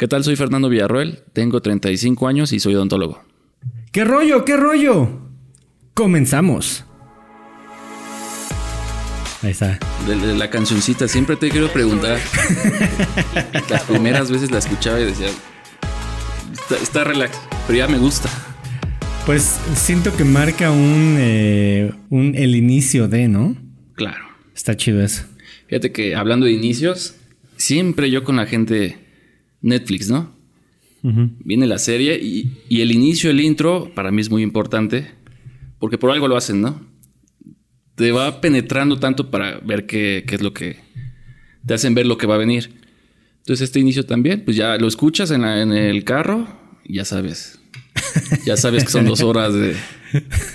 ¿Qué tal? Soy Fernando Villarroel, tengo 35 años y soy odontólogo. ¿Qué rollo? ¿Qué rollo? Comenzamos. Ahí está. La cancioncita, siempre te quiero preguntar. Las primeras veces la escuchaba y decía, está, está relax, pero ya me gusta. Pues siento que marca un, eh, un el inicio de, ¿no? Claro. Está chido eso. Fíjate que hablando de inicios, siempre yo con la gente Netflix, ¿no? Viene la serie y, y el inicio, el intro, para mí es muy importante, porque por algo lo hacen, ¿no? Te va penetrando tanto para ver qué, qué es lo que... Te hacen ver lo que va a venir. Entonces este inicio también, pues ya lo escuchas en, la- en el carro y ya sabes. Ya sabes que son dos horas de,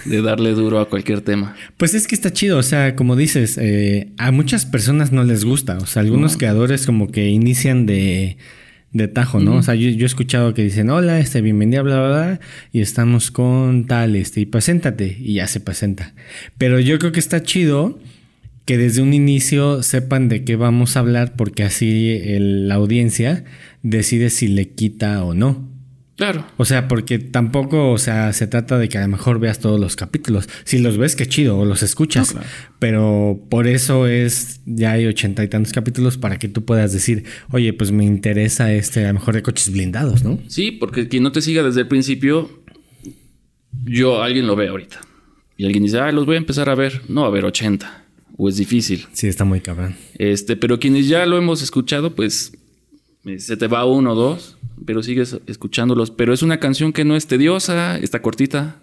de darle duro a cualquier tema. Pues es que está chido, o sea, como dices, eh, a muchas personas no les gusta, o sea, algunos No. creadores como que inician de, de tajo, ¿no? O sea, yo, he escuchado que dicen, hola, este, bienvenida, bla, bla, bla, y estamos con tal, este, y preséntate, y ya se presenta. Pero yo creo que está chido que desde un inicio sepan de qué vamos a hablar, porque así el- la audiencia decide si le quita o no. Claro. O sea, porque tampoco, o sea, se trata de que a lo mejor veas todos los capítulos. Si los ves, qué chido, o los escuchas. No, claro. Pero por eso es, ya hay ochenta y tantos capítulos para que tú puedas decir, oye, pues me interesa este, a lo mejor de coches blindados, ¿no? Sí, porque quien no te siga desde el principio, yo, alguien lo ve ahorita. Y alguien dice, ah, los voy a empezar a ver. No, a ver, 80. O es difícil. Sí, está muy cabrón. Este, pero quienes ya lo hemos escuchado, pues se te va uno o dos, pero sigues escuchándolos. Pero es una canción que no es tediosa, está cortita.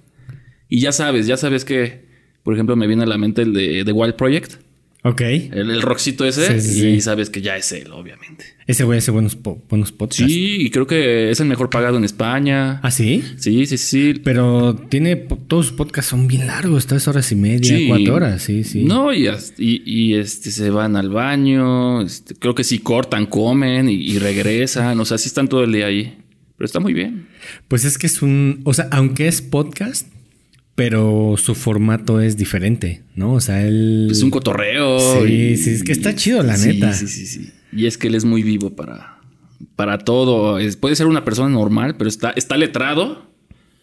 Y ya sabes, ya sabes que, por ejemplo, me viene a la mente el de The Wild Project, Ok. el, el rockcito ese, Sí, sí, y sí. sabes que ya es él, obviamente. Ese güey hace buenos, po- buenos podcasts. Sí, y creo que es el mejor pagado en España. ¿Ah, sí? Sí, sí, sí. Pero tiene, todos sus podcasts son bien largos, tres horas y media, Sí. cuatro horas, sí, sí. No, y, y, y, este, se van al baño. este, creo que si cortan, comen y, y regresan. O sea, sí están todo el día ahí. Pero está muy bien. Pues es que es un, o sea, aunque es podcast, pero su formato es diferente, ¿no? O sea, él... Es un cotorreo. Sí, y- sí, es que está chido, la sí, neta. Sí, sí, sí. Y es que él es muy vivo para, para todo. Es- puede ser una persona normal, pero está, está letrado.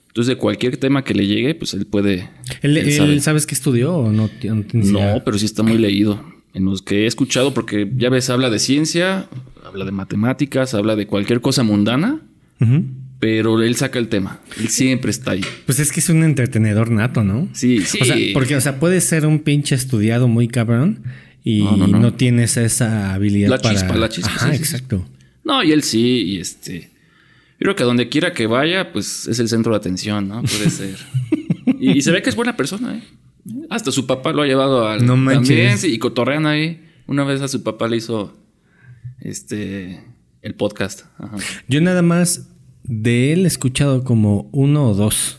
Entonces, de cualquier tema que le llegue, pues él puede. ¿Él, él él sabe. sabes qué estudió o no, no? No, pero sí está muy leído. En los que he escuchado, porque ya ves, habla de ciencia, habla de matemáticas, habla de cualquier cosa mundana, Ujú. Pero él saca el tema. Él siempre está ahí. Pues es que es un entretenedor nato, ¿no? Sí, sí. O sea, porque, o sea, puede ser un pinche estudiado muy cabrón y No, no, no, no. tienes esa habilidad La para... chispa, la chispa, Ajá, sí, sí, exacto. No, y él sí, y este. Yo creo que a donde quiera que vaya, pues es el centro de atención, ¿no? Puede ser. y, y se ve que es buena persona, ¿eh? Hasta su papá lo ha llevado al. No manches. También, sí, y cotorrean ahí. Una vez a su papá le hizo. Este. El podcast. Ajá. Yo nada más de él he escuchado como uno o dos.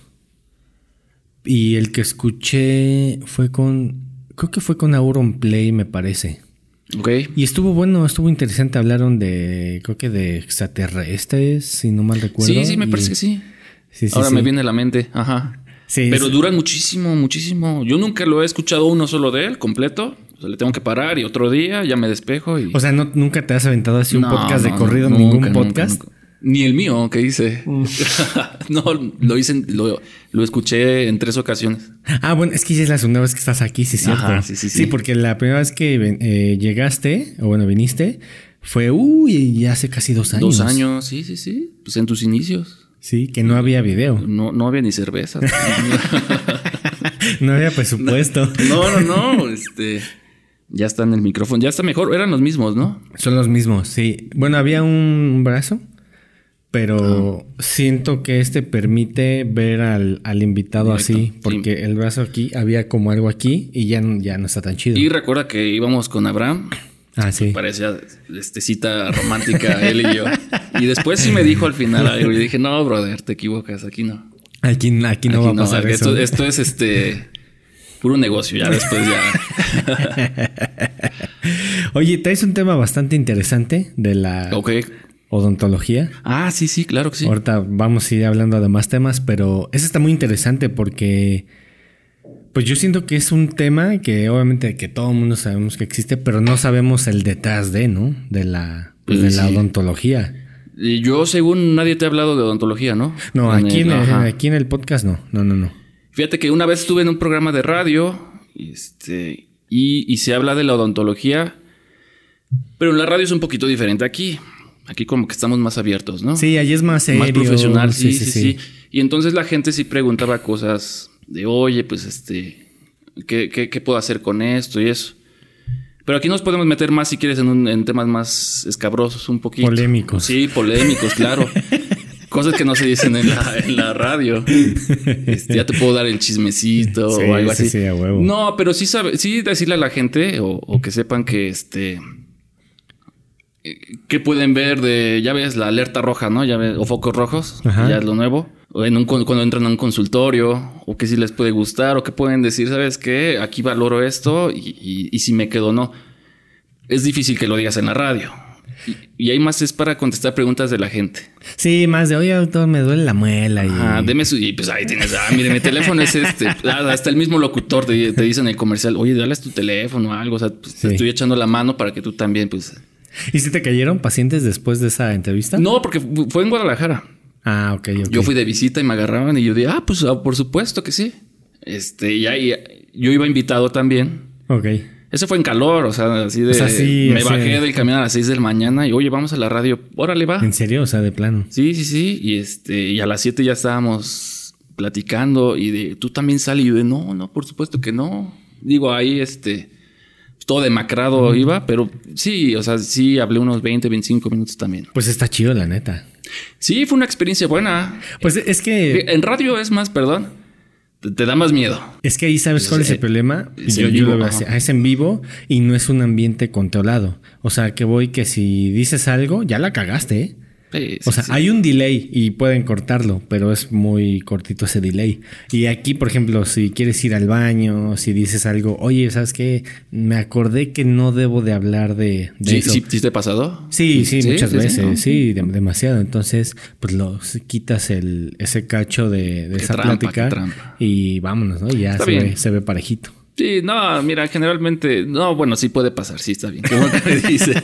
Y el que escuché fue con... Creo que fue con Auron Play, me parece. Ok. Y estuvo bueno, estuvo interesante. Hablaron de, creo que de extraterrestres, si no mal recuerdo. Sí, sí, me y- parece que sí. Sí, sí, Ahora sí. me viene a la mente. Ajá. Sí, Pero es- duran muchísimo, muchísimo. Yo nunca lo he escuchado uno solo de él, completo. O sea, le tengo que parar y otro día ya me despejo y. O sea, ¿no, nunca te has aventado así un No, podcast de no, corrido, no, ningún nunca, nunca, podcast. nunca. Ni el mío, que hice. no, lo hice, lo, lo escuché en tres ocasiones. Ah, bueno, es que ya es la segunda vez que estás aquí, sí, cierto. Ajá, sí, sí, sí. porque la primera vez que eh, llegaste, o bueno, viniste, fue, uy, ya hace casi dos años. Dos años, sí, sí, sí. Pues en tus inicios. Sí, que no había video. No, no había ni cerveza. No había presupuesto. no, no, no. Este. Ya está en el micrófono. Ya está mejor. Eran los mismos, ¿no? Son los mismos, sí. Bueno, había un brazo, pero Ah. siento que este permite ver al, al invitado Directo, así, sí. porque el brazo aquí había como algo aquí y ya, no- ya no está tan chido. Y recuerda que íbamos con Abraham. ah, sí. Parecía este, cita romántica él y yo. Y después sí me dijo al final algo. Y dije, no, brother, te equivocas. Aquí no. Aquí, aquí no Aquí va a pasar eso. Esto es este puro negocio. Ya después ya. Oye, traes un tema bastante interesante de la ok. Odontología. Ah, sí, sí, claro que sí. Ahorita vamos a ir hablando de más temas, pero ese está muy interesante porque pues yo siento que es un tema que obviamente que todo el mundo sabemos que existe, pero no sabemos el detrás de, ¿no? De la, pues, de Sí. la odontología. Y yo, según nadie te ha hablado de odontología, ¿no? No, En aquí, el- en el, aquí en el podcast no. No, no, no. Fíjate que una vez estuve en un programa de radio y, este, y, y se habla de la odontología, pero en la radio es un poquito diferente aquí. Aquí como que estamos más abiertos, ¿no? Sí, allí es más serio. más profesional, sí sí, sí, Y entonces la gente sí preguntaba cosas de, oye, pues este, ¿qué, qué, qué puedo hacer con esto y eso? Pero aquí nos podemos meter más, si quieres, en, un- en temas más escabrosos un poquito. Polémicos. Sí, polémicos, claro. Cosas que no se dicen en la, en la radio. Este, ya te puedo dar el chismecito Sí, o algo sí, así. sí, a huevo. No, pero sí, sabe, sí decirle a la gente o, o que sepan que este que pueden ver de, ya ves, la alerta roja, ¿no? Ya ves, o focos rojos, ya es lo nuevo. O en un, cuando entran a un consultorio, o que si les puede gustar, o que pueden decir, ¿sabes qué? Aquí valoro esto y, y- y si me quedo o no. Es difícil que lo digas en la radio. Y, y ahí más es para contestar preguntas de la gente. Sí, más de, oye, doctor, me duele la muela. Ah, deme su. Y pues ahí tienes. Ah, mire, mi teléfono es este. Ah, Hasta el mismo locutor te, te dice en el comercial, oye, dale tu teléfono o algo. O sea, pues, te estoy echando la mano para que tú también, pues. ¿Y si te cayeron pacientes después de esa entrevista? No, porque fu- fue en Guadalajara. Ah, ok, ok. Yo fui de visita y me agarraban y yo dije, ah, pues ah, por supuesto que sí. Este, y ahí yo iba invitado también. Ok. Ese fue en calor, o sea, así de. O sea, sí, me bajé de- del camión a las 6 de la mañana y, oye, vamos a la radio. Órale, va. ¿En serio? O sea, de plano. Sí, sí, sí. Y este, y a las 7 ya estábamos platicando y de tú también sales. Y yo de no, no, por supuesto que no. Digo, ahí este, todo demacrado iba, pero sí, o sea, sí hablé unos 20, 25 minutos también. Pues está chido, la neta. Sí, fue una experiencia buena. Pues es que... En radio es más, perdón, te, da más miedo. Es que ahí sabes cuál es el Eh, problema. es Yo, en yo lo así. Ah, Es en vivo y no es un ambiente controlado. O sea, que voy que si dices algo, ya la cagaste, ¿eh? Sí, O sea, sí. hay un delay y pueden cortarlo, pero es muy cortito ese delay. Y aquí, por ejemplo, si quieres ir al baño, si dices algo, oye, ¿sabes qué? Me acordé que no debo de hablar de, de ¿Sí, eso. sí, te ha pasado? Sí, sí, muchas veces, ¿no? sí, de- demasiado. Entonces, pues lo quitas el, ese cacho de, esa trampa, plática y vámonos, ¿no? Y ya se ve, se ve parejito. Sí, no, mira, generalmente, no, bueno, sí puede pasar, sí está bien. Que me dices.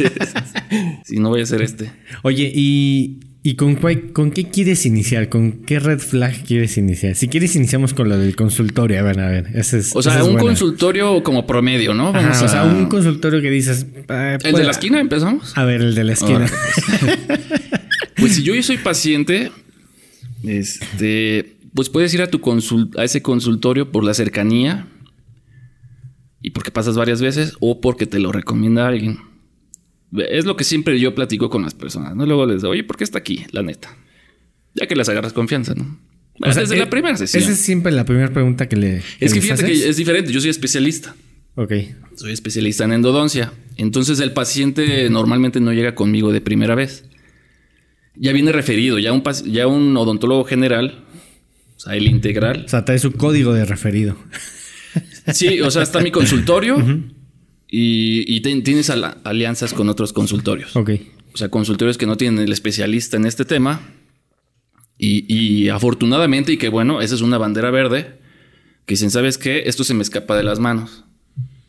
Sí, no voy a hacer este. Oye, ¿y, y con, cuál- con qué quieres iniciar? ¿Con qué red flag quieres iniciar? Si quieres, iniciamos con lo del consultorio. A ver, a ver. Ese es, O sea, un buena. consultorio como promedio, ¿no? Ajá, Vamos o sea, a- un consultorio que dices. ah, ¿El de la esquina empezamos? A ver, el de la esquina. Pues si yo soy paciente, este, pues puedes ir a tu consul- a ese consultorio por la cercanía y porque pasas varias veces o porque te lo recomienda alguien. Es lo que siempre yo platico con las personas, ¿no? Luego les digo, oye, ¿por qué está aquí? La neta. Ya que les agarras confianza, ¿no? O sea, Desde eh, la primera sesión. Esa es siempre la primera pregunta que le. es que fíjate haces. que es diferente. Yo soy especialista. Ok. Soy especialista en endodoncia. Entonces el paciente normalmente no llega conmigo de primera vez. Ya viene referido, ya un, ya un odontólogo general, o sea, el integral. O sea, trae su código de referido. Sí, o sea, está mi consultorio y, y ten- tienes ala- alianzas con otros consultorios. Ok. O sea, consultorios que no tienen el especialista en este tema. Y, y afortunadamente, y que bueno, esa es una bandera verde, que dicen, ¿sabes qué? Esto se me escapa de las manos.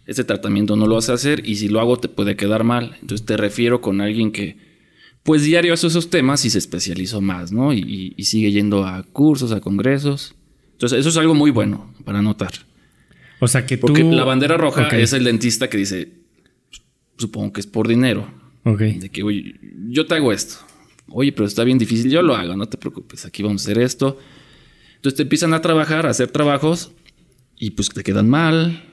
Este tratamiento no lo vas a hacer y si lo hago te puede quedar mal. Entonces te refiero con alguien que, pues diario hace esos temas y se especializó más, ¿no? Y, y- y sigue yendo a cursos, a congresos. Entonces eso es algo muy bueno para notar. O sea, que tú. Porque la bandera roja Ok. es el dentista que dice, supongo que es por dinero. Ok. De que, oye, yo te hago esto. Oye, pero está bien difícil, yo lo hago, no te preocupes, aquí vamos a hacer esto. Entonces te empiezan a trabajar, a hacer trabajos y pues te quedan mal,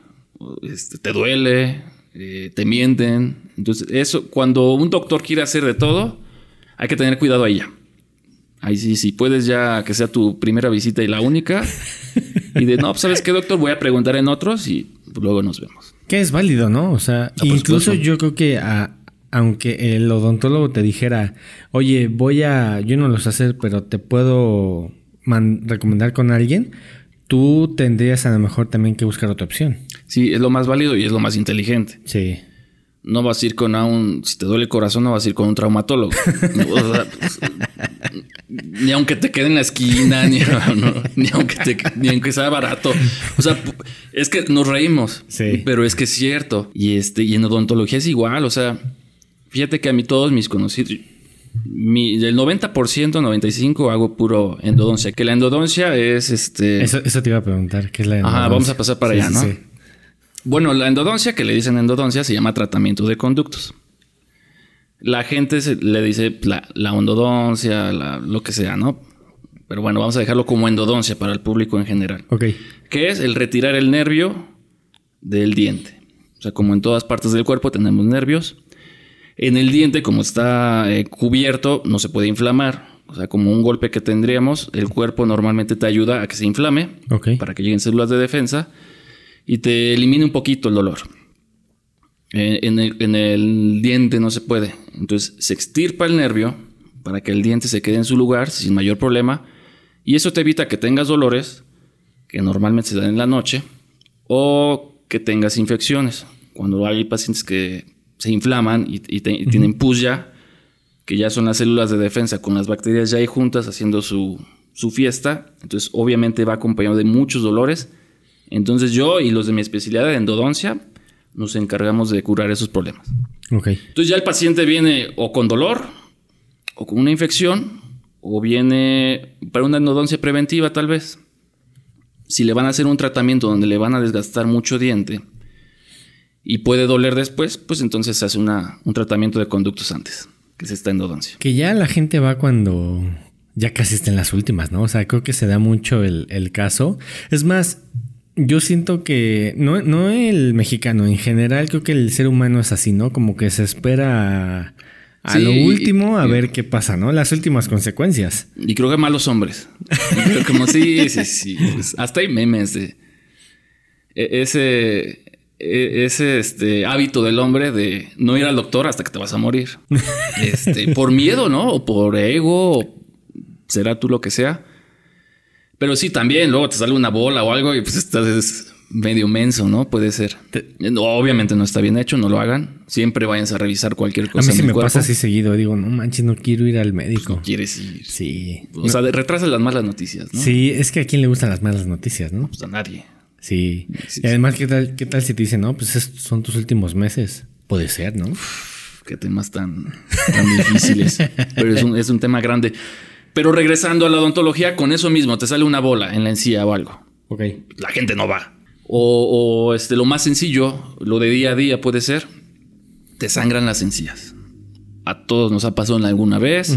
este, te duele, eh, te mienten. Entonces eso, cuando un doctor quiere hacer de todo, hay que tener cuidado ahí ya. Ahí sí, si puedes ya que sea tu primera visita y la única. Y de, no, pues, ¿sabes qué, doctor? Voy a preguntar en otros y luego nos vemos. Que es válido, ¿no? O sea, por incluso supuesto. yo creo que a- aunque el odontólogo te dijera, oye, voy a, yo no lo sé hacer, pero te puedo man- recomendar con alguien, tú tendrías a lo mejor también que buscar otra opción. Sí, es lo más válido y es lo más inteligente. Sí. No vas a ir con a un. Si te duele el corazón, no vas a ir con un traumatólogo. O sea, pues, ni aunque te quede en la esquina, ni, no, ni aunque te- ni aunque sea barato. O sea, es que nos reímos. Sí. Pero es que es cierto. Y este, y en odontología es igual. O sea, fíjate que a mí todos mis conocidos. Mi, del 90%, 95% hago puro endodoncia. Que la endodoncia es este. Eso, eso te iba a preguntar, ¿qué es la endodoncia? Ajá, vamos a pasar para Sí, allá, ¿no? sí. Bueno, la endodoncia, que le dicen endodoncia, se llama tratamiento de conductos. La gente se- le dice la, la endodoncia, la- lo que sea, ¿no? Pero bueno, vamos a dejarlo como endodoncia para el público en general. Ok. Que es el retirar el nervio del diente. O sea, como en todas partes del cuerpo tenemos nervios. En el diente, como está eh, cubierto, no se puede inflamar. O sea, como un golpe que tendríamos, el cuerpo normalmente te ayuda a que se inflame para que lleguen células de defensa y te elimine un poquito el dolor. Eh, en, el, en el diente no se puede. Entonces se extirpa el nervio para que el diente se quede en su lugar sin mayor problema y eso te evita que tengas dolores que normalmente se dan en la noche o que tengas infecciones. Cuando hay pacientes que se inflaman y, y te- y tienen pus ya, que ya son las células de defensa con las bacterias ya ahí juntas haciendo su, su fiesta. Entonces, obviamente va acompañado de muchos dolores. Entonces, yo y los de mi especialidad de endodoncia nos encargamos de curar esos problemas. Ok. Entonces, ya el paciente viene o con dolor, o con una infección, o viene para una endodoncia preventiva, tal vez. Si le van a hacer un tratamiento donde le van a desgastar mucho diente y puede doler después, pues entonces se hace una- un tratamiento de conductos antes, que es esta endodoncia. Que ya la gente va cuando ya casi está en las últimas, ¿no? O sea, creo que se da mucho el, el caso. Es más, yo siento que no, no el mexicano, en general creo que el ser humano es así, ¿no? Como que se espera a, Sí, lo último a y- ver qué pasa, ¿no? Las últimas consecuencias. Y creo que malos hombres. Pero como sí, sí, sí. pues, hasta hay memes de e- ese, e- ese este, hábito del hombre de no ir al doctor hasta que te vas a morir. Este, por miedo, ¿no? O por ego, o será tú lo que sea. Pero sí, también luego te sale una bola o algo y pues estás es medio menso, ¿no? Puede ser. No, obviamente no está bien hecho, no lo hagan. Siempre váyanse a revisar cualquier A cosa. mí en sí me cuerpo. pasa así seguido. Digo, no manches, no quiero ir al médico. Quieres ir. Sí. O sea, retrasa las malas noticias, ¿no? Sí, es que a quién le gustan las malas noticias, ¿no? Pues a nadie. Sí. Sí, Y además, ¿qué tal, ¿qué tal si te dicen, no? Pues estos son tus últimos meses. Puede ser, ¿no? Qué temas tan, tan difíciles. Pero es un, es un tema grande. Pero regresando a la odontología, con eso mismo, te sale una bola en la encía o algo. Ok. La gente no va. O, o, este, lo más sencillo, lo de día a día puede ser, te sangran las encías. A todos nos ha pasado en alguna vez.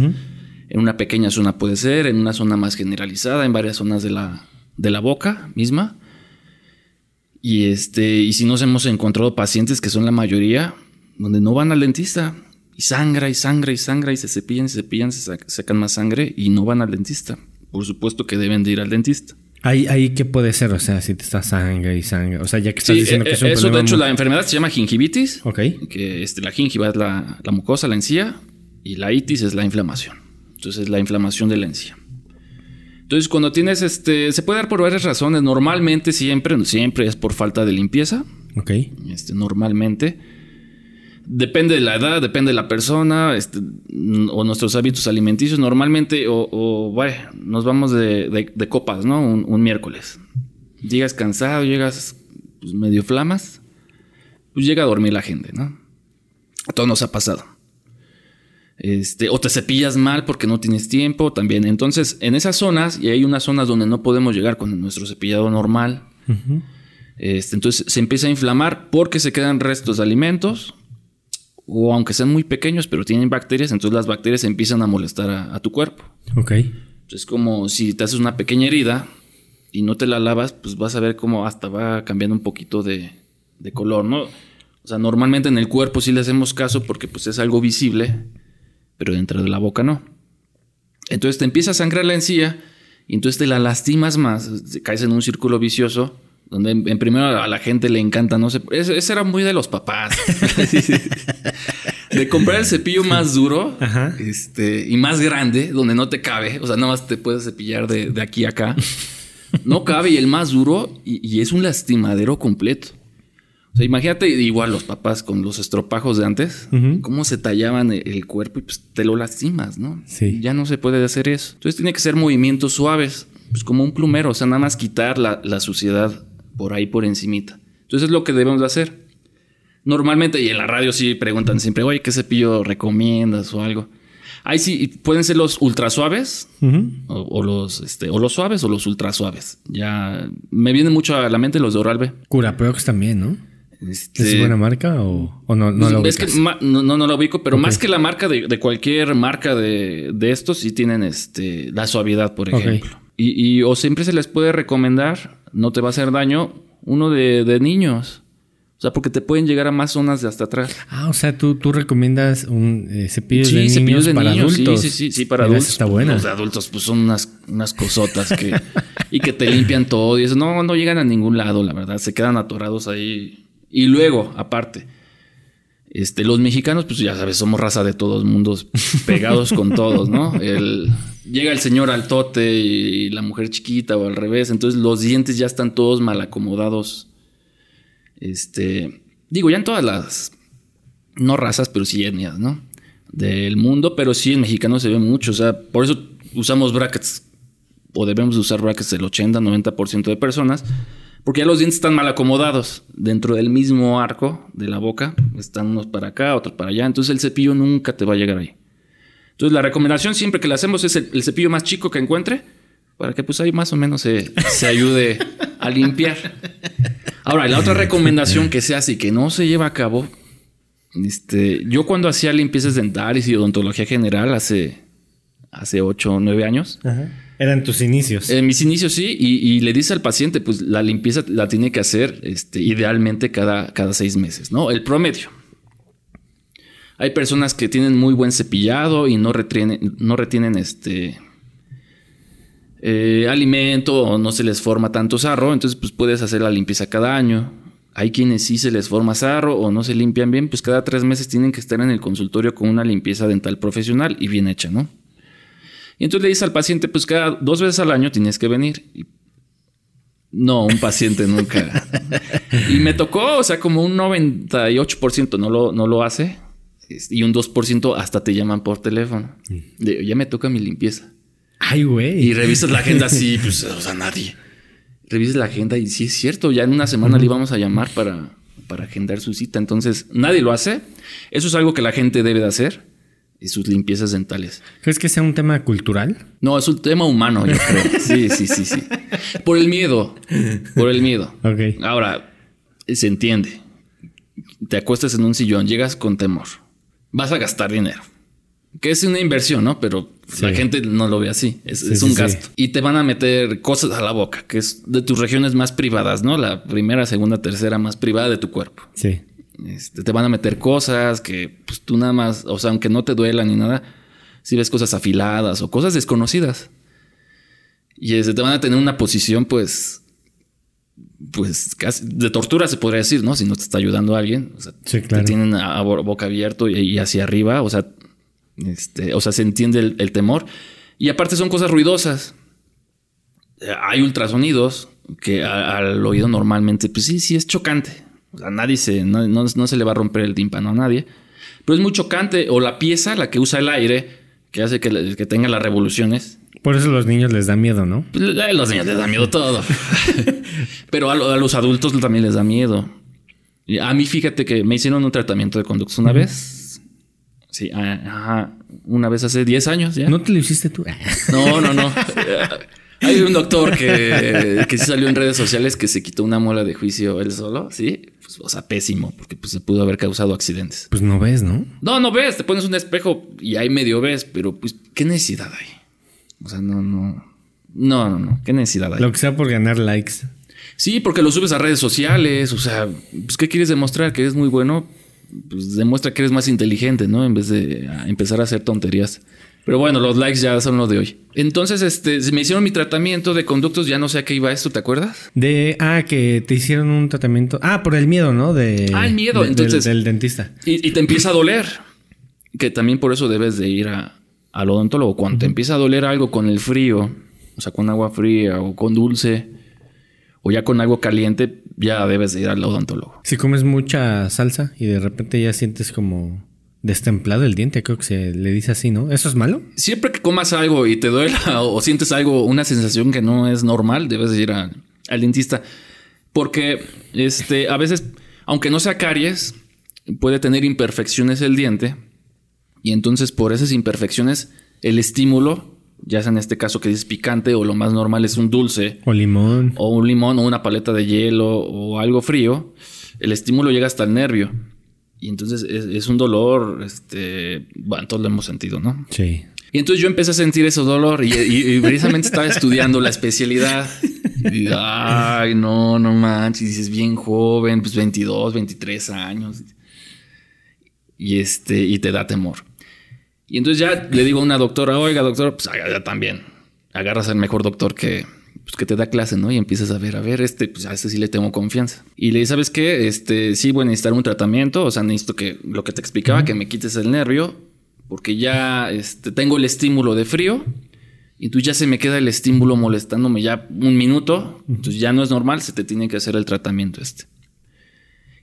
En una pequeña zona puede ser, en una zona más generalizada, en varias zonas de la, de la boca misma. Y, este, y si nos hemos encontrado pacientes que son la mayoría, donde no van al dentista. Y sangra y sangra y sangra y se cepillan y se cepillan, se sac- sacan más sangre y no van al dentista. Por supuesto que deben de ir al dentista. Ahí, ahí, ¿qué puede ser? O sea, si te está sangre y sangre. O sea, ya que estás Sí, diciendo eh, que es un eso de hecho muy- la enfermedad se llama gingivitis, Ok. que este, la gingiva es la, la mucosa, la encía, y la itis es la inflamación. Entonces la inflamación de la encía. Entonces cuando tienes este, se puede dar por varias razones. Normalmente siempre, siempre es por falta de limpieza. Ok. Este, normalmente. Depende de la edad, depende de la persona este, o nuestros hábitos alimenticios. Normalmente, o, o, bueno, nos vamos de, de- de copas, ¿no? Un, un miércoles. Llegas cansado, llegas pues, medio flamas, pues llega a dormir la gente, ¿no? A todos nos ha pasado. Este, o te cepillas mal porque no tienes tiempo también. Entonces, en esas zonas, y hay unas zonas donde no podemos llegar con nuestro cepillado normal, este, entonces se empieza a inflamar porque se quedan restos de alimentos o aunque sean muy pequeños pero tienen bacterias, entonces las bacterias empiezan a molestar a, a tu cuerpo. Ok. Es como si te haces una pequeña herida y no te la lavas, pues vas a ver cómo hasta va cambiando un poquito de, de color, ¿no? O sea, normalmente en el cuerpo sí le hacemos caso porque pues es algo visible, pero dentro de la boca no. Entonces te empieza a sangrar la encía y entonces te la lastimas más, caes en un círculo vicioso donde en, en primero a la gente le encanta, no sé, ese, ese era muy de los papás. de comprar el cepillo más duro Ajá. este, y más grande, donde no te cabe, o sea, nada más te puedes cepillar de, de aquí a acá. No cabe y el más duro y, y es un lastimadero completo. O sea, imagínate igual los papás con los estropajos de antes, cómo se tallaban el, el cuerpo y pues te lo lastimas, ¿no? Sí. Ya no se puede hacer eso. Entonces tiene que ser movimientos suaves, pues como un plumero, o sea, nada más quitar la, la suciedad por ahí por encimita. Entonces es lo que debemos de hacer. Normalmente, y en la radio sí preguntan siempre, oye, ¿qué cepillo recomiendas o algo? Ahí sí pueden ser los ultra suaves o, o los este, o los suaves o los ultra suaves. Ya me vienen mucho a la mente los de Oral B. Curaprox también, ¿no? Este, ¿Es buena marca o, o no, no lo es que ubicas? ma- no, no, no lo ubico, pero más que la marca de, de cualquier marca de, de estos, sí tienen este, la suavidad, por ejemplo. Y, y- o siempre se les puede recomendar, no te va a hacer daño, uno de, de niños. O sea, porque te pueden llegar a más zonas de hasta atrás. Ah, o sea, tú, tú recomiendas un eh, cepillo Sí, de niños cepillos de para niños, adultos. Sí, sí, sí, sí, para Mira, adultos. Está buena. Los de adultos, pues son unas, unas cosotas que, y que te limpian todo. Y eso no, no llegan a ningún lado, la verdad. Se quedan atorados ahí. Y luego, aparte, este, los mexicanos, pues ya sabes, somos raza de todos mundos, pegados con todos, ¿no? El, llega el señor al tote y la mujer chiquita o al revés. Entonces los dientes ya están todos mal acomodados. Este, digo, ya en todas las no razas, pero sí etnias, ¿no? Del mundo, pero sí en mexicano se ve mucho. O sea, por eso usamos brackets, o debemos de usar brackets del 80-90% de personas, porque ya los dientes están mal acomodados dentro del mismo arco de la boca. Están unos para acá, otros para allá. Entonces el cepillo nunca te va a llegar ahí. Entonces la recomendación siempre que le hacemos es el, cepillo más chico que encuentre, para que pues ahí más o menos se, se ayude a limpiar. Ahora, la otra recomendación que se hace y que no se lleva a cabo, este, yo cuando hacía limpiezas dentales y odontología general hace, hace 8 o 9 años. Eran tus inicios. en mis inicios sí, y, le dice al paciente, pues la limpieza la tiene que hacer este, idealmente cada, cada seis meses, ¿no? El promedio. Hay personas que tienen muy buen cepillado y no retienen, no retienen este eh, alimento o no se les forma tanto sarro, entonces pues puedes hacer la limpieza cada año. Hay quienes sí se les forma sarro o no se limpian bien, pues cada tres meses tienen que estar en el consultorio con una limpieza dental profesional y bien hecha, ¿no? Y entonces le dice al paciente, pues cada dos veces al año tienes que venir. Y no, un paciente nunca. y me tocó, o sea, como un 98% no lo, no lo hace. es- Y un 2% hasta te llaman por teléfono. De, ya me toca mi limpieza. Ay, güey. Y revisas la agenda así, pues, o sea, nadie. Revisas la agenda y sí es cierto, ya en una semana le íbamos a llamar para, para agendar su cita. Entonces, nadie lo hace. Eso es algo que la gente debe de hacer. Y sus limpiezas dentales. ¿Crees que sea un tema cultural? No, es un tema humano, yo creo. Sí, sí, sí, sí. Por el miedo. Por el miedo. Ok. Ahora, se entiende. Te acuestas en un sillón, llegas con temor. Vas a gastar dinero. Que es una inversión, ¿no? Pero la gente no lo ve así. Es, Sí, es un sí. gasto. Y te van a meter cosas a la boca, que es de tus regiones más privadas, ¿no? La primera, segunda, tercera más privada de tu cuerpo. Sí. Este, te van a meter cosas que pues, tú nada más, o sea, aunque no te duelan ni nada, si ves cosas afiladas o cosas desconocidas. Y este, te van a tener una posición, pues, pues casi de tortura se podría decir, ¿no? Si no te está ayudando alguien. O sea, Sí, claro. te tienen a, a bo- boca abierto y, y hacia arriba, o sea, este, o sea, se entiende el, el temor. Y aparte son cosas ruidosas. Hay ultrasonidos que a- al oído normalmente, pues sí, sí es chocante. O sea, nadie se, no, no- no se le va a romper el tímpano a nadie. Pero es muy chocante. O la pieza, la que usa el aire, que hace que, que tenga las revoluciones. Por eso a los niños les da miedo, ¿no? Pues, a los niños les da miedo todo. Pero a, lo- a los adultos también les da miedo. A mí, fíjate que me hicieron un tratamiento de conductos una vez. Sí, ajá, una vez hace 10 años ya. ¿No te lo hiciste tú? No, no, no. Eh, Hay un doctor que, que sí salió en redes sociales que se quitó una muela de juicio él solo, ¿sí? Pues, o sea, pésimo, porque pues, se pudo haber causado accidentes. Pues no ves, ¿no? No, no ves, te pones un espejo y ahí medio ves, pero pues, ¿qué necesidad hay? O sea, no, no. No, no, no. ¿Qué necesidad hay? Lo que sea por ganar likes. Sí, porque lo subes a redes sociales. O sea, pues, ¿qué quieres demostrar? Que eres muy bueno. Pues demuestra que eres más inteligente, ¿no? En vez de empezar a hacer tonterías. Pero bueno, los likes ya son lo de hoy. Entonces, este, me hicieron mi tratamiento de conductos. Ya no sé a qué iba esto, ¿te acuerdas? De, ah, que te hicieron un tratamiento. Ah, por el miedo, ¿no? De, Ah, el miedo, de- entonces- Del, dentista. Y, y te empieza a doler. Que también por eso debes de ir a- al odontólogo. Cuando te empieza a doler algo con el frío, o sea, con agua fría o con dulce, o ya con algo caliente, ya debes de ir al odontólogo. Si comes mucha salsa y de repente ya sientes como destemplado el diente, creo que se le dice así, ¿no? ¿Eso es malo? Siempre que comas algo y te duela o, o sientes algo, una sensación que no es normal, debes de ir a- al dentista. Porque este, a veces, aunque no sea caries, puede tener imperfecciones el diente Y entonces por esas imperfecciones, el estímulo, ya sea en este caso que dices picante o lo más normal es un dulce. O limón. O un limón o una paleta de hielo o algo frío, el estímulo llega hasta el nervio. Y entonces es, un dolor, este, bueno, todos lo hemos sentido, ¿no? Sí. Y entonces yo empecé a sentir ese dolor y, precisamente estaba estudiando la especialidad. Y, ay, no, no manches, y dices bien joven, pues 22, 23 años. Y este, y te da temor. Y entonces ya le digo a una doctora, oiga, doctor, pues ya también agarras al mejor doctor que, pues, que te da clase, ¿no? Y empiezas a ver, a ver, este, pues a este sí le tengo confianza. Y le dices, ¿sabes qué? Este, sí voy a necesitar un tratamiento, o sea, necesito que lo que te explicaba, que me quites el nervio, porque ya este, tengo el estímulo de frío. Y entonces ya se me queda el estímulo molestándome ya un minuto. Entonces ya no es normal, se te tiene que hacer el tratamiento este.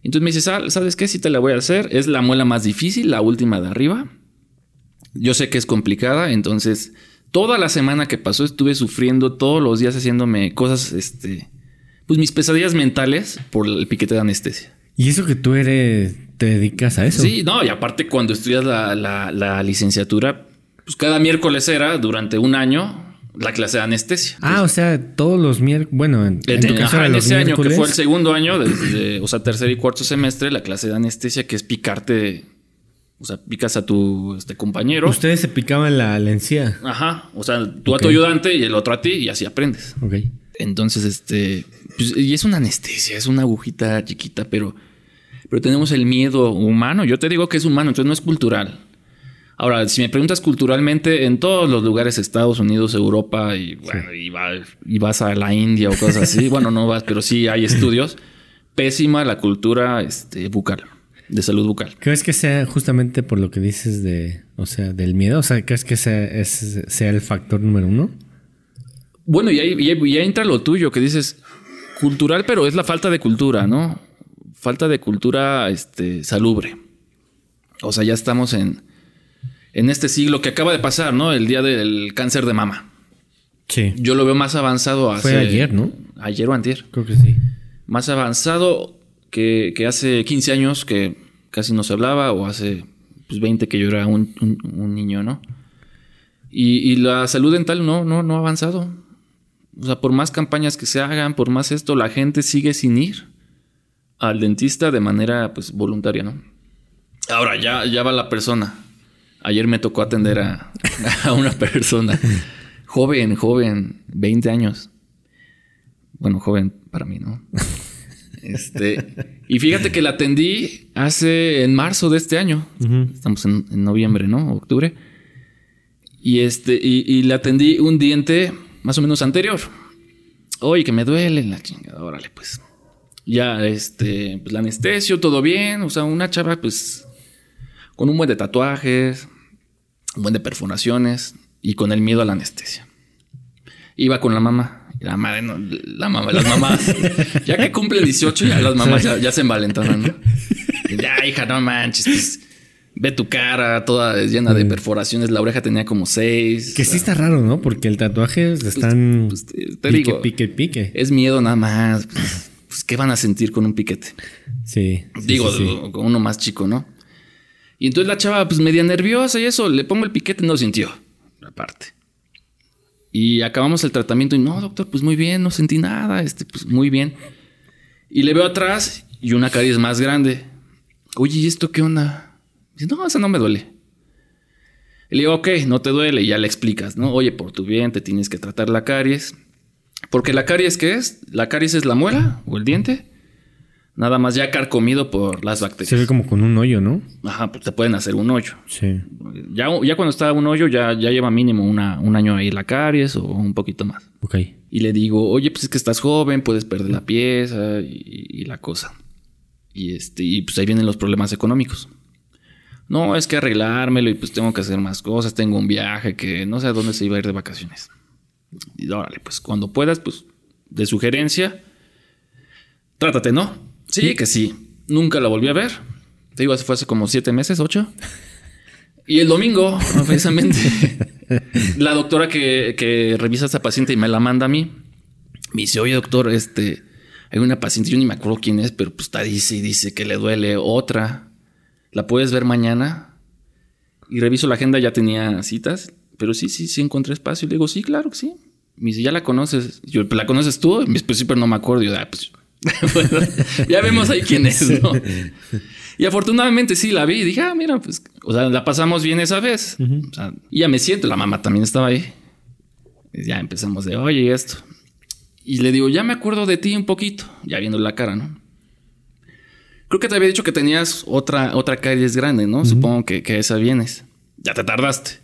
Entonces me dice, ¿sabes qué? Sí te la voy a hacer. Es la muela más difícil, la última de arriba. Yo sé que es complicada, entonces toda la semana que pasó estuve sufriendo todos los días haciéndome cosas, este, pues mis pesadillas mentales por el piquete de anestesia. Y eso que tú eres, te dedicas a eso. Sí, no, y aparte cuando estudias la, licenciatura, pues cada miércoles era durante un año la clase de anestesia. Ah, o sea, todos los miércoles, bueno, en, en, ese año que fue el segundo año, o sea, tercer y cuarto semestre, la clase de anestesia que es picarte o sea, picas a tu este, compañero. Ustedes se picaban la, la encía. Ajá. O sea, tú a tu ayudante y el otro a ti y así aprendes. Ok. Entonces, este. Pues, y es una anestesia, es una agujita chiquita, pero. Pero tenemos el miedo humano. Yo te digo que es humano, entonces no es cultural. Ahora, si me preguntas culturalmente, en todos los lugares, Estados Unidos, Europa, y bueno, y, vas a la India o cosas así, bueno, no vas, pero sí hay estudios, pésima la cultura este, bucal de salud bucal. ¿Crees que sea justamente por lo que dices de, o sea, del miedo? O sea, ¿crees que sea, sea el factor número uno? Bueno, y ahí, entra lo tuyo, que dices cultural, pero es la falta de cultura, ¿no? Falta de cultura este, salubre. O sea, ya estamos en, en este siglo que acaba de pasar, ¿no? El día del cáncer de mama. Sí. Yo lo veo más avanzado hace... Fue ayer, ¿no? Ayer o antier. Creo que sí. Más avanzado que, hace 15 años que casi no se hablaba, o hace pues, 20 que yo era un, niño, ¿no? Y, la salud dental no, no, no ha avanzado. O sea, por más campañas que se hagan, por más esto, la gente sigue sin ir al dentista de manera pues voluntaria, ¿no? Ahora ya, ya va la persona. Ayer me tocó atender a, a una persona joven, joven, 20 años. Bueno, joven para mí, ¿no? Este, y fíjate que la atendí hace en marzo de este año. Estamos en, noviembre, ¿no? Octubre. Y este, y, la atendí un diente más o menos anterior. Oye, que me duele la chingada, órale, pues. Ya, este, pues la anestesio, todo bien. O sea, una chava, pues, con un buen de tatuajes, un buen de perforaciones y con el miedo a la anestesia. Iba con la mamá. La madre, no, la mamá, las mamás, ya que cumple 18, ya las mamás ya, se envalentonan, ¿no? Ya, hija, no manches, pues, ve tu cara toda llena de perforaciones. La oreja tenía como seis. Que sí está raro, ¿no? Porque el tatuaje pues, están. Pues, te, pique, digo, pique, pique. Es miedo nada más. Pues, pues, ¿qué van a sentir con un piquete? Sí. Digo, con uno más chico, ¿no? Y entonces la chava, pues media nerviosa y eso, le pongo el piquete, no sintió. Aparte. Y acabamos el tratamiento y no, doctor, pues muy bien, no sentí nada, este, pues muy bien. Y le veo atrás y una caries más grande. Oye, ¿y esto qué onda? Dice, no, esa no me duele. Le digo, ok, no te duele, y ya le explicas, ¿no? Oye, por tu bien te tienes que tratar la caries. Porque la caries, ¿qué es? La caries es la muela o el diente Nada más ya carcomido por las bacterias. Se ve como con un hoyo, ¿no? Ajá, pues te pueden hacer un hoyo. Sí. Ya, ya cuando está un hoyo, ya, ya lleva mínimo una, un año ahí la caries o un poquito más. Ok. Y le digo, oye, pues es que estás joven, puedes perder la pieza y, la cosa. Y, este, y pues ahí vienen los problemas económicos. No, es que arreglármelo y pues tengo que hacer más cosas. Tengo un viaje que no sé a dónde se iba a ir de vacaciones. Y órale, pues cuando puedas, pues de sugerencia, trátate, ¿no? Sí, que sí. Nunca la volví a ver. Te digo, fue hace como siete meses, ocho. Y el domingo, precisamente, la doctora que, revisa a esta paciente y me la manda a mí, me dice, oye doctor, este, hay una paciente, yo ni me acuerdo quién es, pero pues está dice y dice que le duele otra. ¿La puedes ver mañana? Y reviso la agenda, ya tenía citas, pero sí, sí, sí encontré espacio. Y le digo, sí, claro que sí. Me dice, ¿ya la conoces? Yo, ¿la conoces tú? Y me dice, pues sí, pero no me acuerdo. Y yo, ah, pues ya vemos ahí quién es, ¿no? Y afortunadamente sí la vi y dije, ah, mira, pues, o sea, la pasamos bien esa vez. o sea, y ya me siento, la mamá también estaba ahí. Y ya empezamos de, oye, esto. Y le digo, ya me acuerdo de ti un poquito, ya viendo la cara, ¿no? Creo que te había dicho que tenías otra, otra caries grande, ¿no? Supongo que, que esa vienes. Ya te tardaste.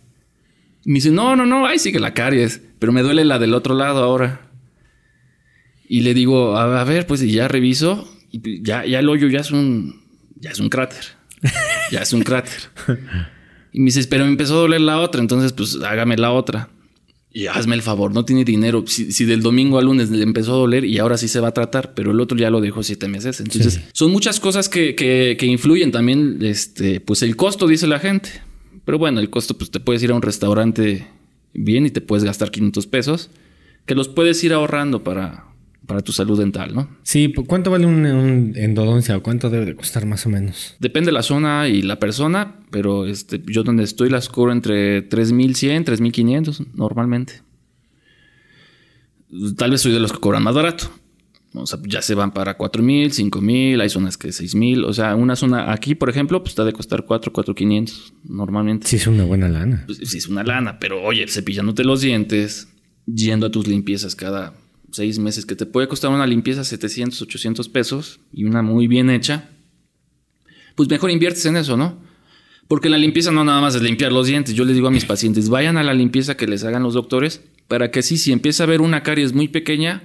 Y me dice, no, no, no, ahí sigue la caries, pero me duele la del otro lado ahora. Y le digo, a, ver, pues ya reviso, y ya, ya el hoyo ya es un, ya es un cráter. ya es un cráter. Y me dice, pero me empezó a doler la otra, entonces pues hágame la otra. Y hazme el favor, no tiene dinero. Si, del domingo al lunes le empezó a doler y ahora sí se va a tratar, pero el otro ya lo dejó siete meses. Entonces, son muchas cosas que, que, que, influyen también. Este, pues el costo, dice la gente. Pero bueno, el costo, pues te puedes ir a un restaurante bien y te puedes gastar 500 pesos, que los puedes ir ahorrando para, para tu salud dental, ¿no? Sí, ¿cuánto vale un, endodoncia o cuánto debe de costar más o menos? Depende de la zona y la persona, pero este, yo donde estoy las cobro entre 3.100, 3.500 normalmente. Tal vez soy de los que cobran más barato. O sea, ya se van para 4.000, 5.000, hay zonas que 6.000. O sea, una zona aquí, por ejemplo, pues está de costar 4, 4.500 normalmente. Sí, es una buena lana. Pues, sí, es una lana, pero oye, cepillándote los dientes, yendo a tus limpiezas cada seis meses, que te puede costar una limpieza 700, 800 pesos y una muy bien hecha, pues mejor inviertes en eso, ¿no? Porque la limpieza no nada más es limpiar los dientes. Yo les digo a mis pacientes, vayan a la limpieza que les hagan los doctores para que sí, si empieza a ver una caries muy pequeña,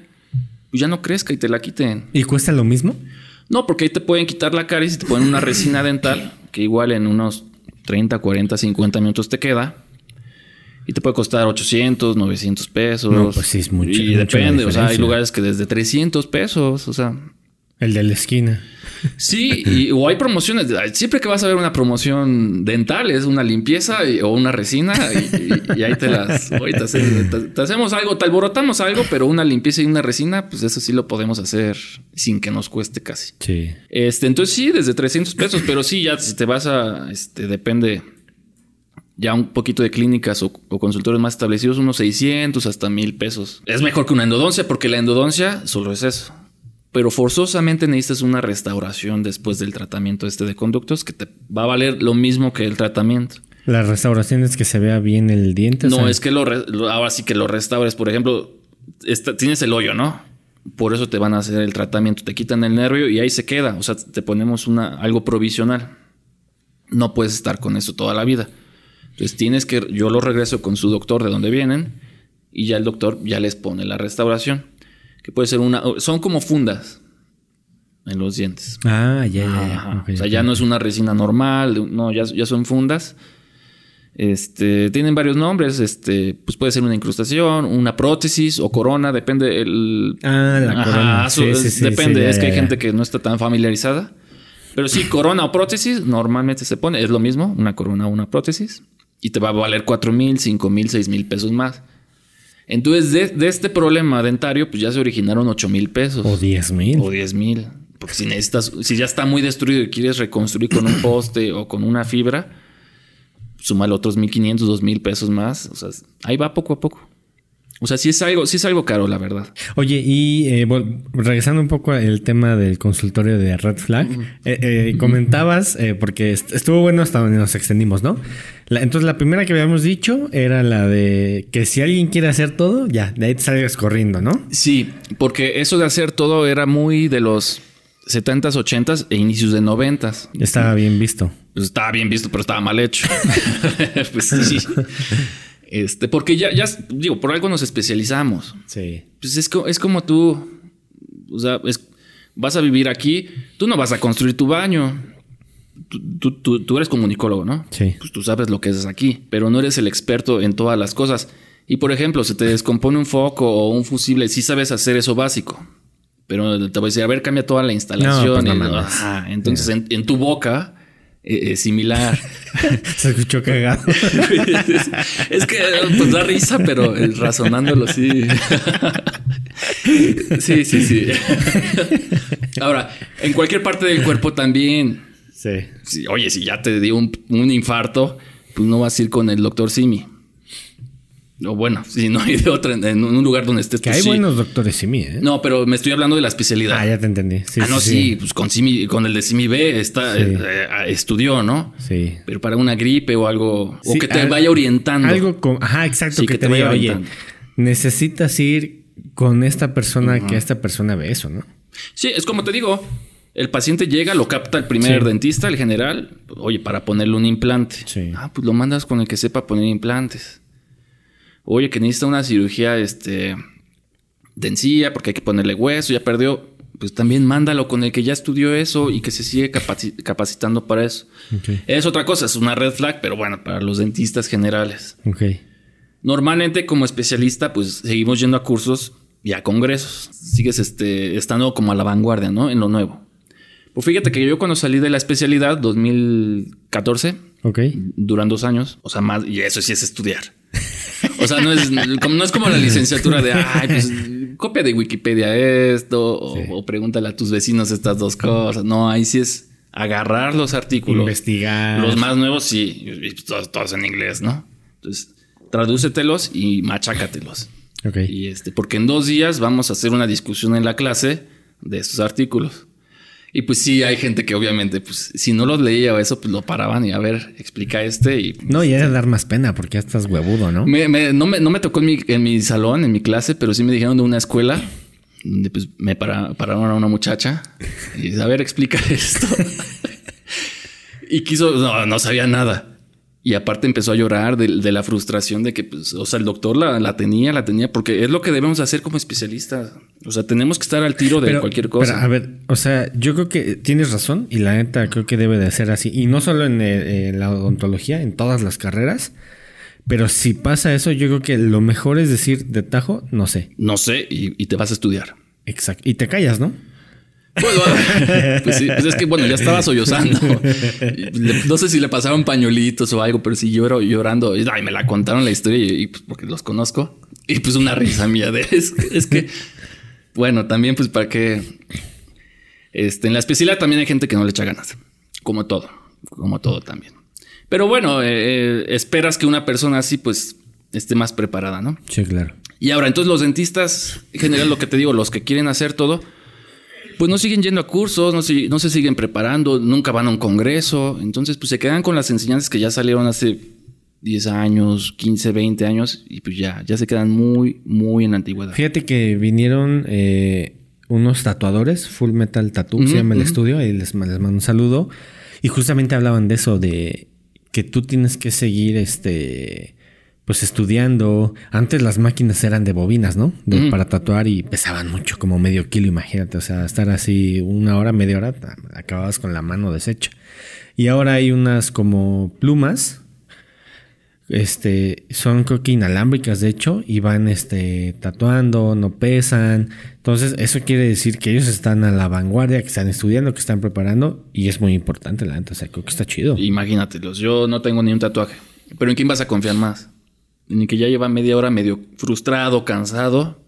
pues ya no crezca y te la quiten. ¿Y cuesta lo mismo? No, porque ahí te pueden quitar la caries y te ponen una resina dental que igual en unos 30, 40, 50 minutos te queda y te puede costar 800, 900 pesos. No, pues sí, es mucho. Y depende, o sea, hay lugares que desde 300 pesos, o sea. El de la esquina. Sí, y, o hay promociones. Siempre que vas a ver una promoción dental, es una limpieza o una resina y, ahí te las. te, hacemos algo, te alborotamos algo, pero una limpieza y una resina, pues eso sí lo podemos hacer sin que nos cueste casi. Sí. Este, entonces sí, desde 300 pesos, pero sí, ya si te vas a. Este, depende ya un poquito de clínicas o, consultores más establecidos, unos 600 hasta 1000 pesos. Es mejor que una endodoncia porque la endodoncia solo es eso. Pero forzosamente necesitas una restauración después del tratamiento este de conductos que te va a valer lo mismo que el tratamiento. La restauración es que se vea bien el diente. No, es que lo, ahora sí que lo restaures. Por ejemplo, tienes el hoyo, ¿no? Por eso te van a hacer el tratamiento. Te quitan el nervio y ahí se queda. O sea, te ponemos una, algo provisional. No puedes estar con eso toda la vida. Entonces tienes que, yo lo regreso con su doctor de donde vienen y ya el doctor ya les pone la restauración, que puede ser una, son como fundas en los dientes. Ah, ya, ya. o sea, ya no es una resina normal, no, ya, ya son fundas. Este, tienen varios nombres, este, pues puede ser una incrustación, una prótesis o corona, depende el Ah, la corona. Sí, sí, depende, es que hay gente que no está tan familiarizada. Pero sí, corona o prótesis normalmente se pone, es lo mismo, una corona o una prótesis y te va a valer 4 mil, 5 mil, 6 mil pesos más. Entonces, de, este problema dentario, pues ya se originaron 8 mil pesos. O 10 mil. O 10 mil. Porque si necesitas, si ya está muy destruido y quieres reconstruir con un poste o con una fibra, súmale otros 1500, 2000 pesos más. O sea, ahí va poco a poco. O sea, sí es algo, sí es algo caro, la verdad. Oye, y eh, regresando un poco al tema del consultorio de Red Flag, eh, eh, comentabas, porque estuvo bueno hasta donde nos extendimos, ¿no? entonces, la primera que habíamos dicho era la de que si alguien quiere hacer todo, ya, de ahí te salgas corriendo, ¿no? Sí, porque eso de hacer todo era muy de los 70s, 80s e inicios de 90s. Estaba bien visto. Pues estaba bien visto, pero estaba mal hecho. pues sí. Este, porque ya, ya, digo, por algo nos especializamos. Sí. Pues es, es como tú, o sea, vas a vivir aquí, tú no vas a construir tu baño. Tú, tú, tú, eres comunicólogo, ¿no? Sí. Pues tú sabes lo que es aquí, pero no eres el experto en todas las cosas. Y por ejemplo, se te descompone un foco o un fusible, sí sabes hacer eso básico. Pero te voy a decir, a ver, cambia toda la instalación. Pues entonces, en, tu boca eh, eh, similar. Se escuchó cagado. es que pues da risa, pero razonándolo sí. sí, sí, sí. Ahora, en cualquier parte del cuerpo también. Sí. oye, si ya te dio un, infarto, pues no vas a ir con el doctor Simi. O bueno, si no hay de otra, en un lugar donde estés. Que pues hay sí. buenos doctores Simi, ¿eh? No, pero me estoy hablando de la especialidad. Ah, ya te entendí. Sí, ah, no, sí, pues con, Simi, con el de Simi B está, Sí. eh, eh, estudió, ¿no? Sí. Pero para una gripe o algo. o que te al- vaya orientando. Algo como, ajá, exacto, que, que te te vaya, vaya oye, orientando. necesitas ir con esta persona que esta persona ve eso, ¿no? Sí, es como te digo. El paciente llega, lo capta el primer Sí. dentista, el general. Oye, para ponerle un implante. Sí. Ah, pues lo mandas con el que sepa poner implantes. Oye, que necesita una cirugía este, de encía porque hay que ponerle hueso, ya perdió. Pues también mándalo con el que ya estudió eso y que se sigue capaci- capacitando para eso. Es otra cosa, es una red flag, pero bueno, para los dentistas generales. Ok. Normalmente como especialista, pues seguimos yendo a cursos y a congresos. Sigues este, estando como a la vanguardia, ¿no? En lo nuevo. Pues fíjate que yo cuando salí de la especialidad, 2014, Ok. duran dos años, o sea, más, y eso sí es estudiar. O sea, no es como, no es como la licenciatura de, ay, pues copia de Wikipedia esto, o, Sí. o pregúntale a tus vecinos estas dos cosas. No, ahí sí es agarrar los artículos. Investigar. Los más nuevos sí, y todos, todos en inglés, ¿no? Entonces, tradúcetelos y machácatelos. Ok. Y este, porque en dos días vamos a hacer una discusión en la clase de estos artículos. Y pues sí, hay gente que obviamente, pues si no los leía o eso, pues lo paraban y a ver, explica este. Y No, y era dar más pena porque ya estás huevudo, ¿no? me- me- no, me, no me tocó en mi, en mi salón, en mi clase, pero sí me dijeron de una escuela donde pues me para- pararon a una muchacha y a ver, explica esto. y quiso, no, no sabía nada. Y aparte empezó a llorar de, de la frustración de que, pues, o sea, el doctor la, la tenía, la tenía, porque es lo que debemos hacer como especialistas. O sea, tenemos que estar al tiro de cualquier cosa. pero, a ver, o sea, yo creo que tienes razón y la neta creo que debe de ser así. Y no solo en, eh, en la odontología, en todas las carreras. Pero si pasa eso, yo creo que lo mejor es decir de tajo, no sé. No sé, y, y te vas a estudiar. Exacto. Y te callas, ¿no? Bueno, pues sí, pues es que bueno, ya estaba sollozando. No sé si le pasaron pañuelitos o algo, pero sí lloro llorando. Ay, me la contaron la historia y, y, pues porque los conozco. Y pues una risa mía de es, es que, bueno, también pues para que este, en la especialidad también hay gente que no le echa ganas, como todo, como todo también. Pero bueno, eh, eh, esperas que una persona así pues esté más preparada, ¿no? Sí, claro. Y ahora, entonces los dentistas, en general lo que te digo, los que quieren hacer todo, pues no siguen yendo a cursos, no se, no se siguen preparando, nunca van a un congreso, entonces pues se quedan con las enseñanzas que ya salieron hace 10 años, 15, 20 años y pues ya, ya se quedan muy, muy en la antigüedad. Fíjate que vinieron eh, unos tatuadores, Full Metal Tattoo, se Ujú, llama el estudio, y les, les mando un saludo. Y justamente hablaban de eso, de que tú tienes que seguir este pues estudiando. Antes las máquinas eran de bobinas, ¿no? De-. Para tatuar y pesaban mucho, como medio kilo, imagínate. O sea, estar así una hora, media hora, acababas con la mano deshecha. Y ahora hay unas como plumas este, son creo que inalámbricas, de hecho, y van este, tatuando, no pesan. Entonces, eso quiere decir que ellos están a la vanguardia, que están estudiando, que están preparando, y es muy importante, la neta. O sea, creo que está chido. Imagínatelos, yo no tengo ni un tatuaje, pero ¿en quién vas a confiar más? ¿En el que ya lleva media hora medio frustrado, cansado?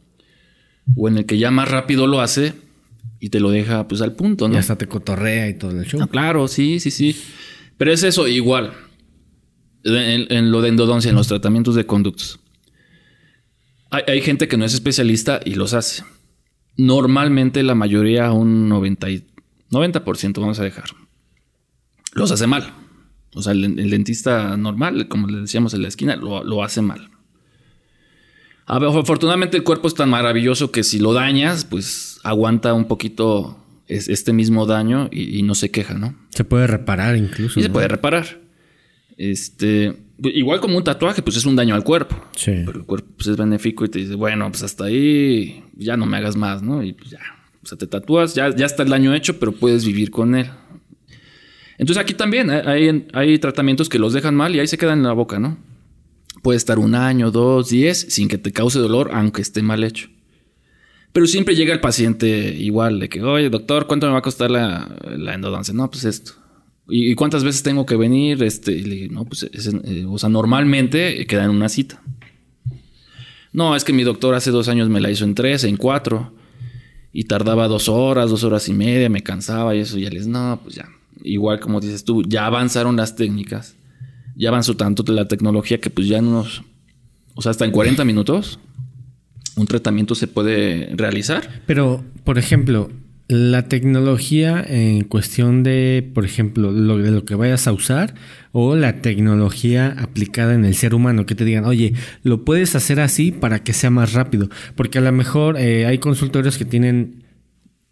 ¿O en el que ya más rápido lo hace y te lo deja pues al punto, Y ¿no? hasta te cotorrea y todo el show. Ah, claro, sí, sí, sí. Pero es eso, igual. En, en lo de endodoncia, en los tratamientos de conductos. Hay, hay gente que no es especialista y los hace. Normalmente la mayoría, un 90, y- 90% vamos a dejar, los hace mal. O sea, el, el dentista normal, como le decíamos en la esquina, lo, lo hace mal. A ver, afortunadamente el cuerpo es tan maravilloso que si lo dañas, pues aguanta un poquito es- este mismo daño y, y no se queja, ¿no? Se puede reparar incluso. Y se ¿no? puede reparar. Este, igual como un tatuaje, pues es un daño al cuerpo. Sí. Pero el cuerpo pues, es benéfico y te dice, bueno, pues hasta ahí ya no me hagas más, ¿no? Y pues ya. O sea, te tatúas, ya, ya está el daño hecho, pero puedes vivir con él. Entonces aquí también hay, hay- tratamientos que los dejan mal y ahí se quedan en la boca, ¿no? Puede estar un año, dos, diez, sin que te cause dolor, aunque esté mal hecho. Pero siempre llega el paciente igual, de que, oye, doctor, ¿cuánto me va a costar la, la endodoncia? No, pues esto. ¿Y cuántas veces tengo que venir? Este, y le no, pues, eh, o sea, normalmente queda en una cita. No, es que mi doctor hace dos años me la hizo en tres, en cuatro. Y tardaba dos horas, dos horas y media, me cansaba y eso. Y ya les, no, pues ya. Igual como dices tú, ya avanzaron las técnicas. ya avanzó tanto la tecnología que pues ya en unos, o sea, hasta en 40 minutos un tratamiento se puede realizar. Pero, por ejemplo, la tecnología en cuestión de, por ejemplo, lo, de lo que vayas a usar o la tecnología aplicada en el ser humano, que te digan, oye, lo puedes hacer así para que sea más rápido. Porque a lo mejor eh, hay consultorios que tienen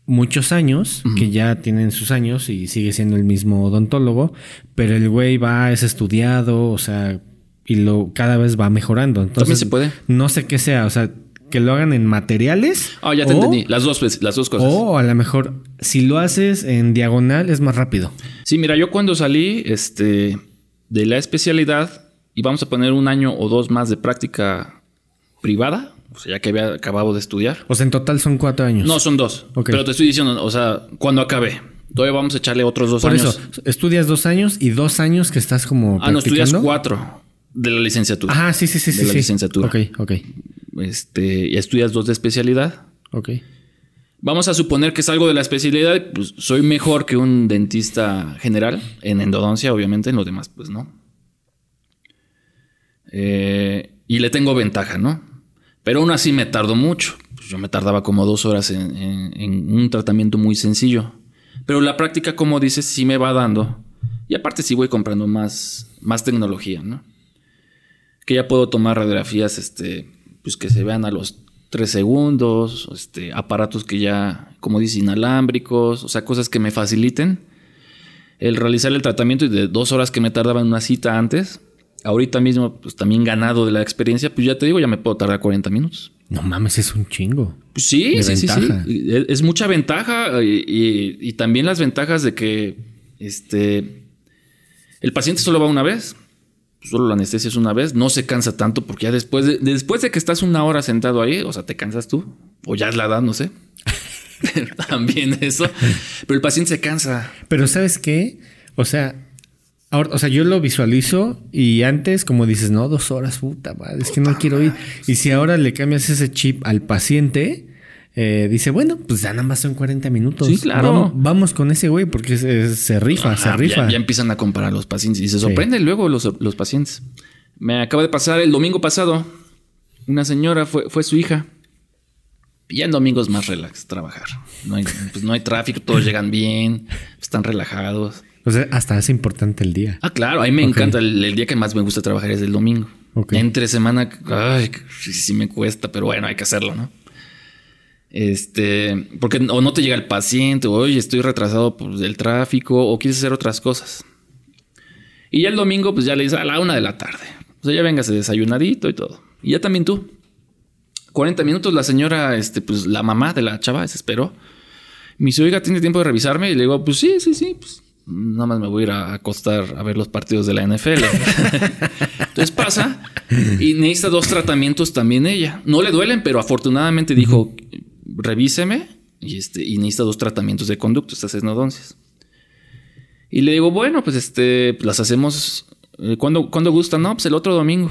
muchos años, que ya tienen sus años y sigue siendo el mismo odontólogo, pero el güey va, es estudiado, o sea, y lo cada vez va mejorando. Entonces, También se puede. No sé qué sea, o sea, que lo hagan en materiales. Ah, ya te o- entendí. Las dos, pues, las dos cosas. O a lo mejor, si lo haces en diagonal, es más rápido. Sí, mira, yo cuando salí este, de la especialidad y vamos a poner un año o dos más de práctica privada, o sea, ya que había acabado de estudiar. O sea, en total son cuatro años. No, son dos. Pero te estoy diciendo, o sea, cuando acabé, todavía vamos a echarle otros dos Por años. eso, estudias dos años y dos años que estás como. ah, no, estudias cuatro de la licenciatura. Ajá, sí, sí, sí, De sí. la sí. licenciatura. Ok, ok, Este, y estudias dos de especialidad. ok. Vamos a suponer que salgo de la especialidad, pues soy mejor que un dentista general en endodoncia, obviamente, en lo demás, pues no. Eh, y le tengo ventaja, ¿no? Pero aún así me tardo mucho. Pues yo me tardaba como dos horas en, un tratamiento muy sencillo. Pero la práctica, como dices, sí me va dando. Y aparte sí voy comprando más, más tecnología, ¿no? Que ya puedo tomar radiografías, este, pues que se vean a los tres segundos, este, aparatos que ya, como dice, inalámbricos, o sea, cosas que me faciliten el realizar el tratamiento y de dos horas que me tardaba en una cita antes, ahorita mismo, pues también ganado de la experiencia, pues ya te digo, ya me puedo tardar 40 minutos. No mames, es un chingo. Pues sí, sí, sí, sí. Es, es mucha ventaja y, y- y también las ventajas de que este, el paciente solo va una vez, solo la anestesia es una vez, no se cansa tanto porque ya después de, después de que estás una hora sentado ahí, o sea, te cansas tú, o ya es la edad, no sé. también eso. Pero el paciente se cansa. Pero ¿sabes qué? O sea, ahora, o sea, yo lo visualizo y antes, como dices, no, dos horas, puta madre, es que no quiero ir. Y si ahora le cambias ese chip al paciente, eh, dice, bueno, pues ya nada más son 40 minutos. Sí, claro. Vamos, vamos con ese güey porque se, se rifa, se rifa. Ya, ya empiezan a comparar los pacientes y se sorprenden luego los, los pacientes. Me acaba de pasar el domingo pasado. Una señora fue, fue su hija. Y ya en domingos más relax trabajar. No hay, pues no hay tráfico, todos llegan bien, están relajados. O sea, hasta es importante el día. Ah, claro, a mí me encanta. El, el día que más me gusta trabajar es el domingo. Entre semana, ay, sí, me cuesta, pero bueno, hay que hacerlo, ¿no? Este, porque o no te llega el paciente, o oye, estoy retrasado por el tráfico, o quieres hacer otras cosas. Y ya el domingo, pues ya le dices a la una de la tarde. O sea, ya véngase desayunadito y todo. Y ya también tú. 40 minutos, la señora, este, pues la mamá de la chava se esperó. Me dice, oiga, ¿tiene tiempo de revisarme? Y le digo, pues sí, sí, sí, pues nada más me voy a ir a acostar a ver los partidos de la NFL. Entonces pasa y necesita dos tratamientos también ella. No le duelen, pero afortunadamente dijo, revíseme y, este, y necesita dos tratamientos de conducto, estas esnodoncias. Y le digo, bueno, pues este, las hacemos eh, cuando, cuando gusta, no, pues el otro domingo.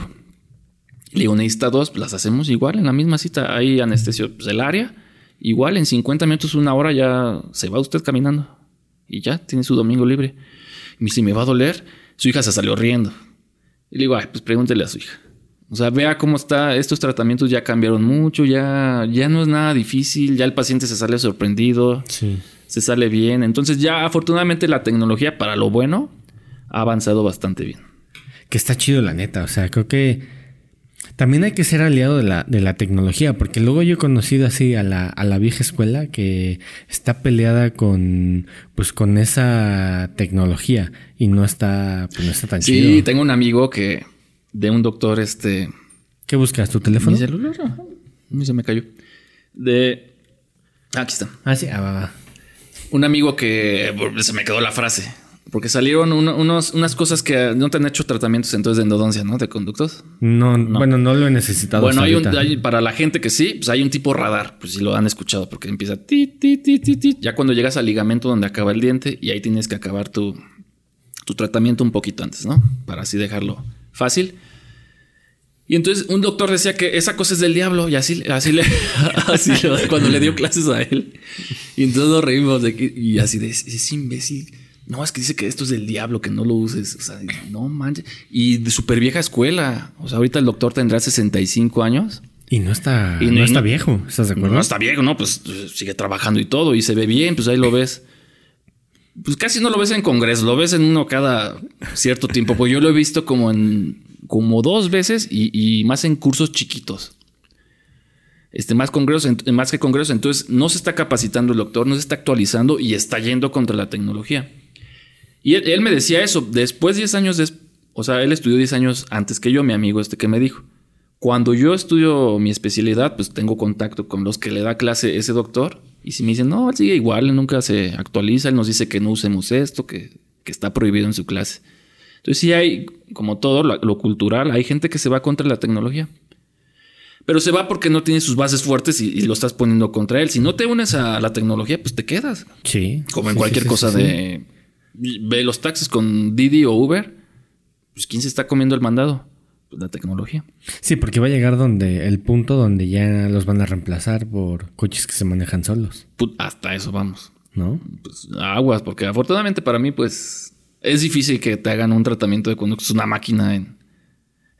Le digo, necesita dos, pues las hacemos igual en la misma cita. Hay anestesio pues, del área. Igual en 50 minutos, una hora ya se va usted caminando. Y ya tiene su domingo libre. Y me dice, ¿me va a doler? Su hija se salió riendo. Y le digo, ay, pues pregúntele a su hija. O sea, vea cómo está. Estos tratamientos ya cambiaron mucho, ya, ya no es nada difícil, ya el paciente se sale sorprendido, Sí. se sale bien. Entonces ya afortunadamente la tecnología para lo bueno ha avanzado bastante bien. Que está chido, la neta. O sea, creo que también hay que ser aliado de la, de la tecnología, porque luego yo he conocido así a la, a la vieja escuela que está peleada con, pues, con esa tecnología y no está, pues, no está tan Sí, chido. tengo un amigo que de un doctor, este, ¿Qué buscas? ¿Tu teléfono? mi celular, ajá, a mí se me cayó. De, aquí está. Ah, sí, ah, va, va. Un amigo que se me quedó la frase. Porque salieron uno- unos, unas cosas que no te han hecho tratamientos entonces de endodoncia, ¿no? De conductos. No, bueno, no lo he necesitado. Bueno, hay un, hay- para la gente que sí, pues hay un tipo radar, pues si lo han escuchado, porque empieza ti, ti, ti, ti, ti. Ya cuando llegas al ligamento donde acaba el diente y ahí tienes que acabar tu, tu tratamiento un poquito antes, ¿no? Para así dejarlo fácil. Y entonces un doctor decía que esa cosa es del diablo y así, así le, así cuando le dio clases a él. Y entonces nos reímos de que, y así de, es imbécil. No, es que dice que esto es del diablo, que no lo uses. O sea, no manches. Y de súper vieja escuela. O sea, ahorita el doctor tendrá 65 años. Y no está, y no, está viejo, ¿estás de acuerdo? No está viejo, no, pues sigue trabajando y todo, y se ve bien, pues ahí lo ves. Pues casi no lo ves en congreso, lo ves en uno cada cierto tiempo. Pues yo lo he visto como en como dos veces y, más en cursos chiquitos. Este, más congresos, más que congresos. Entonces, no se está capacitando el doctor, no se está actualizando y está yendo contra la tecnología. Y él, me decía eso, después 10 años, de, o sea, él estudió 10 años antes que yo, mi amigo este que me dijo. Cuando yo estudio mi especialidad, pues tengo contacto con los que le da clase ese doctor. Y si me dicen, no, él sigue igual, él nunca se actualiza, él nos dice que no usemos esto, que, que está prohibido en su clase. Entonces sí hay, como todo, lo, cultural, hay gente que se va contra la tecnología. Pero se va porque no tiene sus bases fuertes y, lo estás poniendo contra él. Si no te unes a la tecnología, pues te quedas. Sí. Como en cualquier cosa de... Ve los taxis con Didi o Uber. Pues ¿quién se está comiendo el mandado? Pues la tecnología. Sí, porque va a llegar donde el punto donde ya los van a reemplazar por coches que se manejan solos. hasta eso vamos. ¿No? Pues aguas, porque afortunadamente para mí, pues es difícil que te hagan un tratamiento de conducta. Es una máquina en,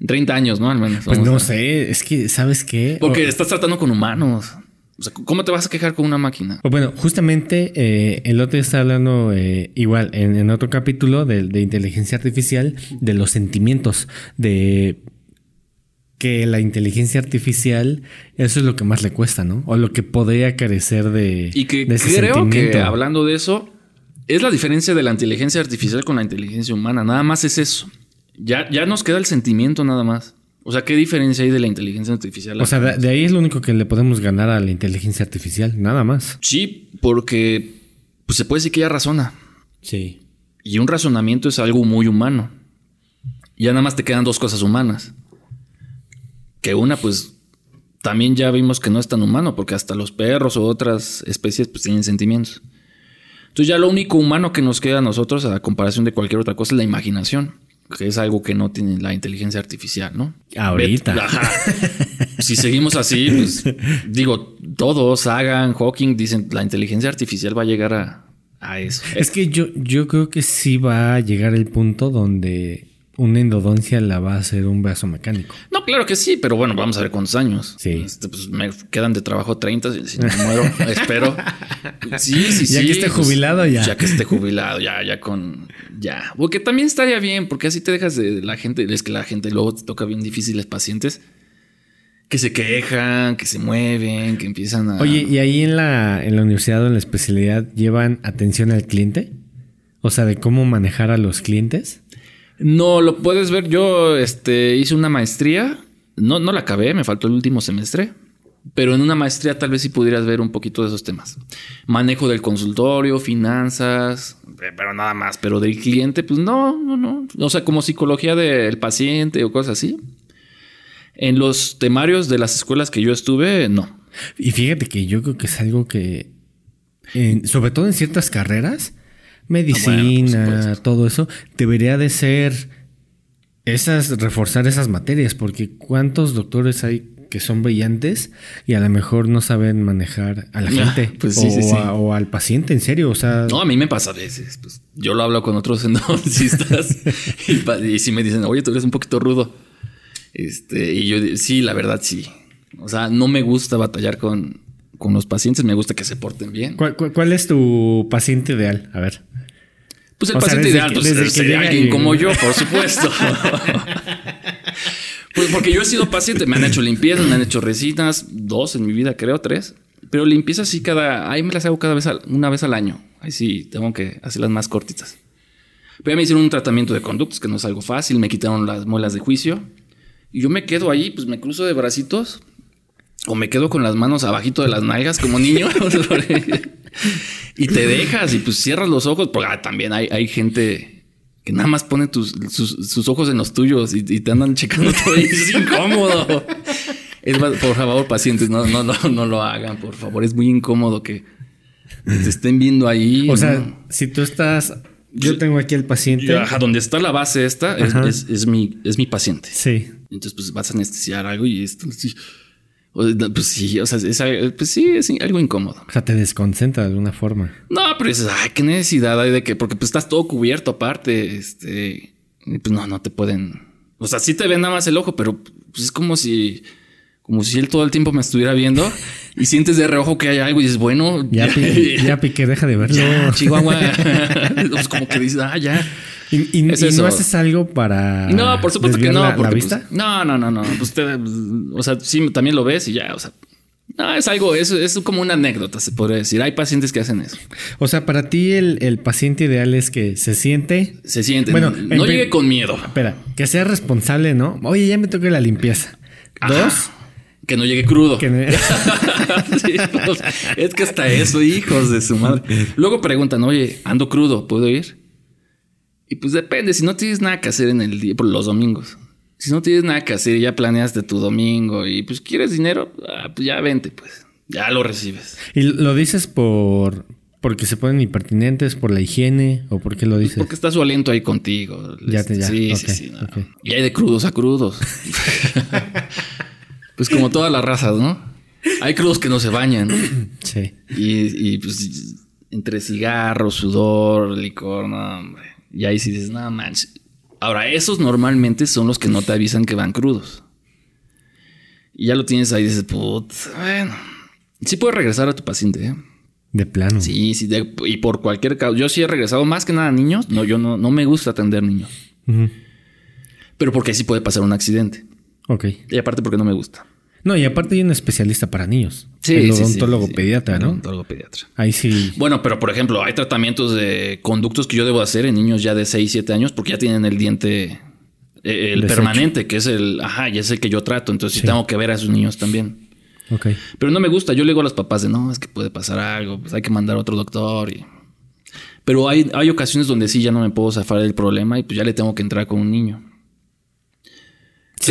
30 años, ¿no? Al menos. Pues no sé, es que, ¿sabes qué? Porque estás tratando con humanos. O sea, ¿cómo te vas a quejar con una máquina? Bueno, justamente eh, el otro está hablando eh, igual en, otro capítulo de, de, inteligencia artificial de los sentimientos, de que la inteligencia artificial eso es lo que más le cuesta, ¿no? O lo que podría carecer de y que creo que hablando de eso es la diferencia de la inteligencia artificial con la inteligencia humana. Nada más es eso. Ya, ya nos queda el sentimiento nada más. O sea, ¿qué diferencia hay de la inteligencia artificial? O sea, de, ahí es lo único que le podemos ganar a la inteligencia artificial, nada más. Sí, porque pues se puede decir que ella razona. Sí. Y un razonamiento es algo muy humano. Ya nada más te quedan dos cosas humanas. Que una, pues, también ya vimos que no es tan humano, porque hasta los perros o otras especies pues tienen sentimientos. Entonces ya lo único humano que nos queda a nosotros, a comparación de cualquier otra cosa, es la imaginación, que es algo que no tiene la inteligencia artificial, ¿no? Ahorita. si seguimos así, pues digo, todos, Hagan, Hawking, dicen, la inteligencia artificial va a llegar a, a eso. Es que yo, yo creo que sí va a llegar el punto donde una endodoncia la va a hacer un brazo mecánico. No, claro que sí, pero bueno, vamos a ver cuántos años. Sí. Este, pues me quedan de trabajo 30, si me muero, espero. Sí, sí, sí. Ya que esté pues, jubilado ya. Ya que esté jubilado, ya, ya con... Ya. Porque también estaría bien, porque así te dejas de la gente, es que la gente luego te toca bien difíciles pacientes que se quejan, que se mueven, que empiezan a... Oye, ¿y ahí en la, en la universidad o en la especialidad llevan atención al cliente? O sea, de cómo manejar a los clientes. No, lo puedes ver. Yo este, hice una maestría. No, no la acabé, me faltó el último semestre. Pero en una maestría tal vez sí pudieras ver un poquito de esos temas. Manejo del consultorio, finanzas, eh, pero nada más. Pero del cliente, pues no, no, no. O sea, como psicología del paciente o cosas así. En los temarios de las escuelas que yo estuve, no. Y fíjate que yo creo que es algo que, sobre todo en ciertas carreras, medicina, todo eso, debería de ser esas, reforzar esas materias, porque cuántos doctores hay que son brillantes y a lo mejor no saben manejar a la ah, gente pues o, al paciente, en serio, o sea... No, a mí me pasa a veces, pues, yo lo hablo con otros endodoncistas y, si me dicen, oye, tú eres un poquito rudo. Este, y yo, sí, la verdad, sí. O sea, no me gusta batallar con, con los pacientes, me gusta que se porten bien. ¿Cuál, es tu paciente ideal? A ver. Pues el paciente ideal pues, sería alguien como yo, por supuesto. pues porque yo he sido paciente, me han hecho limpiezas, me han hecho resinas, dos en mi vida, creo, tres. Pero limpiezas sí cada, ahí me las hago cada vez, una vez al año. Ahí sí tengo que hacerlas más cortitas. Pero ya me hicieron un tratamiento de conductos, que no es algo fácil, me quitaron las muelas de juicio. Y yo me quedo ahí, pues me cruzo de bracitos o me quedo con las manos abajito de las nalgas como niño. y te dejas y pues cierras los ojos. Porque ah, también hay, hay gente que nada más pone tus, sus, ojos en los tuyos y, te andan checando todo y es incómodo. Es por favor, pacientes, no, no, no, no lo hagan, por favor. Es muy incómodo que te estén viendo ahí. O sea, si tú estás yo tengo aquí el paciente. Ajá, donde está la base esta es, es, mi, es mi paciente. Sí. Entonces, pues vas a anestesiar algo y esto. Pues sí, o sea, es, pues sí, es algo incómodo. O sea, te desconcentra de alguna forma. No, pero dices, ay, qué necesidad hay de que, porque pues estás todo cubierto aparte, este, pues no, no te pueden, o sea, sí te ven nada más el ojo, pero pues es como si, como si él todo el tiempo me estuviera viendo y sientes de reojo que hay algo y dices, bueno, ya, ya, piqué, deja de verlo. Chihuahua. pues como que dices, ah, ya. ¿Y, no haces algo para. No, por supuesto que no. La, pues, vista? no, no, no, no. Usted, o sea, sí, también lo ves y ya, o sea. No, es algo, es, es como una anécdota, se podría decir. Hay pacientes que hacen eso. O sea, para ti el, paciente ideal es que se siente. Se siente. Bueno, no llegue con miedo. Espera, que sea responsable, ¿no? Oye, ya me toca la limpieza. Dos. Que no llegue crudo. Pues, es que hasta eso, hijos de su madre. Luego preguntan, oye, ando crudo, ¿puedo ir? Y pues depende, si no tienes nada que hacer en el día, por los domingos. Si no tienes nada que hacer, ya planeaste tu domingo y pues quieres dinero, ah, pues ya vente, pues. Ya lo recibes. ¿Y lo dices por porque se ponen impertinentes, por la higiene o por qué lo dices? Porque está su aliento ahí contigo. Ya te ya. Sí, sí, sí. Y hay de crudos a crudos. pues como todas las razas, ¿no? Hay crudos que no se bañan. Sí. Y, y pues entre cigarros, sudor, licor, no, hombre. Y ahí sí dices, nada manches. Ahora, esos normalmente son los que no te avisan que van crudos. Y ya lo tienes ahí y dices, put, bueno. Sí puedes regresar a tu paciente, ¿eh? De plano. Sí, sí, y por cualquier caso. Yo sí he regresado más que nada a niños. No, yo no, no me gusta atender niños. Pero porque sí puede pasar un accidente. Ok. Y aparte porque no me gusta. No, y aparte hay un especialista para niños. Sí, el odontólogo pediatra, ¿no? Odontólogo pediatra. Ahí sí. Bueno, pero por ejemplo, hay tratamientos de conductos que yo debo hacer en niños ya de 6, 7 años porque ya tienen el diente eh, permanente, que es el, ajá, ya es el que yo trato, entonces sí. tengo que ver a esos niños también. Ok. Pero no me gusta, yo le digo a los papás de, no, es que puede pasar algo, pues hay que mandar a otro doctor y... Pero hay, hay ocasiones donde sí ya no me puedo zafar del problema y pues ya le tengo que entrar con un niño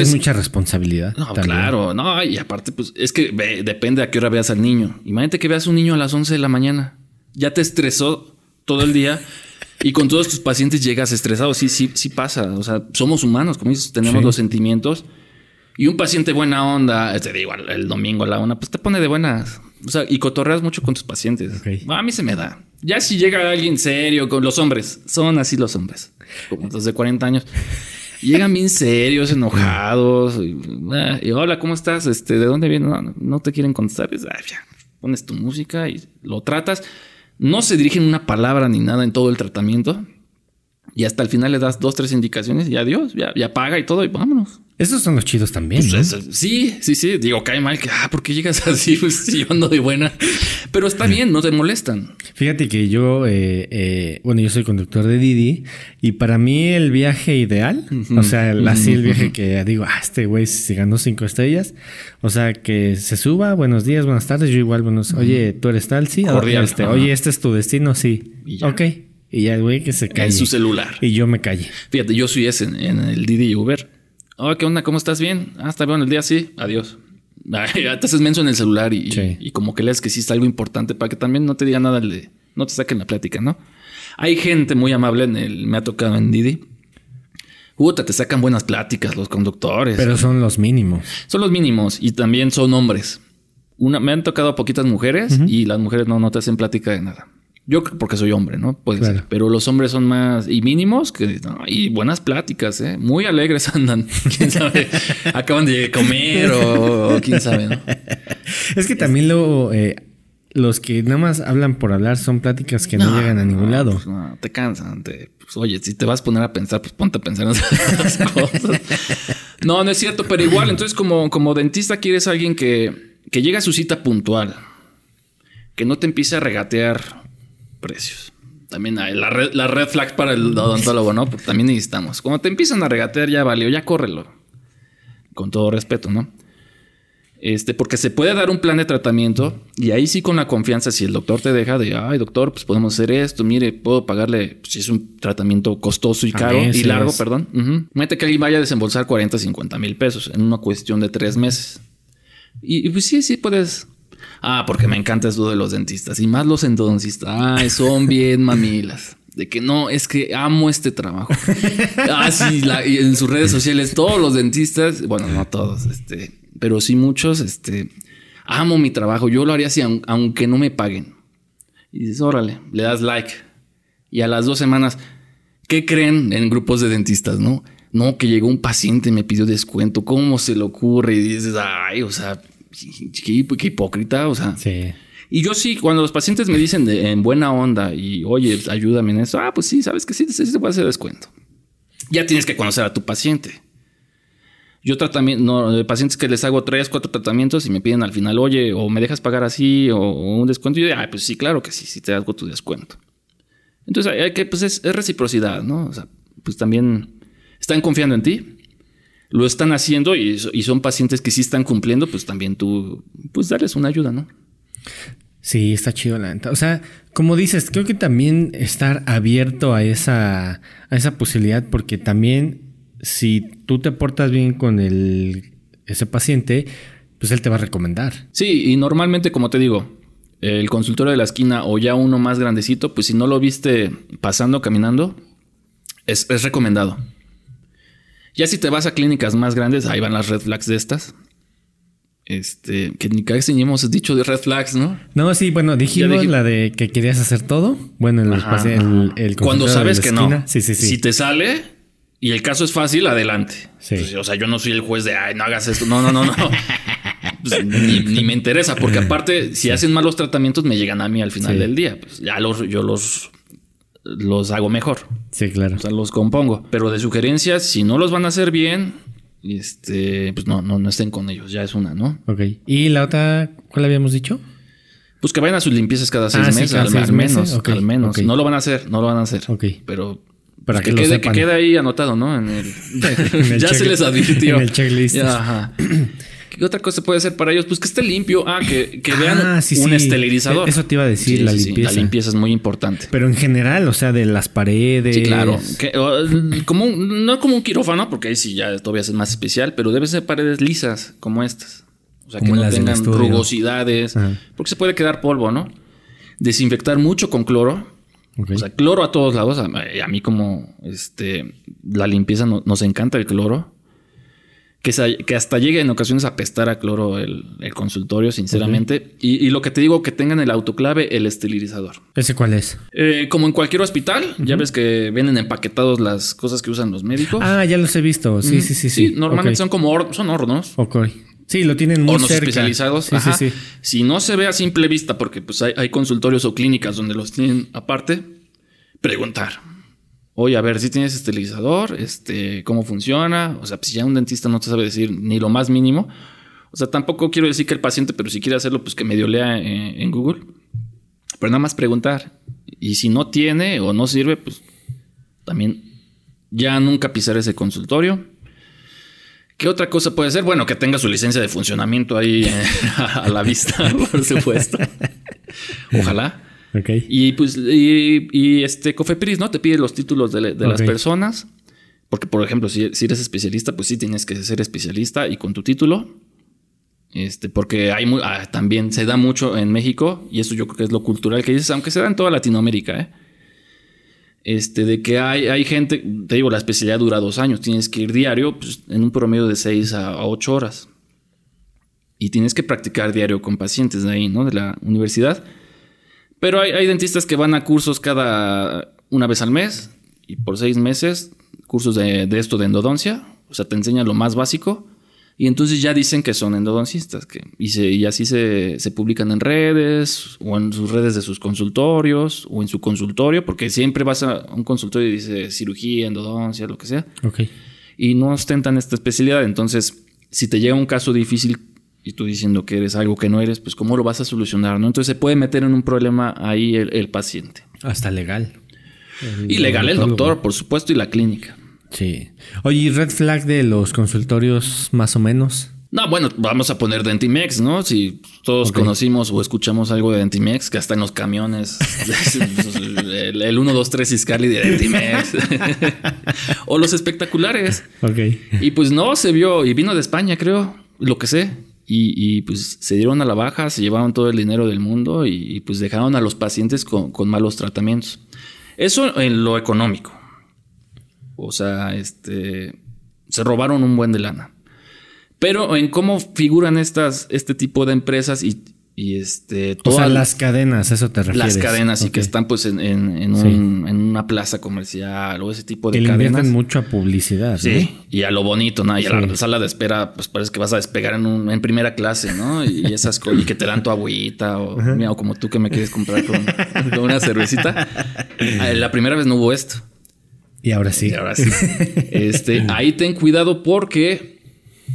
es mucha responsabilidad. No, claro, no, y aparte, pues es que depende a qué hora veas al niño. Imagínate que veas un niño a las 11 de la mañana, ya te estresó todo el día y con todos tus pacientes llegas estresado. Sí, sí, sí pasa. O sea, somos humanos, como dices, tenemos los sentimientos. Y un paciente buena onda, te digo, el domingo a la una, pues te pone de buenas. O sea, y cotorreas mucho con tus pacientes. A mí se me da. Ya si llega alguien serio con los hombres, son así los hombres, como los de 40 años. Llegan bien serios, enojados. Ah, y, hola, ¿cómo estás? Este, ¿De dónde vienes? No, te quieren contestar. Ah, pones tu música y lo tratas. No se dirigen una palabra ni nada en todo el tratamiento. Y hasta el final le das dos, tres indicaciones y adiós, ya, ya paga y todo y vámonos. Esos son los chidos también. Pues sí, sí, sí. Digo, cae mal que, ah, ¿por qué llegas así? Pues yo ando de buena. Pero está bien, no te molestan. Fíjate que yo, eh, eh, bueno, yo soy conductor de Didi y para mí el viaje ideal, o sea, así el viaje que digo, ah, este güey se ganó cinco estrellas. O sea, que se suba, buenos días, buenas tardes, yo igual, buenos, oye, tú eres tal, sí. Este, oye, este es tu destino, sí. Ok. Y ya, güey, que se cae. En su celular. Y yo me calle. Fíjate, yo soy ese en el Didi Uber Oh, ¿qué onda? ¿Cómo estás? Bien. Ah, está bien el día, sí. Adiós. te haces menso en el celular y, como que lees que sí está algo importante para que también no te diga nada, no te saquen la plática, ¿no? Hay gente muy amable en el, me ha tocado en Didi. Puta, te sacan buenas pláticas los conductores. Pero son los mínimos. Son los mínimos y también son hombres. Una, me han tocado poquitas mujeres y las mujeres no, no te hacen plática de nada. Yo porque soy hombre, ¿no? Puede Pero los hombres son más y mínimos que y buenas pláticas, ¿eh? Muy alegres andan. Quién sabe, acaban de comer o, quién sabe, ¿no? Es que también lo eh, los que nada más hablan por hablar son pláticas que no, llegan a ningún lado. Pues no, te cansan. Te, pues, oye, si te vas a poner a pensar, pues ponte a pensar en esas cosas. No, no es cierto, pero igual, entonces como, como dentista quieres alguien que, que llegue a su cita puntual, que no te empiece a regatear precios. También hay la red, la red flag para el odontólogo, ¿no? Porque también necesitamos. Cuando te empiezan a regatear, ya valió, ya córrelo. Con todo respeto, ¿no? Este, porque se puede dar un plan de tratamiento y ahí sí con la confianza, si el doctor te deja de, ay doctor, pues podemos hacer esto, mire, puedo pagarle, pues, si es un tratamiento costoso y caro y largo, perdón. Mete que alguien vaya a desembolsar 40, 50 mil pesos en una cuestión de tres meses. Y, y, pues sí, sí puedes Ah, porque me encanta eso de los dentistas y más los endodoncistas. Ah, son bien mamilas. De que no, es que amo este trabajo. Ah, sí, y en sus redes sociales, todos los dentistas, bueno, no todos, este, pero sí muchos, este, amo mi trabajo, yo lo haría así, aunque no me paguen. Y dices, órale, le das like. Y a las dos semanas, ¿qué creen en grupos de dentistas, no? No, que llegó un paciente y me pidió descuento. ¿Cómo se le ocurre? Y dices, ay, o sea, qué, qué hipócrita, o sea. Sí. Y yo sí, cuando los pacientes me dicen de, en buena onda y oye, ayúdame en eso, ah, pues sí, sabes que sí, sí se puede hacer descuento. Ya tienes que conocer a tu paciente. Yo tratamiento, no, de pacientes que les hago tres, cuatro tratamientos y me piden al final, oye, o me dejas pagar así o, un descuento. Y yo digo, ah, pues sí, claro que sí, sí te hago tu descuento. Entonces, hay que, pues es, reciprocidad, ¿no? O sea, pues también están confiando en ti, lo están haciendo y, y, son pacientes que sí están cumpliendo, pues también tú, pues darles una ayuda, ¿no? Sí, está chido la neta. O sea, como dices, creo que también estar abierto a esa, a esa posibilidad, porque también si tú te portas bien con el, ese paciente, pues él te va a recomendar. Sí, y normalmente, como te digo, el consultorio de la esquina o ya uno más grandecito, pues si no lo viste pasando, caminando, es, es recomendado. Ya si te vas a clínicas más grandes, ahí van las red flags de estas. Este, que ni casi ni hemos dicho de red flags, ¿no? No, sí, bueno, dijimos la de que querías hacer todo. Bueno, en el, el, Cuando sabes que no. Sí, sí, sí. Si te sale y el caso es fácil, adelante. Sí. o sea, yo no soy el juez de, ay, no hagas esto. No, no, no, no. Pues, ni, me interesa, porque aparte, si hacen malos tratamientos, me llegan a mí al final del día. Pues ya los, yo los, los hago mejor. Sí, claro. O sea, los compongo. Pero de sugerencias, si no los van a hacer bien, este, pues no, no, no estén con ellos. Ya es una, ¿no? Ok. ¿Y la otra, cuál habíamos dicho? Pues que vayan a sus limpiezas cada seis ah, meses, al, menos, al menos. No lo van a hacer, no lo van a hacer. Ok. Pero para pues, que, quede, que quede ahí anotado, ¿no? En el, ya se les advirtió. En el checklist. ajá. ¿Qué otra cosa puede ser para ellos? Pues que esté limpio. Ah, que, que vean ah, un esterilizador. Eso te iba a decir, la limpieza. la limpieza es muy importante. Pero en general, o sea, de las paredes. Sí, claro. como no como un quirófano, porque ahí sí ya todavía es más especial, pero deben ser paredes lisas como estas. O sea, que no tengan rugosidades. Porque se puede quedar polvo, ¿no? Desinfectar mucho con cloro. O sea, cloro a todos lados. A, mí como este la limpieza nos encanta el cloro que, hasta llegue en ocasiones a pestar a cloro el, consultorio, sinceramente. Y, lo que te digo, que tengan el autoclave, el esterilizador. ¿Ese cuál es? Eh, como en cualquier hospital, ya ves que vienen empaquetados las cosas que usan los médicos. Ah, ya los he visto. Sí, sí, sí, sí. normalmente son como son hornos. Ok. Sí, lo tienen muy hornos especializados. Sí, sí, sí. Si no se ve a simple vista, porque pues hay, hay consultorios o clínicas donde los tienen aparte, preguntar oye, a ver, si tienes esterilizador, este, cómo funciona. O sea, pues, si ya un dentista no te sabe decir ni lo más mínimo. O sea, tampoco quiero decir que el paciente, pero si quiere hacerlo, pues que medio lea en, en Google. Pero nada más preguntar. Y si no tiene o no sirve, pues también ya nunca pisar ese consultorio. ¿Qué otra cosa puede ser? Bueno, que tenga su licencia de funcionamiento ahí eh, a la vista, por supuesto. Ojalá. Y pues, y, este Cofepris, ¿no? Te pide los títulos de, las personas. Porque, por ejemplo, si, eres especialista, pues sí tienes que ser especialista y con tu título. Este, porque hay ah, también se da mucho en México, y eso yo creo que es lo cultural que dices, aunque se da en toda Latinoamérica, ¿eh? Este, de que hay, hay gente, te digo, la especialidad dura dos años, tienes que ir diario pues, en un promedio de seis a, ocho horas. Y tienes que practicar diario con pacientes de ahí, ¿no? De la universidad. Pero hay, dentistas que van a cursos cada una vez al mes y por seis meses, cursos de, esto de endodoncia. O sea, te enseñan lo más básico. Y entonces ya dicen que son endodoncistas. Que, y, así se, publican en redes o en sus redes de sus consultorios o en su consultorio, porque siempre vas a un consultorio y dice cirugía, endodoncia, lo que sea. Y no ostentan esta especialidad. Entonces, si te llega un caso difícil y tú diciendo que eres algo que no eres, pues cómo lo vas a solucionar, ¿no? Entonces se puede meter en un problema ahí el, paciente. Hasta legal. y legal el doctor, por supuesto, y la clínica. Sí. Oye, red flag de los consultorios más o menos? No, bueno, vamos a poner Dentimex, ¿no? Si todos conocimos o escuchamos algo de Dentimex, que hasta en los camiones, el, el 1, 2, 3 Iscali de Dentimex. o los espectaculares. Ok. Y pues no, se vio, y vino de España, creo, lo que sé. Y, pues se dieron a la baja, se llevaron todo el dinero del mundo y, pues dejaron a los pacientes con, malos tratamientos. Eso en lo económico. O sea, este, se robaron un buen de lana. Pero en cómo figuran estas, este tipo de empresas y, y este... O sea, las cadenas, eso te refieres. Las cadenas y que están pues en, en, en, un- en una plaza comercial o ese tipo de Que le cadenas. invierten mucho a publicidad. Sí, y a lo bonito, ¿no? Y a la sala de espera, pues parece que vas a despegar en, un- en primera clase, ¿no? Y esas cosas, y que te dan tu agüita, o, mira, o como tú que me quieres comprar con, con una cervecita. Ah, La primera vez no hubo esto. Y ahora sí. Y ahora sí. Este, ahí ten cuidado porque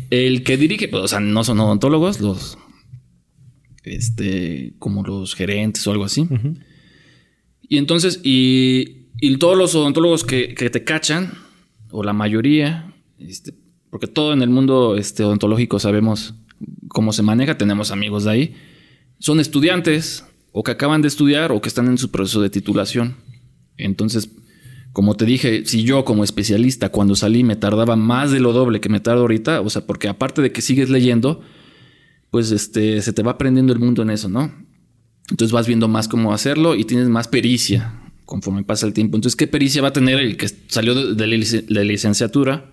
el que dirige, pues, o sea, no son odontólogos, los este, como los gerentes o algo así. Y entonces, y, y todos los odontólogos que, que te cachan, o la mayoría, este, porque todo en el mundo este, odontológico sabemos cómo se maneja, tenemos amigos de ahí, son estudiantes o que acaban de estudiar o que están en su proceso de titulación. Entonces, como te dije, si yo como especialista cuando salí me tardaba más de lo doble que me tardo ahorita, o sea, porque aparte de que sigues leyendo, pues este, se te va aprendiendo el mundo en eso, ¿no? Entonces vas viendo más cómo hacerlo y tienes más pericia conforme pasa el tiempo. Entonces, ¿qué pericia va a tener el que salió de, de la lic- de licenciatura?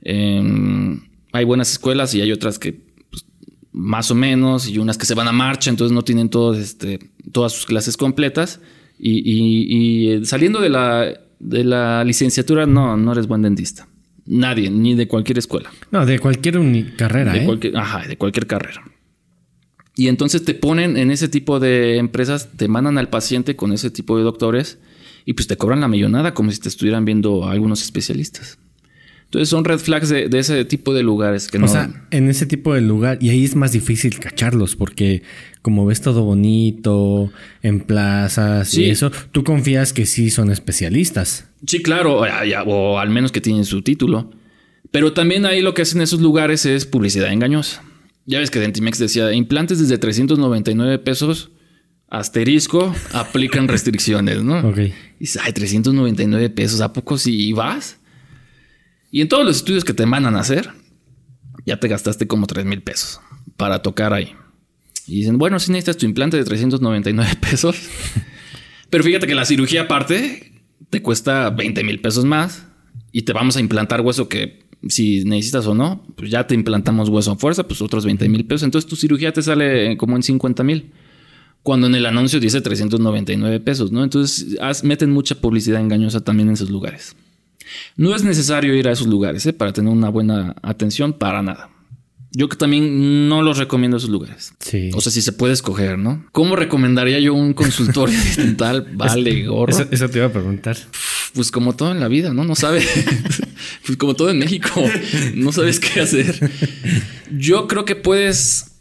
Em, hay buenas escuelas y hay otras que pues, más o menos y unas que se van a marcha, entonces no tienen este, todas sus clases completas. Y, y- y, eh, saliendo de la, de la licenciatura, no, no eres buen dentista. Nadie, ni de cualquier escuela. No, de cualquier carrera, De ¿eh? cualquier, ajá, de cualquier carrera. Y entonces te ponen en ese tipo de empresas, te mandan al paciente con ese tipo de doctores y pues te cobran la millonada como si te estuvieran viendo a algunos especialistas. Entonces son red flags de, de ese tipo de lugares que O no... sea, en ese tipo de lugar, y ahí es más difícil cacharlos, porque como ves todo bonito, en plazas Sí. y eso, tú confías que sí son especialistas. Sí, claro, o, ya- o al menos que tienen su título. Pero también ahí lo que hacen esos lugares es publicidad engañosa. Ya ves que Dentimex decía, implantes desde 399 pesos, asterisco, aplican restricciones, ¿no? Ok. Y dices, ay, 399 pesos, ¿a poco si vas? Y en todos los estudios que te mandan a hacer, ya te gastaste como 3 mil pesos para tocar ahí. Y dicen, bueno, si necesitas tu implante de 399 pesos. Pero fíjate que la cirugía aparte te cuesta 20 mil pesos más y te vamos a implantar hueso que si necesitas o no, pues ya te implantamos hueso a fuerza, pues otros 20 mil pesos. Entonces tu cirugía te sale como en 50 mil. Cuando en el anuncio dice 399 pesos, ¿no? Entonces meten mucha publicidad engañosa también en esos lugares. No es necesario ir a esos lugares ¿eh? para tener una buena atención, para nada. Yo que también no los recomiendo esos lugares. Sí. O sea, si se puede escoger, ¿no? ¿Cómo recomendaría yo un consultorio dental? Vale, gorro. Eso, eso te iba a preguntar. Pues como todo en la vida, ¿no? No sabes. pues como todo en México. No sabes qué hacer. Yo creo que puedes.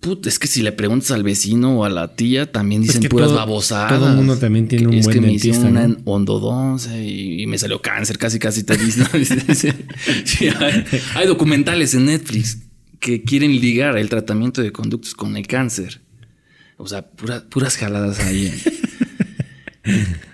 Put, es que si le preguntas al vecino o a la tía, también dicen que puras todo- babosadas. todo mundo también tiene un es buen que me dentista, hicieron una ¿no? endodoncia y, y me salió cáncer, casi casi te dicen. ¿no? Sí, hay, hay documentales en Netflix que quieren ligar el tratamiento de conductos con el cáncer. O sea, pura- puras jaladas ahí.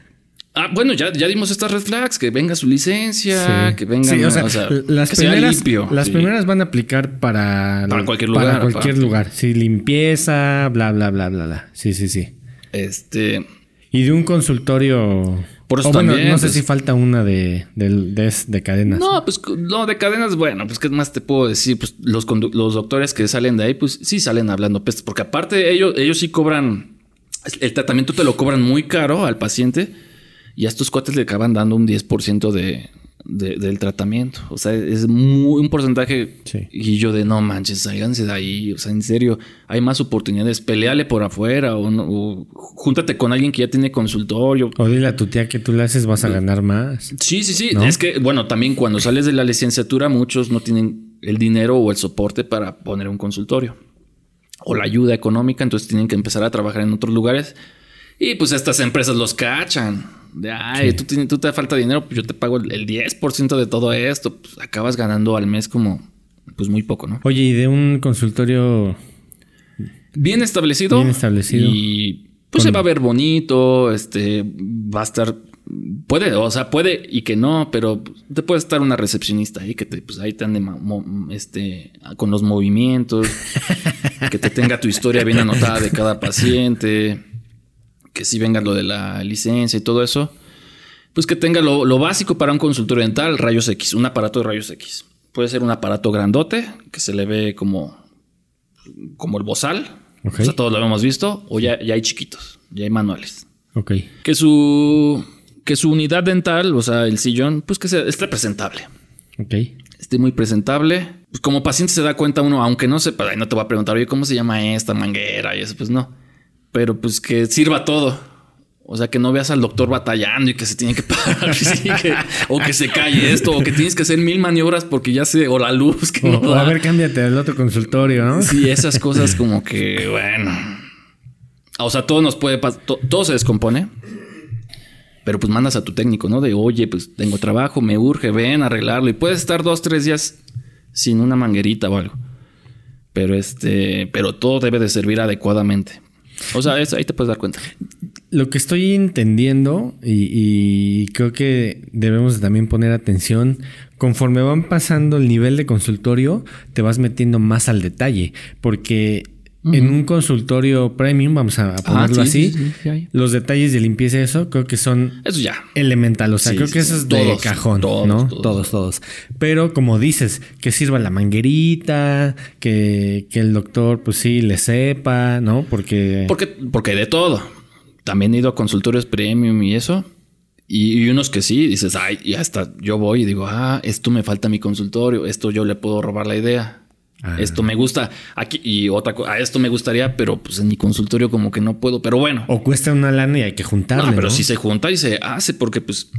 Ah, bueno, ya, ya dimos estas red flags, que venga su licencia, Sí. que venga, Sí, o sea, las, que primeras, limpio. las sí. primeras van a aplicar para, Para cualquier Para lugar, cualquier para- lugar. Sí, limpieza, bla, bla, bla, bla, bla. Sí, sí, sí. Este, Y de un consultorio. Por eso o bueno, también, no sé pues- si falta una de, de, de, de cadenas. no, pues no, de cadenas, bueno, pues qué más te puedo decir, pues los, los doctores que salen de ahí, pues sí salen hablando pestes, porque aparte ellos, ellos sí cobran, el tratamiento te lo cobran muy caro al paciente y a estos cuates le acaban dando un 10% de, de- del tratamiento. O sea, es muy un porcentaje. Sí. Y yo de no manches, sálganse de ahí. O sea, en serio, hay más oportunidades. Peleale por afuera o, no- o júntate con alguien que ya tiene consultorio. O dile a tu tía que tú le haces, vas a ganar más. Sí, sí, sí. ¿No? Es que, bueno, también cuando sales de la licenciatura, muchos no tienen el dinero o el soporte para poner un consultorio o la ayuda económica, entonces tienen que empezar a trabajar en otros lugares. Y pues estas empresas los cachan. De, ay, tú, tienes- tú te falta dinero, pues yo te pago el, el 10% de todo esto. Pues acabas ganando al mes como, pues muy poco, ¿no? Oye, y de un consultorio. Bien establecido. Bien establecido. Y pues Con- se va a ver bonito, este, va a estar, puede, o sea, puede y que no, pero te puede estar una recepcionista ahí que te, pues ahí te ande, este, con los movimientos, que te tenga tu historia bien anotada de cada paciente, que sí venga lo de la licencia y todo eso. Pues que tenga lo, lo básico para un consultorio dental, rayos X, un aparato de rayos X. Puede ser un aparato grandote que se le ve como, como el bozal. O sea, todos lo hemos visto. O ya, ya hay chiquitos, ya hay manuales. Que su, que su unidad dental, o sea, el sillón, pues que sea, esté presentable. Ok. Esté muy presentable. Pues como paciente se da cuenta uno, aunque no sepa, no te va a preguntar, oye, ¿cómo se llama esta manguera? Y eso, pues no. Pero pues que sirva todo. O sea, que no veas al doctor batallando y que se tiene que parar, o que se calle esto, o que tienes que hacer mil maniobras porque ya se, o la luz que no A ver, cámbiate al otro consultorio, ¿no? Sí, esas cosas como que, bueno. O sea, todo nos puede pasar, todo se descompone. Pero pues mandas a tu técnico, ¿no? De, oye, pues tengo trabajo, me urge, ven a arreglarlo. Y puedes estar dos, tres días sin una manguerita o algo. Pero este, pero todo debe de servir adecuadamente. O sea, ahí te puedes dar cuenta. Lo que estoy entendiendo y, creo que debemos también poner atención, conforme van pasando el nivel de consultorio, te vas metiendo más al detalle, porque en un consultorio premium, vamos a, ponerlo así, los detalles de limpieza y eso creo que son eso ya. elemental. O sea, creo que eso es de cajón, ¿no? Todos, todos, Pero como dices, que sirva la manguerita, que, el doctor, pues sí, le sepa, ¿no? Porque. Porque, porque de todo. También he ido a consultorios premium y eso. Y, y, unos que sí, dices, ay, y hasta yo voy y digo, ah, esto me falta mi consultorio, esto yo le puedo robar la idea. Ah. Esto me gusta aquí y otra cosa, a esto me gustaría, pero pues en mi consultorio como que no puedo, pero bueno. O cuesta una lana y hay que juntarle. No, pero si se junta y se hace porque pues,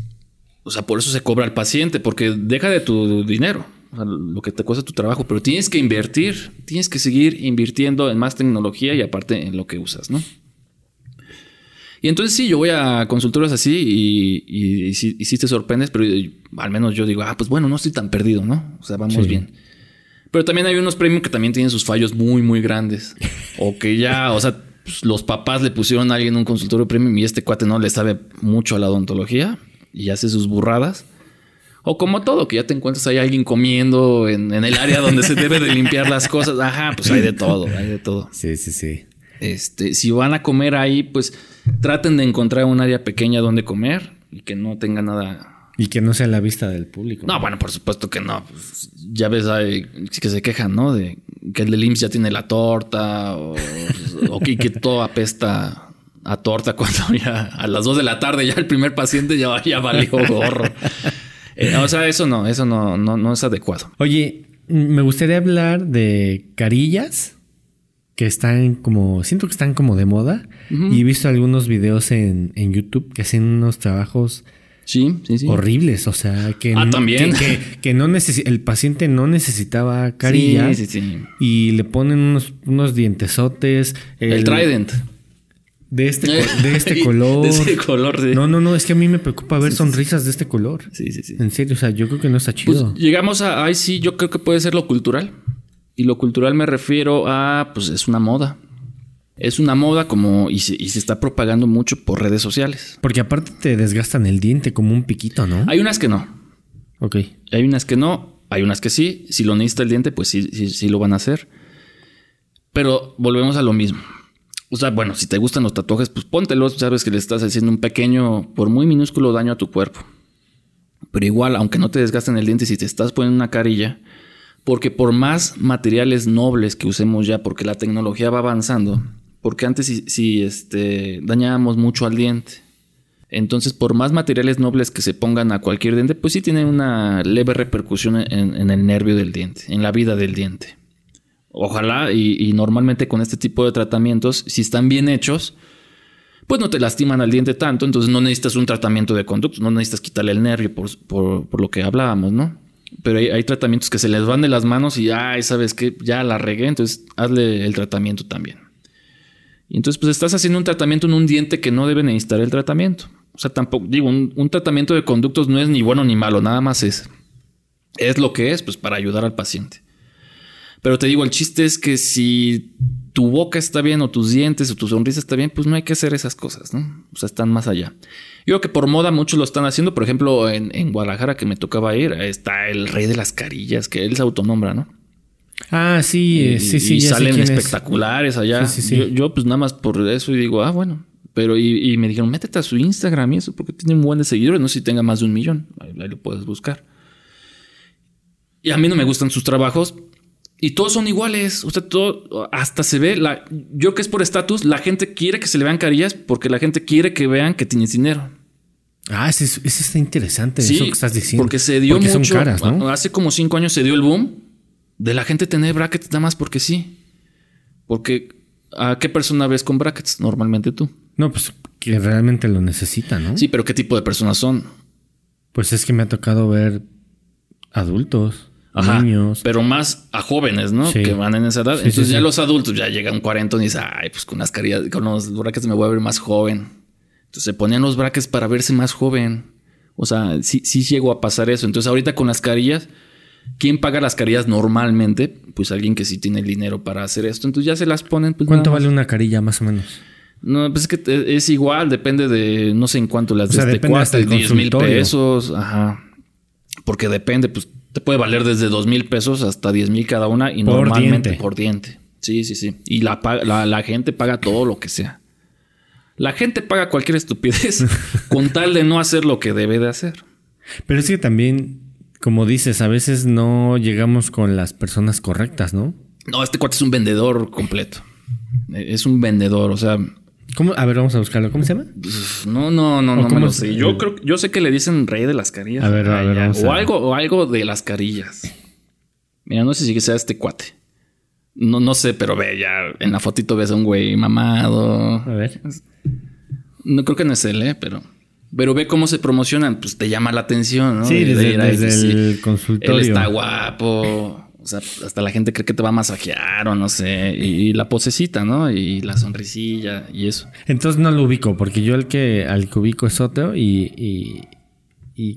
o sea, por eso se cobra al paciente, porque deja de tu dinero, lo que te cuesta tu trabajo, pero tienes que invertir, tienes que seguir invirtiendo en más tecnología y aparte en lo que usas, ¿no? Y entonces sí, yo voy a consultorios así y, y, sí, te sorprendes, pero al menos yo digo, ah, pues bueno, no estoy tan perdido, ¿no? O sea, vamos bien. Pero también hay unos premios que también tienen sus fallos muy, muy grandes. o que ya, o sea, pues, los papás le pusieron a alguien un consultorio premium y este cuate no le sabe mucho a la odontología y hace sus burradas. O como todo, que ya te encuentras ahí alguien comiendo en, el área donde se debe de limpiar las cosas. Ajá, pues hay de todo, hay de todo. Sí, sí, sí. Este, si van a comer ahí, pues traten de encontrar un área pequeña donde comer y que no tenga nada y que no sea la vista del público. No, bueno, por supuesto que no. Pues, ya ves hay, que se quejan, ¿no? De que el de IMSS ya tiene la torta o, que, todo apesta a torta cuando ya a las 2 de la tarde ya el primer paciente ya, ya valió gorro. Eh, o sea, eso no, eso no, no, no es adecuado. Oye, me gustaría hablar de carillas que están como, siento que están como de moda. Y he visto algunos videos en, en YouTube que hacen unos trabajos Sí, sí, sí. Horribles, o sea, que, ah, ¿también? que, no el paciente no necesitaba carillas sí, sí, sí. y le ponen unos, unos dientesotes. El, Trident. De este, de este color. De este color, sí. No, no, no, es que a mí me preocupa ver sonrisas de este color. Sí, sí, sí. En serio, o sea, yo creo que no está pues chido. llegamos a, ahí sí, yo creo que puede ser lo cultural. Y lo cultural me refiero a, pues es una moda. Es una moda como y se, está propagando mucho por redes sociales. Porque aparte te desgastan el diente como un piquito, ¿no? Hay unas que no. Ok. Hay unas que no, hay unas que sí. Si lo necesita el diente, pues sí, sí, sí lo van a hacer. Pero volvemos a lo mismo. O sea, bueno, si te gustan los tatuajes, pues póntelos. Sabes que le estás haciendo un pequeño, por muy minúsculo daño a tu cuerpo. Pero igual, aunque no te desgasten el diente, si te estás poniendo una carilla, porque por más materiales nobles que usemos ya, porque la tecnología va avanzando, porque antes si, este, dañábamos mucho al diente. Entonces, por más materiales nobles que se pongan a cualquier diente, pues sí tiene una leve repercusión en, el nervio del diente, en la vida del diente. Ojalá y, normalmente con este tipo de tratamientos, si están bien hechos, pues no te lastiman al diente tanto, entonces no necesitas un tratamiento de conducto, no necesitas quitarle el nervio por, lo que hablábamos, ¿no? Pero hay, tratamientos que se les van de las manos y, ay, ¿sabes qué? Ya la regué, entonces hazle el tratamiento también. Y entonces, pues estás haciendo un tratamiento en un diente que no debe necesitar el tratamiento. O sea, tampoco, digo, un, tratamiento de conductos no es ni bueno ni malo, nada más es, es lo que es, pues para ayudar al paciente. Pero te digo, el chiste es que si tu boca está bien o tus dientes o tu sonrisa está bien, pues no hay que hacer esas cosas, ¿no? O sea, están más allá. Yo creo que por moda muchos lo están haciendo. Por ejemplo, en, en Guadalajara que me tocaba ir, está el rey de las carillas, que él se autonombra, ¿no? Ah, sí, sí, sí. Y salen espectaculares allá. yo, pues nada más por eso y digo, ah, bueno. Pero y, me dijeron, métete a su Instagram y eso, porque tiene un buen de seguidores. No sé si tenga más de un millón. Ahí, lo puedes buscar. Y a mí no me gustan sus trabajos. Y todos son iguales. Usted todo, hasta se ve. La, yo que es por estatus. La gente quiere que se le vean carillas porque la gente quiere que vean que tienes dinero. Ah, ese, ese está interesante. eso que estás diciendo. Porque se dio mucho. Hace como cinco años se dio el boom de la gente tener brackets nada más porque sí. Porque ¿a qué persona ves con brackets normalmente tú? No, pues que realmente lo necesita, ¿no? Sí, pero ¿qué tipo de personas son? Pues es que me ha tocado ver adultos, niños. Pero más a jóvenes, ¿no? Que van en esa edad. Entonces ya los adultos ya llegan 40 y dicen, ay, pues con las carillas, con los brackets me voy a ver más joven. Entonces se ponían los brackets para verse más joven. O sea, sí, sí llegó a pasar eso. Entonces ahorita con las carillas, ¿quién paga las carillas normalmente? Pues alguien que sí tiene el dinero para hacer esto. Entonces ya se las ponen. Pues, ¿Cuánto vale una carilla más o menos? No, pues es que es igual, depende de no sé en cuánto las este cuesta, 10 mil pesos. Ajá. Porque depende, pues te puede valer desde dos mil pesos hasta 10 mil cada una y normalmente por diente. Sí, sí, sí. Y la, la, gente paga todo lo que sea. La gente paga cualquier estupidez con tal de no hacer lo que debe de hacer. Pero es que también, como dices, a veces no llegamos con las personas correctas, ¿no? No, este cuate es un vendedor completo. Es un vendedor, o sea, ¿Cómo? A ver, vamos a buscarlo. ¿Cómo se llama? No, no, no, no me lo sé. Yo creo, yo sé que le dicen rey de las carillas. A ver, a ver, o algo, o algo de las carillas. Mira, no sé si sea este cuate. No, no sé, pero ve, ya en la fotito ves a un güey mamado. A ver. No creo que no es él, ¿eh? Pero, pero ve cómo se promocionan. Pues te llama la atención, ¿no? Sí, desde, el consultorio. Él está guapo. O sea, hasta la gente cree que te va a masajear o no sé. Y, la posecita, ¿no? Y la sonrisilla y eso. Entonces no lo ubico, porque yo el que al que ubico es otro y, y,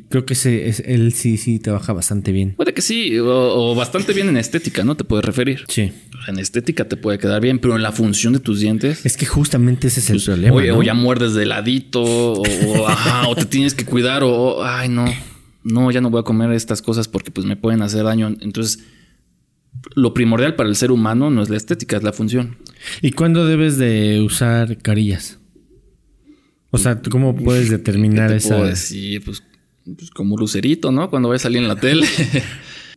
creo que ese, es, él sí, sí trabaja bastante bien. Puede que sí, o, bastante bien en estética, ¿no? Te puede referir. Sí. En estética te puede quedar bien, pero en la función de tus dientes. Es que justamente ese es el pues, problema. Oye, o ya muerdes de ladito, o, o te tienes que cuidar, o ay, no, no, ya no voy a comer estas cosas porque pues me pueden hacer daño. Entonces lo primordial para el ser humano no es la estética, es la función. ¿Y cuándo debes de usar carillas? O sea, ¿cómo puedes determinar esa? Puedo decir? Pues, pues, como lucerito, ¿no? Cuando vaya a salir en la tele.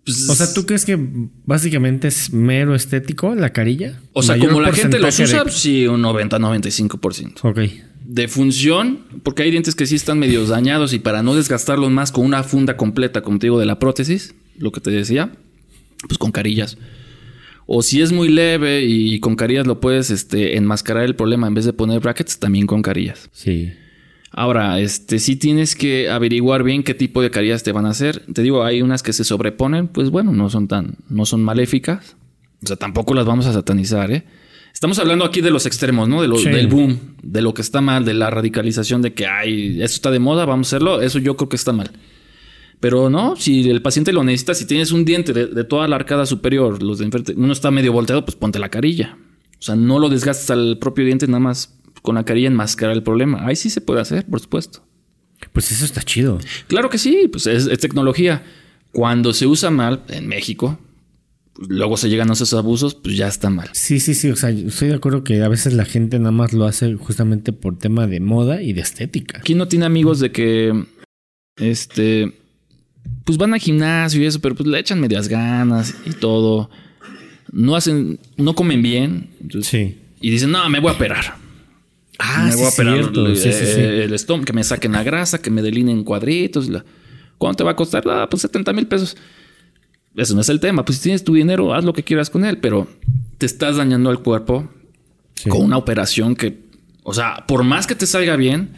Pues, o sea, ¿tú crees que básicamente es mero estético la carilla? O sea, como la gente los usa, sí, un 90-95%. Ok. De función, porque hay dientes que sí están medio dañados y para no desgastarlos más con una funda completa, como te digo, de la prótesis, lo que te decía, pues con carillas. O si es muy leve y con carillas lo puedes este, enmascarar el problema en vez de poner brackets, también con carillas. Sí. Ahora, este, si tienes que averiguar bien qué tipo de carillas te van a hacer. Te digo, hay unas que se sobreponen, pues bueno, no son tan, no son maléficas. O sea, tampoco las vamos a satanizar, ¿eh? Estamos hablando aquí de los extremos, ¿no? De lo, Del boom, de lo que está mal, de la radicalización de que, ay, esto está de moda, vamos a hacerlo. Eso yo creo que está mal. Pero no, si el paciente lo necesita, si tienes un diente de, toda la arcada superior, los de enfrente, uno está medio volteado, pues ponte la carilla. O sea, no lo desgastes al propio diente, nada más con la carilla enmascarar el problema. Ahí sí se puede hacer, por supuesto. Pues eso está chido. Claro que sí, pues es, tecnología. Cuando se usa mal en México, pues luego se llegan a esos abusos, pues ya está mal. Sí, sí, sí. O sea, estoy de acuerdo que a veces la gente nada más lo hace justamente por tema de moda y de estética. ¿Quién no tiene amigos de que este pues van al gimnasio y eso, pero pues le echan medias ganas y todo. No hacen, no comen bien. sí. Y dicen, no, me voy a operar. Ah, me voy a operar el, estómago, que me saquen la grasa, que me delineen cuadritos. ¿Cuánto te va a costar? Ah, pues 70 mil pesos. Eso no es el tema. Pues si tienes tu dinero, haz lo que quieras con él, pero te estás dañando al cuerpo con una operación que, o sea, por más que te salga bien,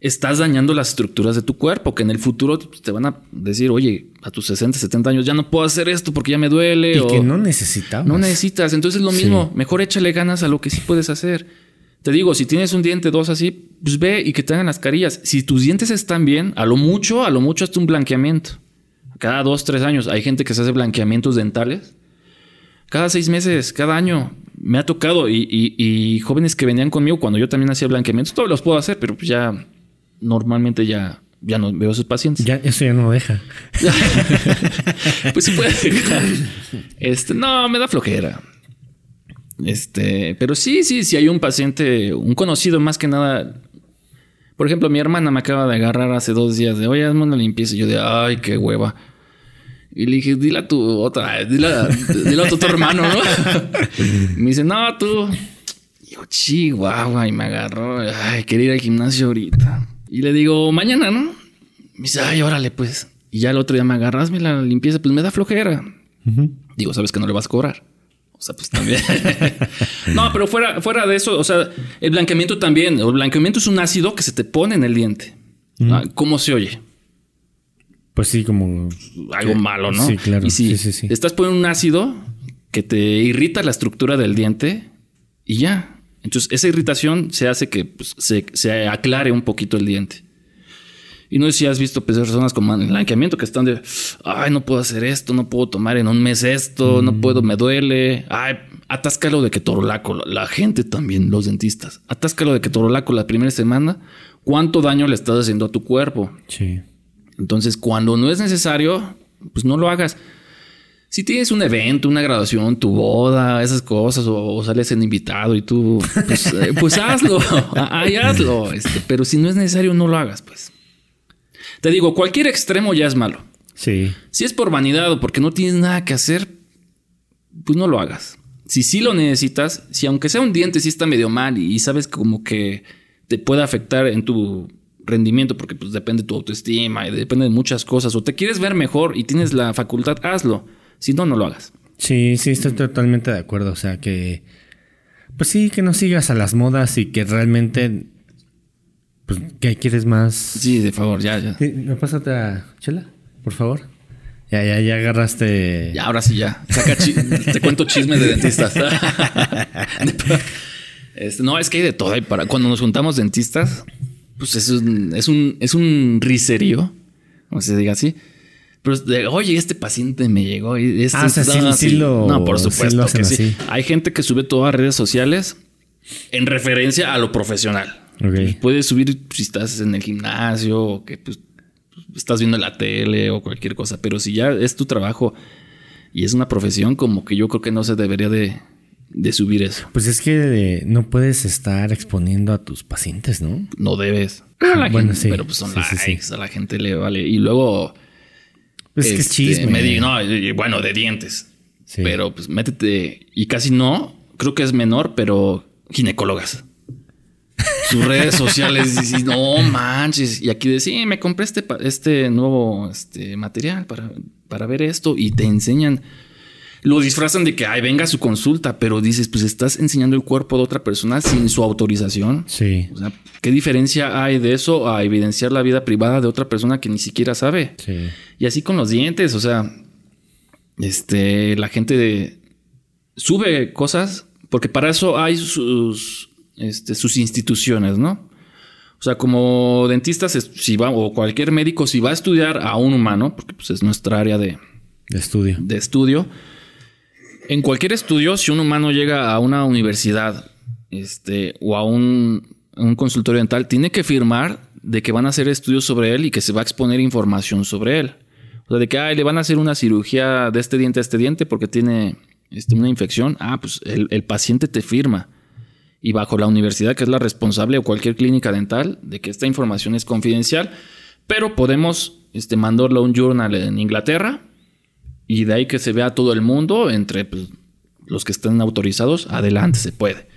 estás dañando las estructuras de tu cuerpo, que en el futuro te van a decir, oye, a tus 60, 70 años ya no puedo hacer esto porque ya me duele. Y que no necesitas. No necesitas. Entonces es lo mismo. Mejor échale ganas a lo que sí puedes hacer. Te digo, si tienes un diente, dos así, pues ve y que te hagan las carillas. Si tus dientes están bien, a lo mucho, a lo mucho hasta un blanqueamiento. Cada dos, tres años. Hay gente que se hace blanqueamientos dentales. Cada seis meses, cada año. Me ha tocado. Y, y jóvenes que venían conmigo cuando yo también hacía blanqueamientos, todos los puedo hacer, pero pues ya normalmente ya, ya no veo a sus pacientes. Ya, eso ya no lo deja. pues sí puede dejar. Este, no, me da flojera. Este, pero sí, sí, si hay un paciente, un conocido más que nada. Por ejemplo, mi hermana me acaba de agarrar hace dos días de, oye, hazme una limpieza. Y yo de, ay, qué hueva. Y le dije, dile a tu otra, dile a, dile a tu hermano, ¿no? me dice, no, tú. Y yo, chihuahua, y me agarró. Ay, quería ir al gimnasio ahorita. Y le digo, mañana, ¿no? Me dice, ay, órale, pues. Y ya el otro día me agarras, me la limpieza, pues me da flojera. Digo, sabes que no le vas a cobrar. O sea, pues también. no, pero fuera, fuera de eso, o sea, el blanqueamiento también. El blanqueamiento es un ácido que se te pone en el diente. ¿Cómo se oye? Pues sí, como algo malo, ¿no? Sí, claro. Y si sí, sí, estás poniendo un ácido que te irrita la estructura del diente y ya. Entonces, esa irritación se hace que pues, se, se, aclare un poquito el diente. Y no sé si has visto personas con blanqueamiento que están de, ay, no puedo hacer esto, no puedo tomar en un mes esto, no puedo, me duele. Ay, atáscalo de que torolaco. La gente también, los dentistas. Atáscalo de que torolaco la primera semana. ¿Cuánto daño le estás haciendo a tu cuerpo? Sí. Entonces, cuando no es necesario, pues no lo hagas. Si tienes un evento, una graduación, tu boda, esas cosas, o, sales en invitado y tú, pues, eh, pues hazlo, ahí hazlo. Este, pero si no es necesario, no lo hagas, pues. Te digo, cualquier extremo ya es malo. Sí. Si es por vanidad o porque no tienes nada que hacer, pues no lo hagas. Si sí lo necesitas, si aunque sea un diente, sí está medio mal y, sabes como que te puede afectar en tu rendimiento porque pues depende de tu autoestima y depende de muchas cosas o te quieres ver mejor y tienes la facultad, hazlo. Si no, no lo hagas. Sí, sí, estoy totalmente de acuerdo. O sea que, pues sí, que no sigas a las modas y que realmente pues, ¿qué quieres más? Sí, de favor, ya, ya. ¿Me pasa otra chela? Por favor. Ya, ya, ya agarraste. Ya, ahora sí, ya. Saca te cuento chismes de dentistas. Este, no, es que hay de todo. para cuando nos juntamos dentistas, pues es un, es un, es un riserío, o se diga así. Pero de, oye, este paciente me llegó y este ah, sí, sí, lo, no, por supuesto que sí. Hay gente que sube todas redes sociales en referencia a lo profesional. Pues, puedes subir si estás en el gimnasio o que pues, estás viendo la tele o cualquier cosa, pero si ya es tu trabajo y es una profesión, como que yo creo que no se debería de, subir eso. Pues es que no puedes estar exponiendo a tus pacientes, ¿no? No debes. A bueno, sí. Pero pues son likes, a la gente le vale. Y luego. Pues es que es este, chisme. no, bueno, de dientes. Pero pues métete. Y casi no, creo que es menor, pero ginecólogas sus redes sociales y no manches. Y aquí decía, me compré este, este nuevo este, material para, para ver esto y te enseñan. Lo disfrazan de que, ay, venga su consulta, pero dices, pues estás enseñando el cuerpo de otra persona sin su autorización. Sí. O sea, ¿qué diferencia hay de eso a evidenciar la vida privada de otra persona que ni siquiera sabe? Sí. Y así con los dientes, o sea, este, la gente sube cosas porque para eso hay sus este, sus instituciones, ¿no? O sea, como dentistas, si va, o cualquier médico, si va a estudiar a un humano, porque pues, es nuestra área de, estudio. de estudio, en cualquier estudio, si un humano llega a una universidad este, o a un, un consultorio dental, tiene que firmar de que van a hacer estudios sobre él y que se va a exponer información sobre él. O sea, de que ay, le van a hacer una cirugía de este diente a este diente porque tiene este, una infección. Ah, pues el, el paciente te firma y bajo la universidad que es la responsable o cualquier clínica dental de que esta información es confidencial, pero podemos este, mandarlo a un journal en Inglaterra y de ahí que se vea todo el mundo entre pues, los que estén autorizados, adelante se puede.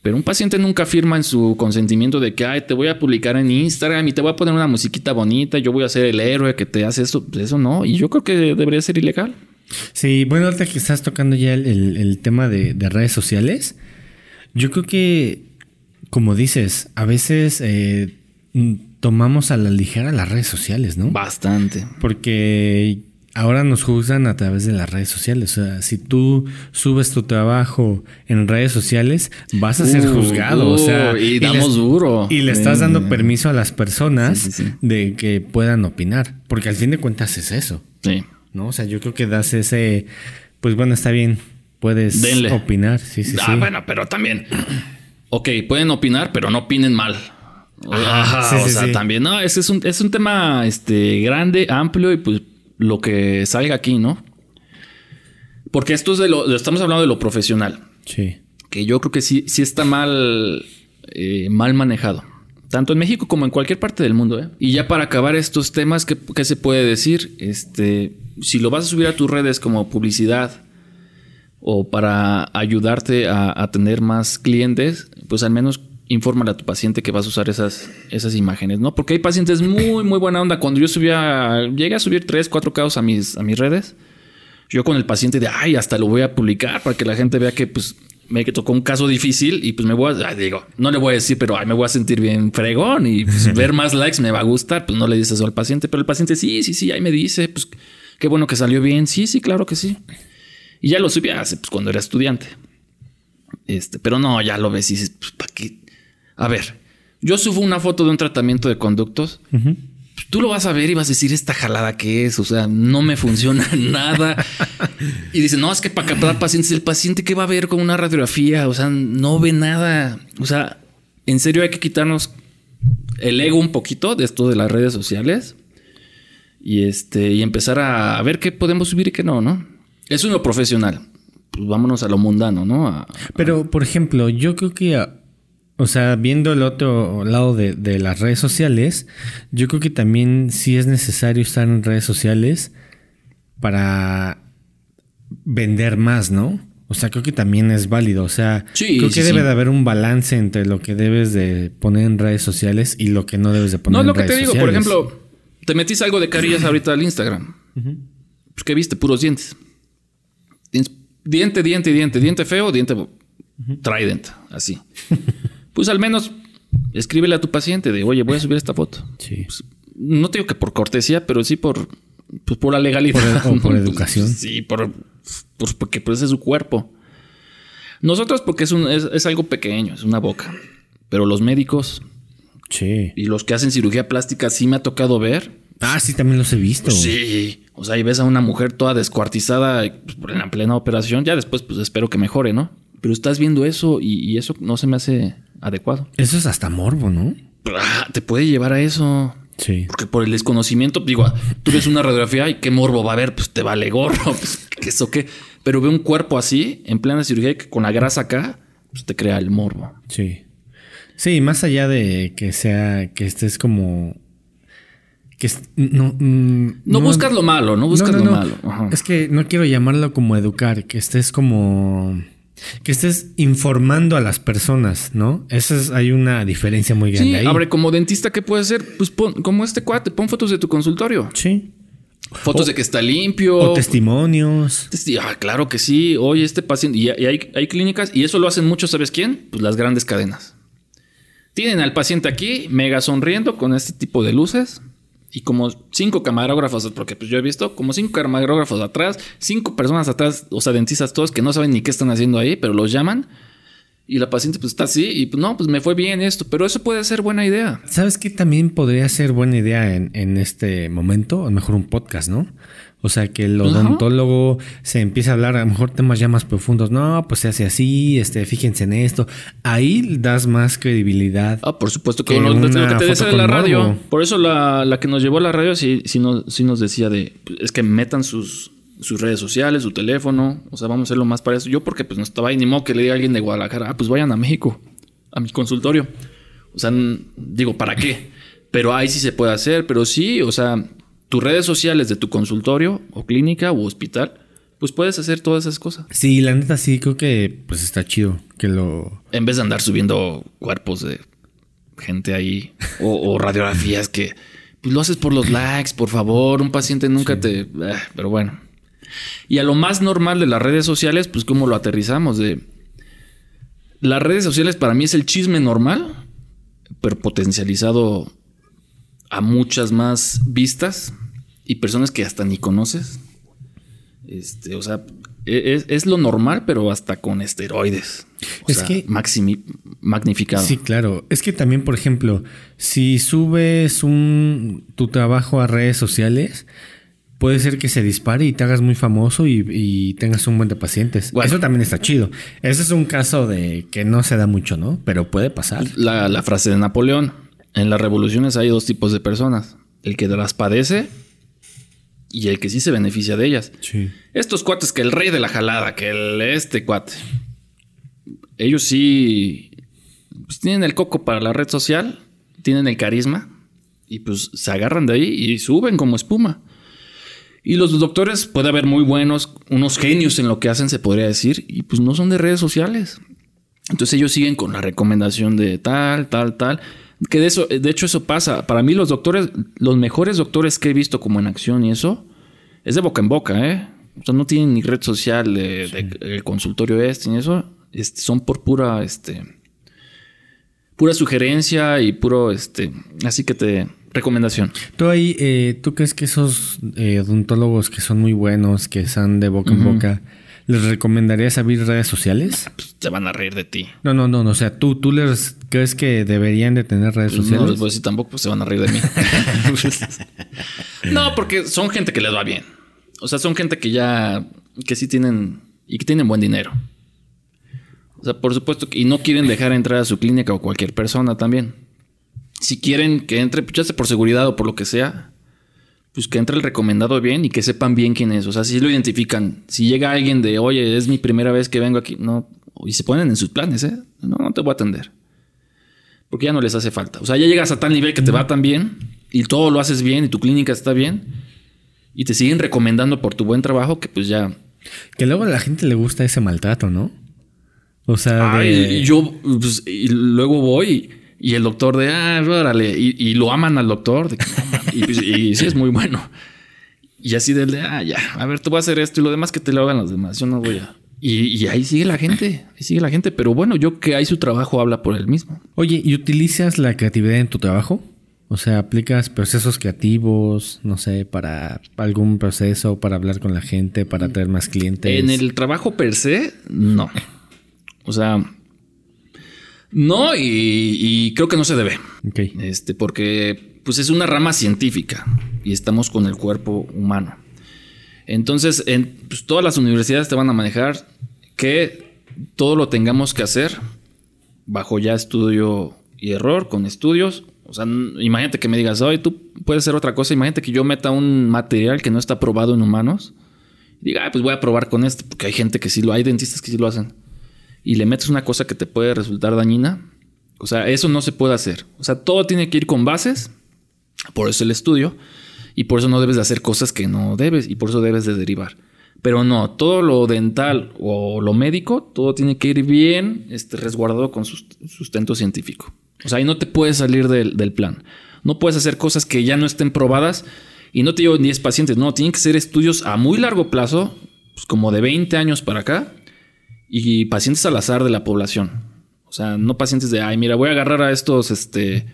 Pero un paciente nunca firma en su consentimiento de que, ay, te voy a publicar en Instagram y te voy a poner una musiquita bonita, yo voy a ser el héroe que te hace eso. Pues eso no, y yo creo que debería ser ilegal. Sí, bueno, ahorita que estás tocando ya el, tema de, de, redes sociales, yo creo que, como dices, a veces eh, tomamos a la ligera las redes sociales, ¿no? Bastante. Porque ahora nos juzgan a través de las redes sociales. O sea, si tú subes tu trabajo en redes sociales, vas a ser uh, juzgado. o sea, y damos duro. Y le estás dando permiso a las personas de que puedan opinar. Porque al fin de cuentas es eso. Sí. ¿No? O sea, yo creo que das ese. Pues bueno, está bien puedes opinar. Sí, sí, ah, bueno, pero también. Ok, pueden opinar, pero no opinen mal. Ajá, o sea, también, no, ese es un, es un tema este, grande, amplio y pues lo que salga aquí, ¿no? Porque esto es de lo, estamos hablando de lo profesional. Sí. Que yo creo que sí, sí está mal, eh, mal manejado. Tanto en México como en cualquier parte del mundo. ¿eh? Y ya para acabar estos temas, ¿qué, qué se puede decir? Este, si lo vas a subir a tus redes como publicidad o para ayudarte a, a tener más clientes, pues al menos infórmale a tu paciente que vas a usar esas, esas imágenes, ¿no? Porque hay pacientes muy, muy buena onda. Cuando yo subía, llegué a subir tres, cuatro casos a mis, a mis redes, yo con el paciente de, ay, hasta lo voy a publicar para que la gente vea que, pues, me tocó un caso difícil y pues me voy a, digo, no le voy a decir, pero ay, me voy a sentir bien fregón y pues, ver más likes me va a gustar. Pues no le dices eso al paciente, pero el paciente sí, sí, sí, ahí me dice, pues qué bueno que salió bien. Sí, sí, claro que sí. Y ya lo subí hace, pues cuando era estudiante. Este, pero no, ya lo ves y dices, pues, ¿para qué? A ver, yo subo una foto de un tratamiento de conductos. Tú lo vas a ver y vas a decir esta jalada que es, o sea, no me funciona nada. y dice, no, es que para captar pacientes, el paciente que va a ver con una radiografía, o sea, no ve nada. O sea, en serio hay que quitarnos el ego un poquito de esto de las redes sociales y este y empezar a, ver qué podemos subir y qué no, ¿no? Es uno profesional. Pues vámonos a lo mundano, ¿no? Pero, por ejemplo, yo creo que o sea, viendo el otro lado de, las redes sociales, yo creo que también sí es necesario estar en redes sociales para vender más, ¿no? O sea, creo que también es válido. O sea, creo que debe de haber un balance entre lo que debes de poner en redes sociales y lo que no debes de poner en redes sociales. No, lo que te digo, por ejemplo, te metiste algo de carillas ahorita al Instagram. Pues, ¿qué viste? Puros dientes. Diente, diente, diente, diente feo, diente trident, así. pues al menos escríbele a tu paciente de, oye, voy a subir esta foto. Sí. Pues, no te digo que por cortesía, pero sí por, pues, por la legalidad. Por, por educación. Sí, por, porque pues es su cuerpo. Nosotros porque es, un, es, algo pequeño, es una boca. Pero los médicos sí. y los que hacen cirugía plástica sí me ha tocado ver. Ah, sí, también los he visto. Sí. O sea, y ves a una mujer toda descuartizada pues, en la plena operación. Ya después, pues espero que mejore, ¿no? Pero estás viendo eso y eso no se me hace adecuado. Eso es hasta morbo, ¿no? Ah, te puede llevar a eso. Sí. Porque por el desconocimiento, digo, tú ves una radiografía y qué morbo va a haber, pues te vale gorro, pues que eso qué. Pero ve un cuerpo así, en plena cirugía, que con la grasa acá, pues te crea el morbo. Sí. Sí, más allá de que sea, que estés como que no, mm, no, buscas lo malo, no buscas lo malo. Es que no quiero llamarlo como educar, que estés como que estés informando a las personas, ¿no? Esa es, hay una diferencia muy grande sí, ahí. Abre, como dentista, ¿qué puede ser? Pues pon, como este cuate, pon fotos de tu consultorio. Sí. Fotos de que está limpio. O testimonios. Ah, claro que sí. Oye, este paciente. Y hay, hay clínicas, y eso lo hacen mucho, ¿sabes quién? Pues las grandes cadenas. Tienen al paciente aquí, mega sonriendo con este tipo de luces y como cinco camarógrafos, porque pues yo he visto como cinco camarógrafos atrás, cinco personas atrás, o sea, dentistas todos que no saben ni qué están haciendo ahí, pero los llaman. Y la paciente pues está así y pues no, pues me fue bien esto, pero eso puede ser buena idea. ¿Sabes qué también podría ser buena idea en, en este momento? A lo mejor un podcast, ¿no? O sea, que el odontólogo se empieza a hablar a lo mejor temas ya más profundos. No, pues se hace así, este, fíjense en esto. Ahí das más credibilidad. Ah, por supuesto que, lo, que te decía de la radio. Por eso la, la, que nos llevó a la radio sí, sí, no, sí nos decía de, es que metan sus, sus redes sociales, su teléfono. O sea, vamos a hacerlo más para eso. Yo porque pues no estaba ahí ni modo que le diga a alguien de Guadalajara, ah, pues vayan a México, a mi consultorio. O sea, digo, ¿para qué? Pero ahí sí se puede hacer, pero sí, o sea, tus redes sociales de tu consultorio o clínica o hospital, pues puedes hacer todas esas cosas. Sí, la neta sí creo que pues está chido que lo... En vez de andar subiendo cuerpos de gente ahí o, radiografías que pues lo haces por los likes, por favor, un paciente nunca te... Eh, pero bueno. Y a lo más normal de las redes sociales, pues cómo lo aterrizamos de... Las redes sociales para mí es el chisme normal, pero potencializado a muchas más vistas y personas que hasta ni conoces. Este, o sea, e, es, lo normal, pero hasta con esteroides. es que magnificado. Sí, claro. Es que también, por ejemplo, si subes un tu trabajo a redes sociales, puede ser que se dispare y te hagas muy famoso y, tengas un buen de pacientes. Eso también está chido. Ese es un caso de que no se da mucho, ¿no? Pero puede pasar. La, la frase de Napoleón. En las revoluciones hay dos tipos de personas. El que las padece y el que sí se beneficia de ellas. Estos cuates que el rey de la jalada, que el este cuate. Ellos sí pues, tienen el coco para la red social tienen el carisma y pues se agarran de ahí y suben como espuma. Y los doctores puede haber muy buenos, unos genios en lo que hacen, se podría decir, y pues no son de redes sociales. Entonces ellos siguen con la recomendación de tal, tal, tal. Que de eso, de hecho, eso pasa. Para mí, los doctores, los mejores doctores que he visto como en acción y eso, es de boca en boca, ¿eh? O sea, no tienen ni red social de, el consultorio este ni eso. Este, son por pura, este, pura sugerencia y puro, este, así que te, recomendación. ¿Tú ahí, eh, tú crees que esos eh, odontólogos que son muy buenos, que están de boca en boca, ¿Les recomendarías abrir redes sociales? Pues se van a reír de ti. No, no, no, no. O sea, ¿tú, tú les crees que deberían de tener redes sociales? No les voy a decir tampoco, pues se van a reír de mí. no, porque son gente que les va bien. O sea, son gente que ya, que sí tienen, y que tienen buen dinero. O sea, por supuesto que, y no quieren dejar entrar a su clínica o cualquier persona también. Si quieren que entre, pues ya sea por seguridad o por lo que sea, pues que entre el recomendado bien y que sepan bien quién es. O sea, si lo identifican. Si llega alguien de, oye, es mi primera vez que vengo aquí, no, y se ponen en sus planes, ¿eh? No, no te voy a atender. Porque ya no les hace falta. O sea, ya llegas a tal nivel que te va tan bien y todo lo haces bien y tu clínica está bien y te siguen recomendando por tu buen trabajo que pues ya... Que luego a la gente le gusta ese maltrato, ¿no? O sea, yo pues, y luego voy y el doctor de, ah, órale, y, lo aman al doctor, pues, y, sí es muy bueno. Y así del de, ah, ya, a ver, tú vas a hacer esto y lo demás que te lo hagan los demás, yo no voy a... Y, ahí sigue la gente, ahí sigue la gente, pero bueno, yo que hay su trabajo habla por él mismo. Oye, ¿y utilizas la creatividad en tu trabajo? O sea, ¿aplicas procesos creativos, no sé, para algún proceso, para hablar con la gente, para traer más clientes? En el trabajo per se, no. O sea, no, y, creo que no se debe. Este, porque pues es una rama científica y estamos con el cuerpo humano. Entonces, en pues, todas las universidades te van a manejar que todo lo tengamos que hacer bajo ya estudio y error, con estudios. O sea, imagínate que me digas, oye, tú puedes hacer otra cosa. Imagínate que yo meta un material que no está probado en humanos. Y diga, pues voy a probar con este, porque hay gente que sí lo, hay dentistas que sí lo hacen y le metes una cosa que te puede resultar dañina, o sea, eso no se puede hacer. O sea, todo tiene que ir con bases, por eso el estudio, y por eso no debes de hacer cosas que no debes, y por eso debes de derivar. Pero no, todo lo dental o lo médico, todo tiene que ir bien este, resguardado con sustento científico. O sea, ahí no te puedes salir del, plan. No puedes hacer cosas que ya no estén probadas y no te llevo 10 pacientes. No, tienen que ser estudios a muy largo plazo, pues como de 20 años para acá, y pacientes al azar de la población. O sea, no pacientes de, ay, mira, voy a agarrar a estos, este,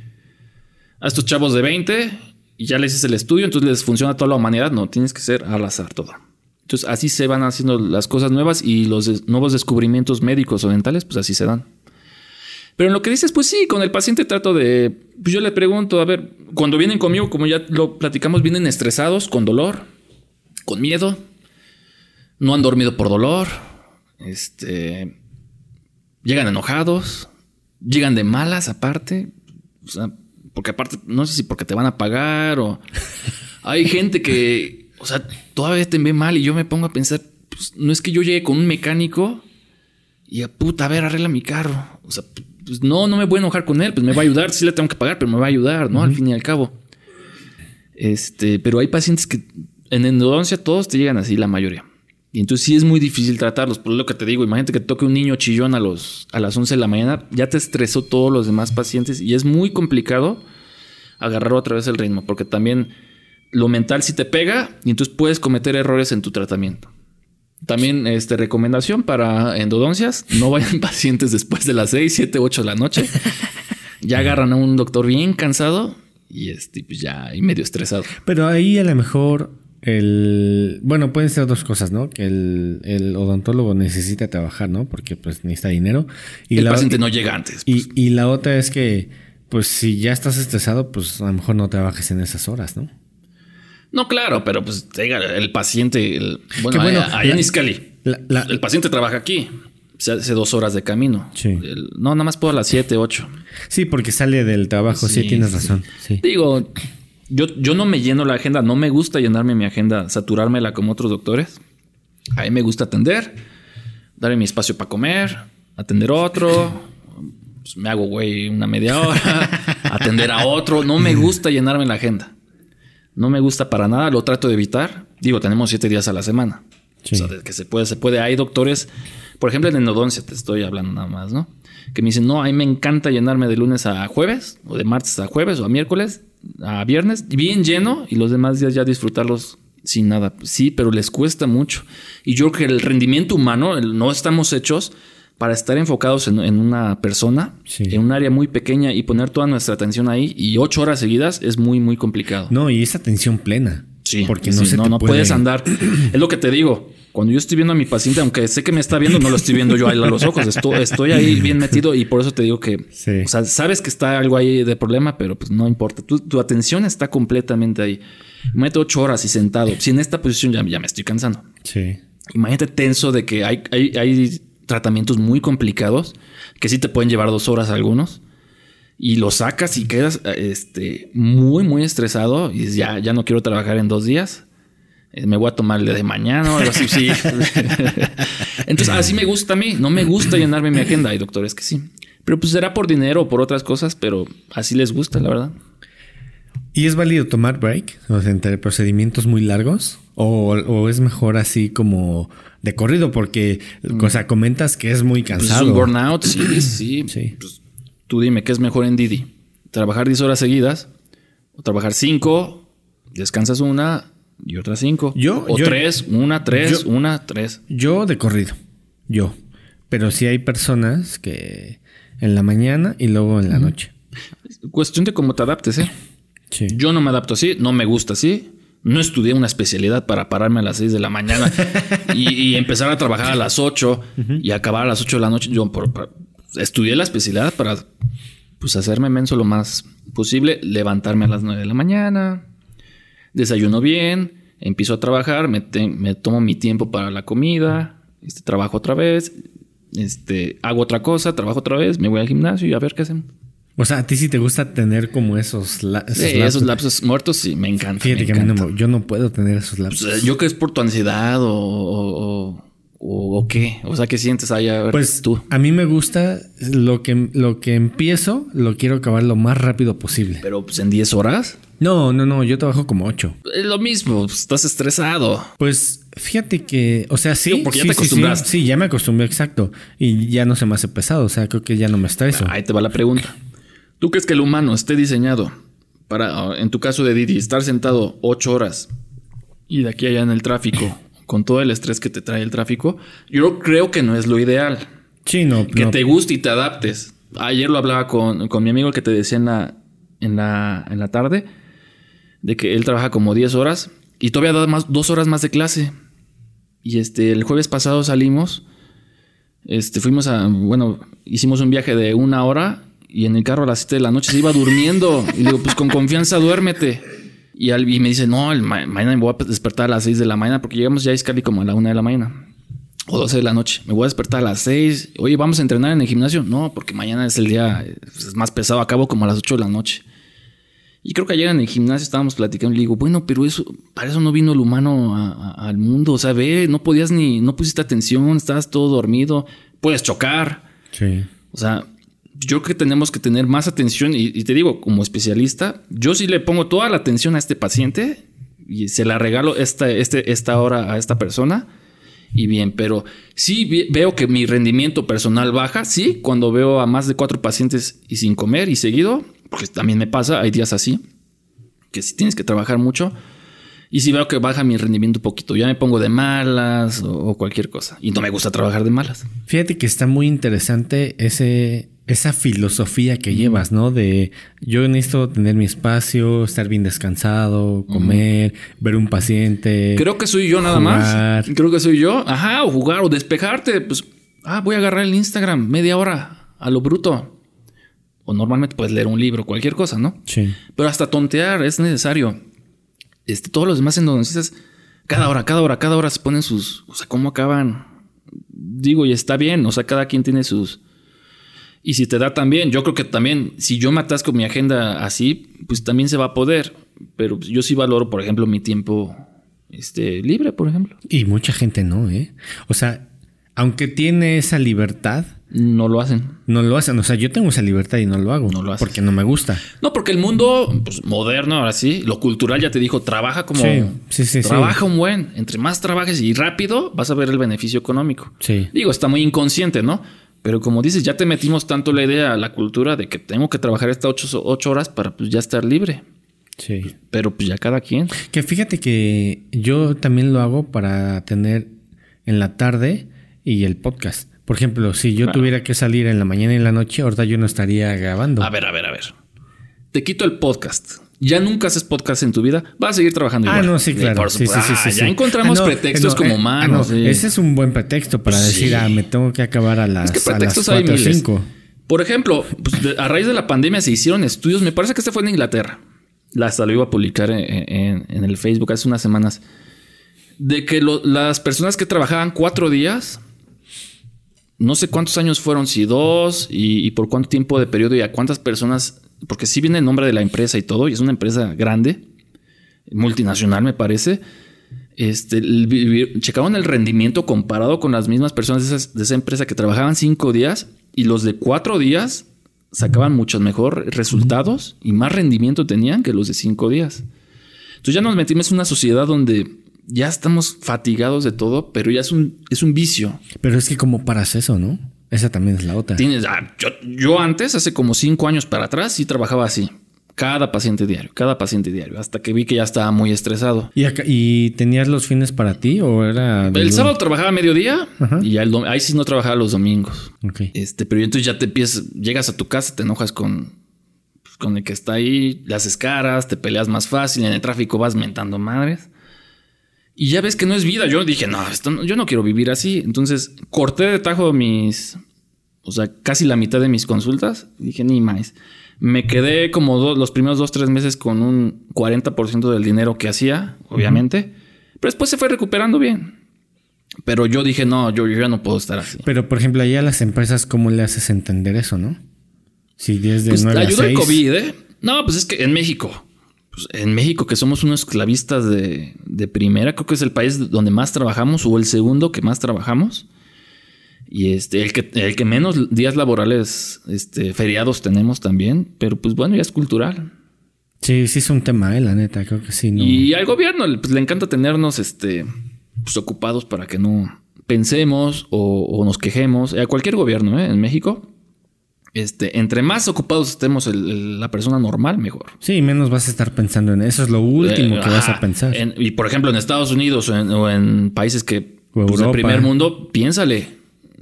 a estos chavos de 20 y ya les hice el estudio, entonces les funciona toda la humanidad. No, tienes que ser al azar todo. Entonces, así se van haciendo las cosas nuevas y los nuevos descubrimientos médicos o dentales, pues así se dan. Pero en lo que dices, pues sí, con el paciente trato de. Pues yo le pregunto, a ver, cuando vienen conmigo, como ya lo platicamos, vienen estresados, con dolor, con miedo, no han dormido por dolor, este. Llegan enojados. Llegan de malas aparte. O sea, porque aparte, no sé si porque te van a pagar o. Hay gente que. O sea, todavía te ve mal y yo me pongo a pensar. Pues no es que yo llegue con un mecánico y a puta, a ver, arregla mi carro. O sea, pues no, no me voy a enojar con él, pues me va a ayudar. Sí le tengo que pagar, pero me va a ayudar, ¿no? Al fin y al cabo. Este, pero hay pacientes que en endodoncia todos te llegan así, la mayoría. Y entonces sí es muy difícil tratarlos. Por lo que te digo, imagínate que toque un niño chillón a, los, a las 11 de la mañana, ya te estresó todos los demás pacientes y es muy complicado agarrar otra vez el ritmo, porque también lo mental sí te pega y entonces puedes cometer errores en tu tratamiento. También este, recomendación para endodoncias, no vayan pacientes después de las 6, 7, 8 de la noche. Ya agarran a un doctor bien cansado y este, pues ya y medio estresado. Pero ahí a lo mejor el, bueno, pueden ser dos cosas, ¿no? Que el, odontólogo necesita trabajar, ¿no? Porque pues necesita dinero. Y el paciente no llega antes. Pues. Y, la otra es que, pues si ya estás estresado, pues a lo mejor no trabajes en esas horas, ¿no? No, claro, pero pues el paciente, bueno, allá, en Iscali, el paciente trabaja aquí. Se hace dos horas de camino. Sí. no, nada más puedo a las 7, 8. Sí, porque sale del trabajo, sí, tienes razón. Sí. Digo, yo, yo no me lleno la agenda, no me gusta llenarme mi agenda, saturármela como otros doctores. A mí me gusta atender, darle mi espacio para comer, atender otro, pues, me hago güey una media hora, atender a otro. No me gusta llenarme la agenda. No me gusta para nada, lo trato de evitar. Digo, tenemos siete días a la semana. O sea, que se puede, se puede. Hay doctores, por ejemplo, en endodoncia te estoy hablando nada más, ¿no? Que me dicen, no, a mí me encanta llenarme de lunes a jueves, o de martes a jueves, o a miércoles, a viernes, bien lleno, y los demás días ya disfrutarlos sin nada. Sí, pero les cuesta mucho. Y yo creo que el rendimiento humano, no estamos hechos para estar enfocados en, una persona, en un área muy pequeña y poner toda nuestra atención ahí y ocho horas seguidas es muy, muy complicado. No, y esa atención plena. Sí, porque no, se no, no puedes andar. es lo que te digo. Cuando yo estoy viendo a mi paciente, aunque sé que me está viendo, no lo estoy viendo yo a los ojos. Estoy, estoy ahí bien metido y por eso te digo que, o sea, sabes que está algo ahí de problema, pero pues no importa. Tu, tu atención está completamente ahí. Meto ocho horas y sentado. Si en esta posición ya, ya me estoy cansando. Sí. Imagínate tenso de que hay, hay, hay tratamientos muy complicados que sí te pueden llevar dos horas algunos y lo sacas y quedas este, muy, muy estresado y ya, ya no quiero trabajar en dos días. Eh, me voy a tomar el de mañana o algo así. Sí. Entonces, así me gusta a mí. No me gusta llenarme mi agenda. Hay doctores que sí. Pero pues será por dinero o por otras cosas, pero así les gusta, la verdad. ¿Y es válido tomar break? O sea, entre procedimientos muy largos. O, es mejor así como de corrido, porque, o sea, comentas que es muy cansado. Pues un burnout, sí, sí. sí. Pues, tú dime, ¿qué es mejor en Didi? ¿Trabajar 10 horas seguidas? ¿O trabajar 5? ¿Descansas una y otras 5? Yo. ¿O 3? Una, 3, una, 3. Yo de corrido. Yo. Pero sí hay personas que en la mañana y luego en la noche. Cuestión de cómo te adaptes, ¿eh? Sí. Yo no me adapto así, no me gusta así. No estudié una especialidad para pararme a las 6 de la mañana y, empezar a trabajar a las 8 y acabar a las 8 de la noche. Yo estudié la especialidad para pues, hacerme menso lo más posible, levantarme a las 9 de la mañana, desayuno bien, empiezo a trabajar, me, tomo mi tiempo para la comida, este, trabajo otra vez, este, hago otra cosa, trabajo otra vez, me voy al gimnasio y a ver qué hacemos. O sea, a ti sí te gusta tener como esos, esos, sí, esos lapsos muertos, sí, me encanta. Fíjate que a mí no, yo no puedo tener esos lapsos. Pues, yo que es por tu ansiedad o, o, o, qué. O sea, ¿qué sientes ahí? A ver, pues tú. A mí me gusta lo que, lo que empiezo, lo quiero acabar lo más rápido posible. Pero pues en 10 horas. No, no, no, yo trabajo como 8. Es lo mismo, pues, estás estresado. Pues fíjate que, o sea, sí. porque ya te acostumbraste. Sí, ya me acostumbré, exacto. Y ya no se me hace pesado, o sea, creo que ya no me estreso. Ahí te va la pregunta. ¿Tú crees que el humano esté diseñado para, en tu caso de Didi, estar sentado ocho horas y de aquí allá en el tráfico, con todo el estrés que te trae el tráfico? Yo creo que no es lo ideal. Sí, no. Que te guste y te adaptes. Ayer lo hablaba con, mi amigo que te decía en la, en, la, en la tarde, de que él trabaja como 10 horas y todavía da más, dos horas más de clase. Y este, el jueves pasado salimos, este, fuimos a, bueno, hicimos un viaje de una hora y en el carro a las 7 de la noche se iba durmiendo. Y le digo, pues con confianza duérmete. Y, al, me dice, no, mañana me voy a despertar a las 6 de la mañana porque llegamos ya a Iscali como a la 1 de la mañana. O 12 de la noche. Me voy a despertar a las 6. Oye, ¿vamos a entrenar en el gimnasio? No, porque mañana es el día es más pesado. Acabo como a las 8 de la noche. Y creo que ayer en el gimnasio estábamos platicando y le digo, bueno, pero eso, para eso no vino el humano al mundo. O sea, ve, no podías ni, no pusiste atención, estabas todo dormido, puedes chocar. Sí. O sea, yo creo que tenemos que tener más atención y, te digo, como especialista, yo sí le pongo toda la atención a este paciente y se la regalo esta, este, esta hora a esta persona y bien, pero sí veo que mi rendimiento personal baja, sí, cuando veo a más de cuatro pacientes y sin comer y seguido, porque también me pasa, hay días así, que si tienes que trabajar mucho, y si veo que baja mi rendimiento un poquito, ya me pongo de malas o, cualquier cosa. Y no me gusta trabajar de malas. Fíjate que está muy interesante ese, esa filosofía que llevas, ¿no? De yo necesito tener mi espacio, estar bien descansado, comer, ver un paciente. Creo que soy yo nada más. Creo que soy yo. Ajá, o jugar o despejarte. Pues, ah, voy a agarrar el Instagram media hora a lo bruto. O normalmente puedes leer un libro, cualquier cosa, ¿no? Sí. Pero hasta tontear es necesario. Este, todos los demás endodonistas, cada hora, cada hora, cada hora se ponen sus. O sea, ¿cómo acaban? Digo, y está bien. O sea, cada quien tiene sus y si te da también, yo creo que también, si yo me atasco mi agenda así, pues también se va a poder. Pero yo sí valoro, por ejemplo, mi tiempo este, libre, por ejemplo. Y mucha gente no, ¿eh? O sea, aunque tiene esa libertad, no lo hacen. No lo hacen. O sea, yo tengo esa libertad y no lo hago. No lo haces. Porque no me gusta. No, porque el mundo pues, moderno, ahora sí, lo cultural ya te dijo, trabaja como. Sí, sí, sí, sí. trabaja un buen. Entre más trabajes y rápido, vas a ver el beneficio económico. Sí. Digo, está muy inconsciente, ¿no? Pero como dices, ya te metimos tanto la idea, la cultura de que tengo que trabajar estas ocho, ocho horas para pues ya estar libre. Sí. Pero pues ya cada quien. Que fíjate que yo también lo hago para tener en la tarde y el podcast. Por ejemplo, si yo Claro. tuviera que salir en la mañana y en la noche, ahorita yo no estaría grabando. A ver, a ver, a ver. Te quito el podcast. Ya nunca haces podcast en tu vida. Vas a seguir trabajando Ah, igual. no, sí, claro. por Sí, sí, sí, sí, Ah, sí. Ya encontramos Ah, no, pretextos no, como eh, ah, humanos. no, sí. Ese es un buen pretexto para decir, ah, me tengo que acabar a las, Es que a las pretextos hay 4 o miles. 5. Por ejemplo, pues, a raíz de la pandemia se hicieron estudios. Me parece que este fue en Inglaterra. La hasta lo iba a publicar en, en- en el Facebook hace unas semanas. De que lo- las personas que trabajaban cuatro días, no sé cuántos años fueron, si dos, y, por cuánto tiempo de periodo y a cuántas personas, porque sí viene el nombre de la empresa y todo, y es una empresa grande, multinacional me parece. Este, checaron el rendimiento comparado con las mismas personas de esa empresa que trabajaban cinco días y los de cuatro días sacaban muchos mejor resultados y más rendimiento tenían que los de cinco días. Entonces ya nos metimos en una sociedad donde ya estamos fatigados de todo, pero ya es un, es un vicio. Pero es que como paras eso, ¿no? Esa también es la otra. Tienes, ah, yo, yo antes, hace como cinco años para atrás, sí trabajaba así. Cada paciente diario, cada paciente diario, hasta que vi que ya estaba muy estresado. ¿Y, acá- ¿Y tenías los fines para ti o era... El sábado trabajaba a mediodía Ajá. y ya el ahí sí no trabajaba los domingos. Ok. Este, pero entonces ya te empiezas, llegas a tu casa, te enojas con, pues, con el que está ahí, le haces caras, te peleas más fácil, en el tráfico vas mentando madres. Y ya ves que no es vida. Yo dije, no, esto no- yo no quiero vivir así. Entonces corté de tajo mis, o sea, casi la mitad de mis consultas. Dije, ni más. Me quedé como los primeros dos, tres meses con un 40% del dinero que hacía, obviamente. Pero después se fue recuperando bien. Pero yo dije, no, yo, yo ya no puedo estar así. Pero, por ejemplo, ahí a las empresas, ¿cómo le haces entender eso, no? Si es de Pues 9 a ayudó el 6. COVID, ¿eh? No, pues es que en México, pues en México que somos unos esclavistas de, de primera, creo que es el país donde más trabajamos o el segundo que más trabajamos. Y este, el que, el que menos días laborales, este, feriados tenemos también, pero pues bueno, ya es cultural. Sí, sí es un tema, eh, la neta, creo que sí. No. Y al gobierno pues, le encanta tenernos este, pues, ocupados para que no pensemos o, o nos quejemos. A cualquier gobierno ¿eh? en México, este, entre más ocupados estemos el- el- la persona normal, mejor. Sí, menos vas a estar pensando en eso. Es lo último Eh, que vas a pensar. En- y por ejemplo, en Estados Unidos o en, o en países que O pues, Europa. primer mundo, piénsale.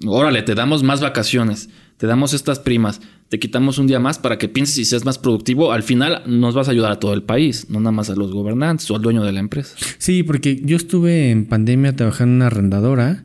Órale, te damos más vacaciones, te damos estas primas, te quitamos un día más para que pienses y seas más productivo. Al final nos vas a ayudar a todo el país, no nada más a los gobernantes o al dueño de la empresa. Sí, porque yo estuve en pandemia trabajando en una arrendadora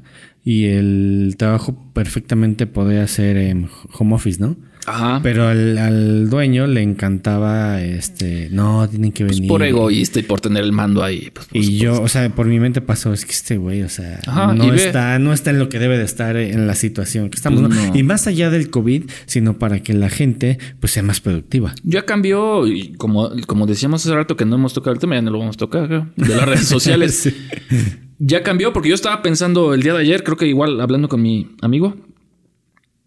y el trabajo perfectamente podía ser en home office, ¿no? Ajá. Pero al, al dueño le encantaba, este, no, tienen que Pues venir. por egoísta y por tener el mando ahí. pues, Y yo, o sea, por mi mente pasó, es que este güey, o sea, Ajá, no ve. está, no está en lo que debe de estar en la situación que estamos, Pues ¿no? no. Y más allá del COVID, sino para que la gente, pues, sea más productiva. Ya cambió, y como, como decíamos hace rato que no hemos tocado el tema, ya no lo vamos a tocar, creo, de las redes sociales. Sí. Ya cambió porque yo estaba pensando el día de ayer, creo que igual hablando con mi amigo.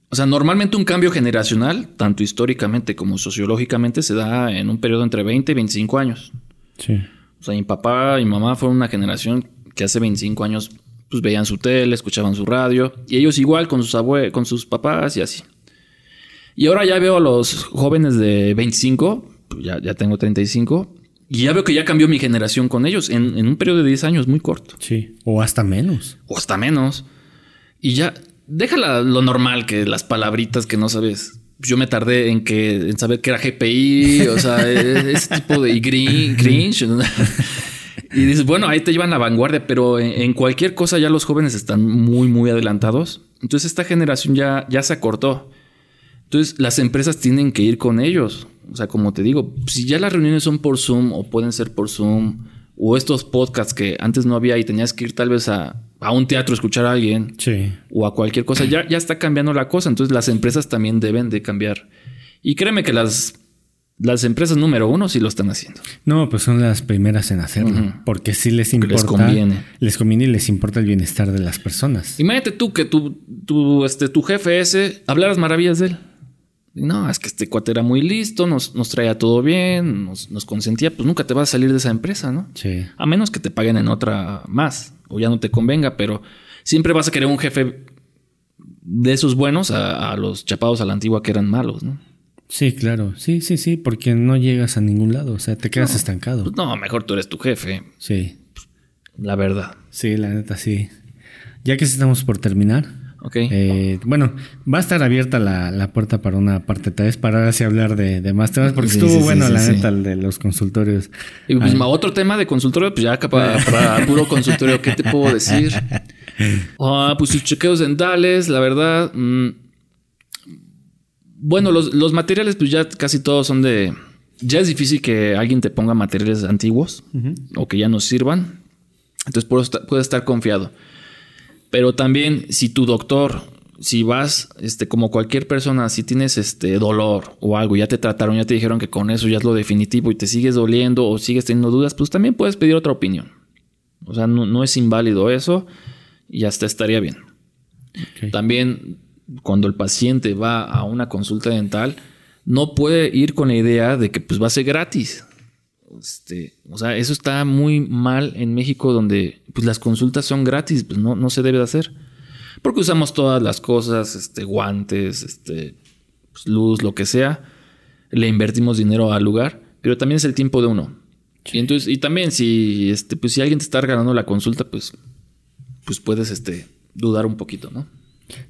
O sea, normalmente un cambio generacional, tanto históricamente como sociológicamente, se da en un periodo entre 20 y 25 años. Sí. O sea, mi papá y mi mamá fueron una generación que hace 25 años pues veían su tele, escuchaban su radio, y ellos igual con sus abue con sus papás y así. Y ahora ya veo a los jóvenes de 25, pues ya, ya tengo 35, y ya veo que ya cambió mi generación con ellos en, en un periodo de 10 años muy corto Sí. O hasta menos. o hasta menos. Y ya, déjala lo normal, que las palabritas que no sabes. Yo me tardé en que en saber que era GPI, o sea, e- ese tipo de y grin- cringe. Y dices, bueno, ahí te llevan la vanguardia, pero en, en cualquier cosa ya los jóvenes están muy, muy adelantados. Entonces esta generación ya, ya se acortó. Entonces las empresas tienen que ir con ellos. O sea, como te digo, si ya las reuniones son por Zoom o pueden ser por Zoom, o estos podcasts que antes no había y tenías que ir tal vez a, a un teatro a escuchar a alguien Sí. o a cualquier cosa, ya, ya está cambiando la cosa. Entonces las empresas también deben de cambiar. Y créeme que las, las empresas número uno sí lo están haciendo. No, pues son las primeras en hacerlo. Porque sí les importa. Les conviene. Les conviene y les importa el bienestar de las personas. Imagínate tú que tu, tu, este, tu jefe ese hablaras maravillas de él. No, es que este cuate era muy listo, nos, nos traía todo bien, nos, nos, consentía, pues nunca te vas a salir de esa empresa, ¿no? Sí. A menos que te paguen en otra más o ya no te convenga, pero siempre vas a querer un jefe de esos buenos a, a los chapados a la antigua que eran malos, ¿no? Sí, claro. Sí, sí, sí, porque no llegas a ningún lado, o sea, te quedas estancado. Pues no, mejor tú eres tu jefe. Sí. La verdad. Sí, la neta, sí. Ya que estamos por terminar. Ok. Eh, bueno, va a estar abierta la, puerta para una parte 3 para así hablar de, más temas, porque estuvo bueno, la neta, el de los consultorios. Y pues, otro tema de consultorio, pues ya para, para puro consultorio, ¿qué te puedo decir? Ah, pues sus chequeos dentales, la verdad. Mm, bueno, los, materiales, pues ya casi todos son de. Ya es difícil que alguien te ponga materiales antiguos o que ya no sirvan. Entonces puedes estar confiado. Pero también, si tu doctor, si vas, este, como cualquier persona, si tienes este dolor o algo, ya te trataron, ya te dijeron que con eso ya es lo definitivo y te sigues doliendo o sigues teniendo dudas, pues también puedes pedir otra opinión. O sea, no, es inválido eso y hasta estaría bien. También cuando el paciente va a una consulta dental, no puede ir con la idea de que pues va a ser gratis. Este, o sea, eso está muy mal en México donde pues, las consultas son gratis, pues no, no se debe de hacer. Porque usamos todas las cosas, este, guantes, este, pues, luz, lo que sea. Le invertimos dinero al lugar, pero también es el tiempo de uno. Y entonces, y también si, este, pues si alguien te está ganando la consulta, pues, pues puedes, este, dudar un poquito, ¿no?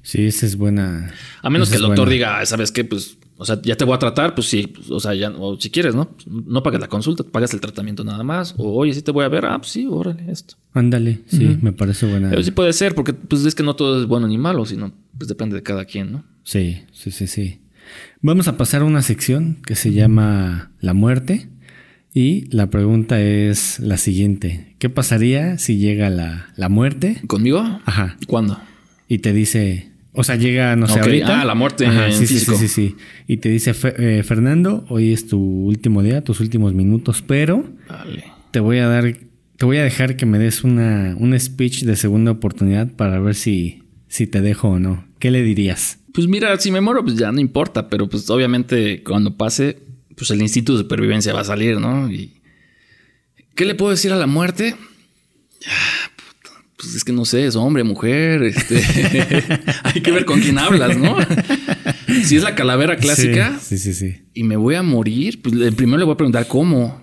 Sí, esa es buena. A menos que el doctor diga, ¿sabes qué? Pues, o sea, ya te voy a tratar, pues sí, pues, o sea, ya, o si quieres, ¿no? No pagas la consulta, pagas el tratamiento nada más. O, oye, sí te voy a ver, ah, pues sí, órale, esto. Ándale, sí, me parece buena. Pero sí puede ser, porque pues es que no todo es bueno ni malo, sino pues depende de cada quien, ¿no? Sí, sí, sí, sí. Vamos a pasar a una sección que se llama La muerte. Y la pregunta es la siguiente. ¿Qué pasaría si llega la, la muerte? ¿Conmigo? Ajá. ¿Cuándo? y te dice, o sea, llega, no sé, ahorita. Ah, la muerte en sí, físico. Sí, sí, sí, Y te dice, eh, Fernando, hoy es tu último día, tus últimos minutos, pero te voy a dar, te voy a dejar que me des una, un speech de segunda oportunidad para ver si, si te dejo o no. ¿Qué le dirías? Pues mira, si me muero, pues ya no importa, pero pues obviamente cuando pase, pues el instinto de supervivencia va a salir, ¿no? Y ¿Qué le puedo decir a la muerte? Pues es que no sé, es hombre, mujer, este, hay que ver con quién hablas, ¿no? si es la calavera clásica sí, sí, sí, y me voy a morir, pues primero le voy a preguntar cómo.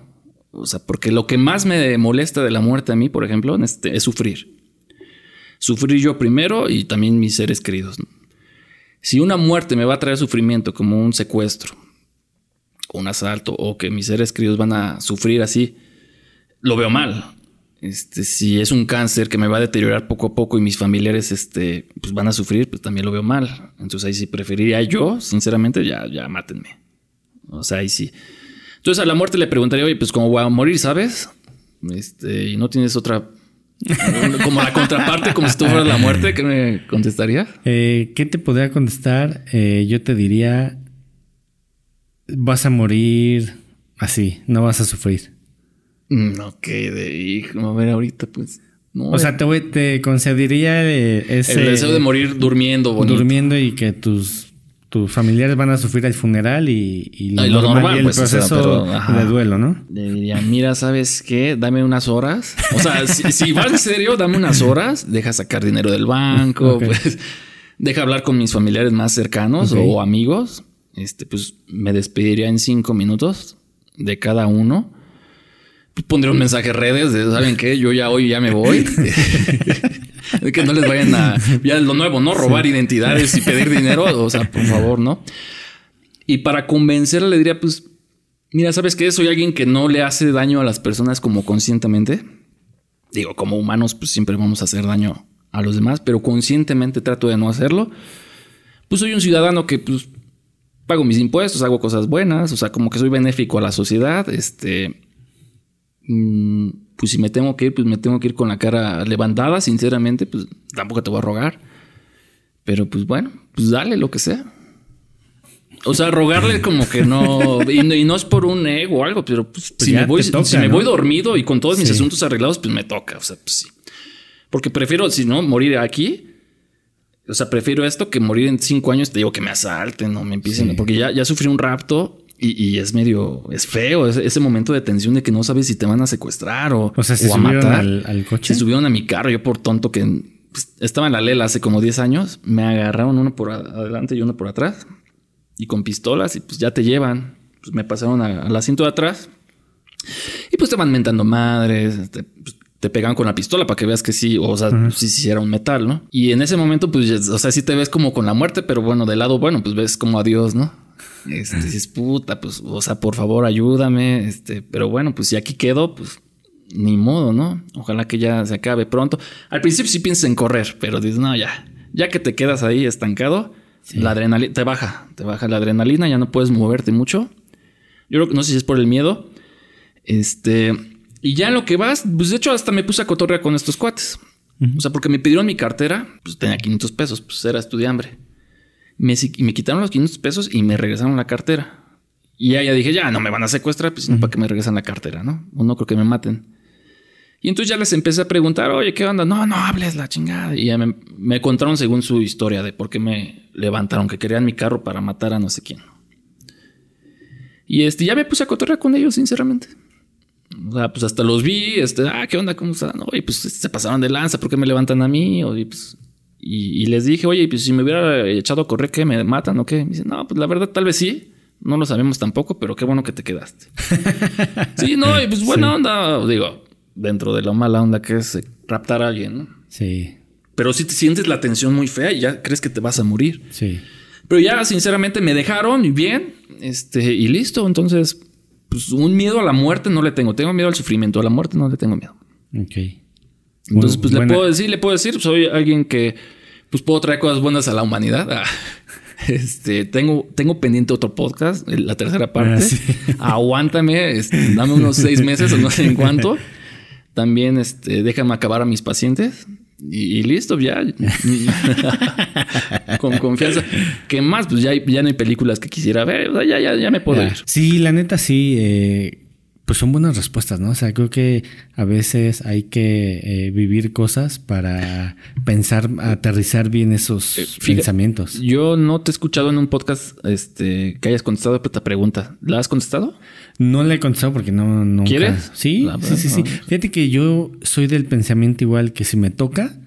O sea, porque lo que más me molesta de la muerte a mí, por ejemplo, este, es sufrir. Sufrir yo primero y también mis seres queridos. Si una muerte me va a traer sufrimiento como un secuestro, un asalto o que mis seres queridos van a sufrir así, lo veo mal. Este, si es un cáncer que me va a deteriorar poco a poco y mis familiares este, pues van a sufrir, pues también lo veo mal. Entonces ahí sí preferiría yo, sinceramente, ya, ya mátenme. O sea, ahí sí. Entonces a la muerte le preguntaría, oye, pues cómo voy a morir, ¿sabes? Este, y no tienes otra como la contraparte, como si tú fueras la muerte, ¿qué me contestaría? Eh, ¿Qué te podría contestar? Eh, yo te diría, vas a morir así, no vas a sufrir. Mm, ok, de hijo, a ver ahorita pues. No, o sea, te, te concedería ese... El deseo de morir durmiendo, bonito. Durmiendo y que tus, tus familiares van a sufrir el funeral y, y lo, normal, y el pues, proceso de duelo, ¿no? Le diría, mira, ¿sabes qué? Dame unas horas. O sea, si, si, vas en serio, dame unas horas. Deja sacar dinero del banco, pues... Deja hablar con mis familiares más cercanos o amigos. Este, pues me despediría en cinco minutos de cada uno pondré un mensaje en redes de, ¿saben qué? Yo ya hoy ya me voy. que no les vayan a... Ya lo nuevo, ¿no? Robar identidades y pedir dinero. O sea, por favor, ¿no? Y para convencerle le diría, pues, mira, ¿sabes qué? Soy alguien que no le hace daño a las personas como conscientemente. Digo, como humanos, pues siempre vamos a hacer daño a los demás, pero conscientemente trato de no hacerlo. Pues soy un ciudadano que, pues, pago mis impuestos, hago cosas buenas, o sea, como que soy benéfico a la sociedad, este pues si me tengo que ir, pues me tengo que ir con la cara levantada, sinceramente, pues tampoco te voy a rogar. Pero pues bueno, pues dale lo que sea. O sea, rogarle como que no. Y, no- y no es por un ego o algo, pero pues, Pues si, me voy, toca, si me voy dormido y con todos mis Sí. asuntos arreglados, pues me toca. O sea, pues sí. Porque prefiero, si no, morir aquí. O sea, prefiero esto que morir en cinco años. Te digo que me asalten o me empiecen. Sí. Porque ya, ya sufrí un rapto y, y es medio. Es feo ese, ese momento de tensión de que no sabes si te van a secuestrar o, O sea, se o a matar. al, al coche. Se subieron a mi carro, yo por tonto que pues, estaba en la lela hace como 10 años, me agarraron uno por adelante y uno por atrás y con pistolas y pues ya te llevan. Pues me pasaron a- al asiento de atrás y pues te van mentando madres, te, pues, te pegan con la pistola para que veas que sí, o sea, pues, sí, sí era un metal, ¿no? Y en ese momento, pues, o sea, sí te ves como con la muerte, pero bueno, de lado, bueno, pues ves como a Dios, ¿no? Este, dices, puta, pues, o sea, por favor, ayúdame, este, pero bueno, pues si aquí quedo, pues ni modo, ¿no? Ojalá que ya se acabe pronto. Al principio sí piensas en correr, pero dices, no, ya, ya que te quedas ahí estancado, la adrenalina te baja, te baja la adrenalina, ya no puedes moverte mucho. Yo creo que no sé si es por el miedo. Este, y ya en lo que vas, pues de hecho hasta me puse a cotorrear con estos cuates. O sea, porque me pidieron mi cartera, pues tenía 500 pesos, pues era estudiambre. Me, me quitaron los 500 pesos y me regresaron la cartera. Y ya, ya dije, ya no me van a secuestrar, pues sino para que me regresan la cartera, ¿no? O no creo que me maten. Y entonces ya les empecé a preguntar, oye, ¿qué onda? No, no hables la chingada. Y ya me, me contaron según su historia de por qué me levantaron, que querían mi carro para matar a no sé quién. Y este, ya me puse a cotorrear con ellos, sinceramente. O sea, pues hasta los vi, este, ah, ¿qué onda? ¿Cómo están? Oye, pues se pasaron de lanza, ¿por qué me levantan a mí? Oye, pues, y, y les dije, oye, pues si me hubiera echado a correr, ¿qué? ¿Me matan o qué? Me dicen, no, pues la verdad, tal vez sí. No lo sabemos tampoco, pero qué bueno que te quedaste. sí, no, y pues buena onda, digo, dentro de la mala onda que es eh, raptar a alguien, ¿no? Sí, Pero si te sientes la tensión muy fea y ya crees que te vas a morir. sí. Pero ya, sinceramente, me dejaron y bien, este, y listo. Entonces, pues un miedo a la muerte no le tengo. Tengo miedo al sufrimiento. A la muerte no le tengo miedo. Ok. Entonces, pues buena- le puedo decir, le puedo decir, soy alguien que pues puedo traer cosas buenas a la humanidad. Ah, Este, tengo, tengo pendiente otro podcast, la tercera parte. Ah, sí. Aguántame, este, dame unos seis meses o no sé en cuánto. También, este, déjame acabar a mis pacientes y, y listo, ya. Con confianza. ¿Qué más? Pues ya, hay- ya no hay películas que quisiera ver. O sea, ya, ya, ya me puedo ir. Sí, la neta sí, eh, pues son buenas respuestas, ¿no? O sea, creo que a veces hay que eh, vivir cosas para pensar, aterrizar bien esos Eh, fíjate, pensamientos. Yo no te he escuchado en un podcast este, que hayas contestado esta pregunta. ¿La has contestado? No le he contestado porque no, nunca. ¿Quieres? Sí, La sí, sí, sí. Fíjate que yo soy del pensamiento igual que si me toca,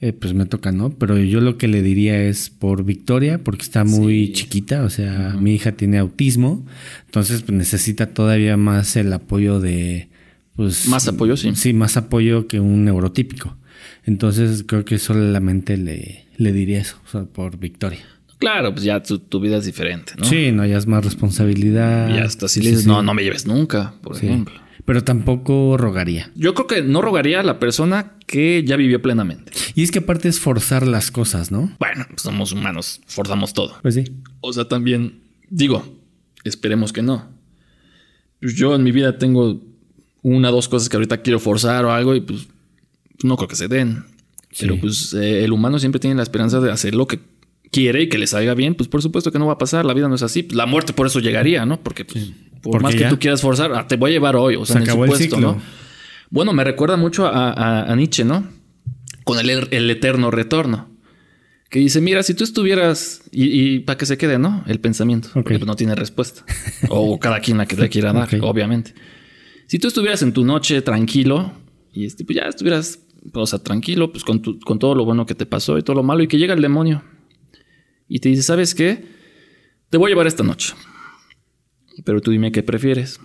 eh, pues me toca, ¿no? Pero yo lo que le diría es por Victoria, porque está muy chiquita, o sea, mi hija tiene autismo, entonces pues, necesita todavía más el apoyo de, pues... Más apoyo, sí. Sí, más apoyo que un neurotípico. Entonces creo que solamente le, le diría eso, o sea, por Victoria. Claro, pues ya tu, tu vida es diferente, ¿no? Sí, no, ya es más responsabilidad. Y hasta si Sí, le dices, sí. no, no me lleves nunca, por ejemplo. Pero tampoco rogaría. Yo creo que no rogaría a la persona que ya vivió plenamente. Y es que aparte es forzar las cosas, ¿no? Bueno, pues somos humanos, forzamos todo. Pues sí. O sea, también, digo, esperemos que no. Pues yo en mi vida tengo una o dos cosas que ahorita quiero forzar o algo y pues no creo que se den. Pero pues eh, el humano siempre tiene la esperanza de hacer lo que quiere y que le salga bien. Pues por supuesto que no va a pasar, la vida no es así. La muerte por eso llegaría, ¿no? Porque pues, por Porque más que tú quieras forzar, ah, te voy a llevar hoy, o sea, Se en el acabó el supuesto, ciclo. ¿no? Bueno, me recuerda mucho a, a- a Nietzsche, ¿no? Con el, el eterno retorno. Que dice, mira, si tú estuvieras... Y, para que se quede, ¿no? El pensamiento. Porque pues, no tiene respuesta. o cada quien la que le quiera dar, obviamente. Si tú estuvieras en tu noche tranquilo y este, pues ya estuvieras, o sea, tranquilo, pues con, tu- con todo lo bueno que te pasó y todo lo malo, y que llega el demonio y te dice, ¿sabes qué? Te voy a llevar esta noche. Pero tú dime qué prefieres.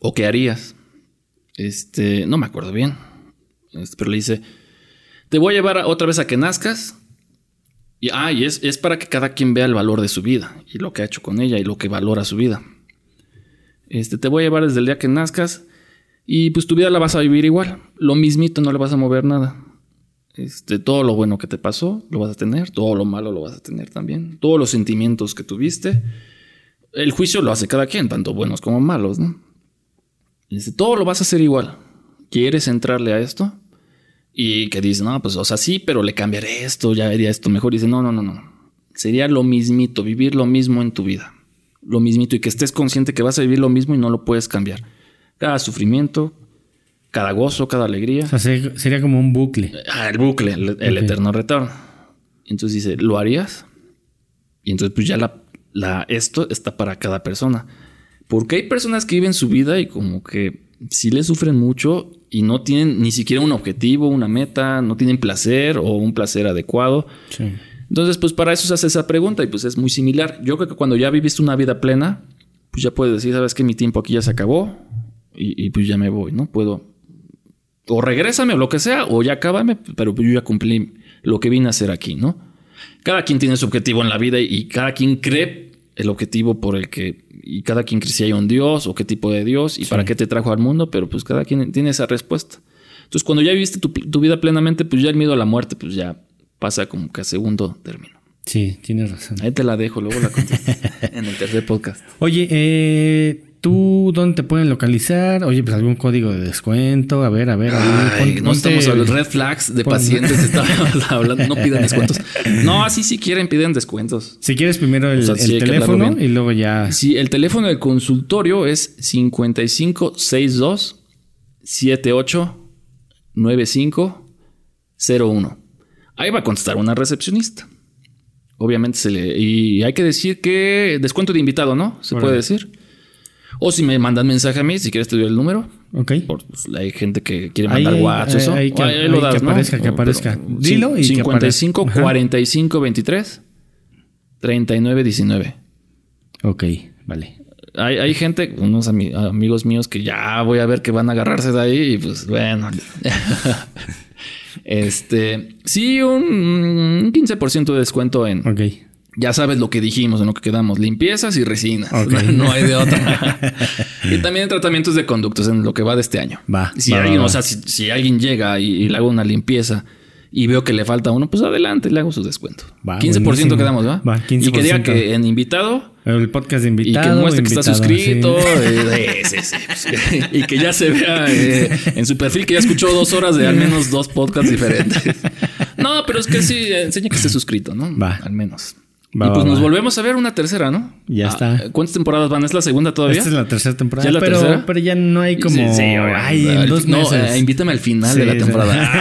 ¿O qué harías? Este, no me acuerdo bien. Este, pero le dice, te voy a llevar otra vez a que nazcas. Y, ah, y es, es para que cada quien vea el valor de su vida y lo que ha hecho con ella y lo que valora su vida. Este, te voy a llevar desde el día que nazcas y pues tu vida la vas a vivir igual. Lo mismito, no le vas a mover nada. Este, todo lo bueno que te pasó lo vas a tener, todo lo malo lo vas a tener también. Todos los sentimientos que tuviste. El juicio lo hace cada quien, tanto buenos como malos, ¿no? Dice, todo lo vas a hacer igual. ¿Quieres entrarle a esto? Y que dice, no, pues, o sea, sí, pero le cambiaré esto, ya haría esto mejor. Dice, no, no, no, no. sería lo mismito, vivir lo mismo en tu vida. Lo mismito y que estés consciente que vas a vivir lo mismo y no lo puedes cambiar. Cada sufrimiento, cada gozo, cada alegría. O sea, sería como un bucle. Ah, el bucle, el, eterno retorno. Entonces dice, ¿lo harías? Y entonces pues ya la, la, esto está para cada persona. Porque hay personas que viven su vida y como que sí le sufren mucho y no tienen ni siquiera un objetivo, una meta, no tienen placer o un placer adecuado. Entonces, pues para eso se hace esa pregunta y pues es muy similar. Yo creo que cuando ya viviste una vida plena, pues ya puedes decir, sabes que mi tiempo aquí ya se acabó y, pues ya me voy, ¿no? Puedo o regrésame o lo que sea, o ya acábame, pero yo ya cumplí lo que vine a hacer aquí, ¿no? Cada quien tiene su objetivo en la vida y cada quien cree el objetivo por el que y cada quien cree si hay un Dios o qué tipo de Dios y para qué te trajo al mundo, pero pues cada quien tiene esa respuesta. Entonces, cuando ya viviste tu, vida plenamente, pues ya el miedo a la muerte, pues ya pasa como que a segundo término. Sí, tienes razón. Ahí te la dejo, luego la contesto en el tercer podcast. Oye, eh, ¿Tú dónde te pueden localizar? Oye, pues algún código de descuento. A ver, a ver. no estamos hablando red flags de pacientes. Hablando. No piden descuentos. No, así si quieren, piden descuentos. Si quieres primero el, teléfono y luego ya. Sí, el teléfono del consultorio es 5562 78 9501. Ahí va a contestar una recepcionista. Obviamente se le. Y hay que decir que descuento de invitado, ¿no? Se puede decir. O si me mandan mensaje a mí, si quieres te doy el número. Ok. Por, pues, hay gente que quiere mandar WhatsApp. Eso. Ahí, que, lo das, que aparezca, que aparezca. Dilo y 55 que 45 23 39 19. Ok, vale. Hay, hay gente, unos amigos míos que ya voy a ver que van a agarrarse de ahí y pues bueno. este, sí, un 15% de descuento en, Ok ya sabes lo que dijimos, en lo que quedamos, limpiezas y resinas. No, hay de otra. y también tratamientos de conductos en lo que va de este año. Va. Si alguien, o sea, si, alguien llega y, le hago una limpieza y veo que le falta uno, pues adelante, le hago su descuento. Va, 15% quedamos, ¿va? Va, 15%. Y que diga que en invitado. El podcast de invitado. Y que muestre que está suscrito. Eh, y que ya se vea eh, en su perfil que ya escuchó dos horas de al menos dos podcasts diferentes. No, pero es que sí, enseña que esté suscrito, ¿no? Va. Al menos y pues nos volvemos a ver una tercera, ¿no? Ya ah, está. ¿Cuántas temporadas van? ¿Es la segunda todavía? Esta es la tercera temporada. ¿Ya la pero, tercera? pero ya no hay como. Sí, Ay, en dos meses. No, eh, invítame al final de la temporada.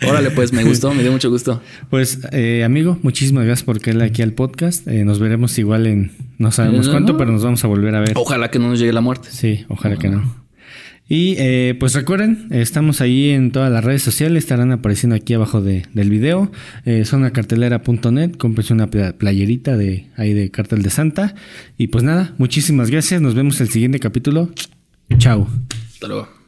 Órale, pues me gustó, me dio mucho gusto. Pues, eh, amigo, muchísimas gracias por caer aquí al podcast. Eh, nos veremos igual en no sabemos cuánto, pero nos vamos a volver a ver. Ojalá que no nos llegue la muerte. Sí, ojalá que no. Y eh, pues recuerden, estamos ahí en todas las redes sociales, estarán apareciendo aquí abajo de, del video. Eh, sonacartelera.net, cómprense una playerita de ahí de Cartel de Santa. Y pues nada, muchísimas gracias, nos vemos el siguiente capítulo. Chao. Hasta luego.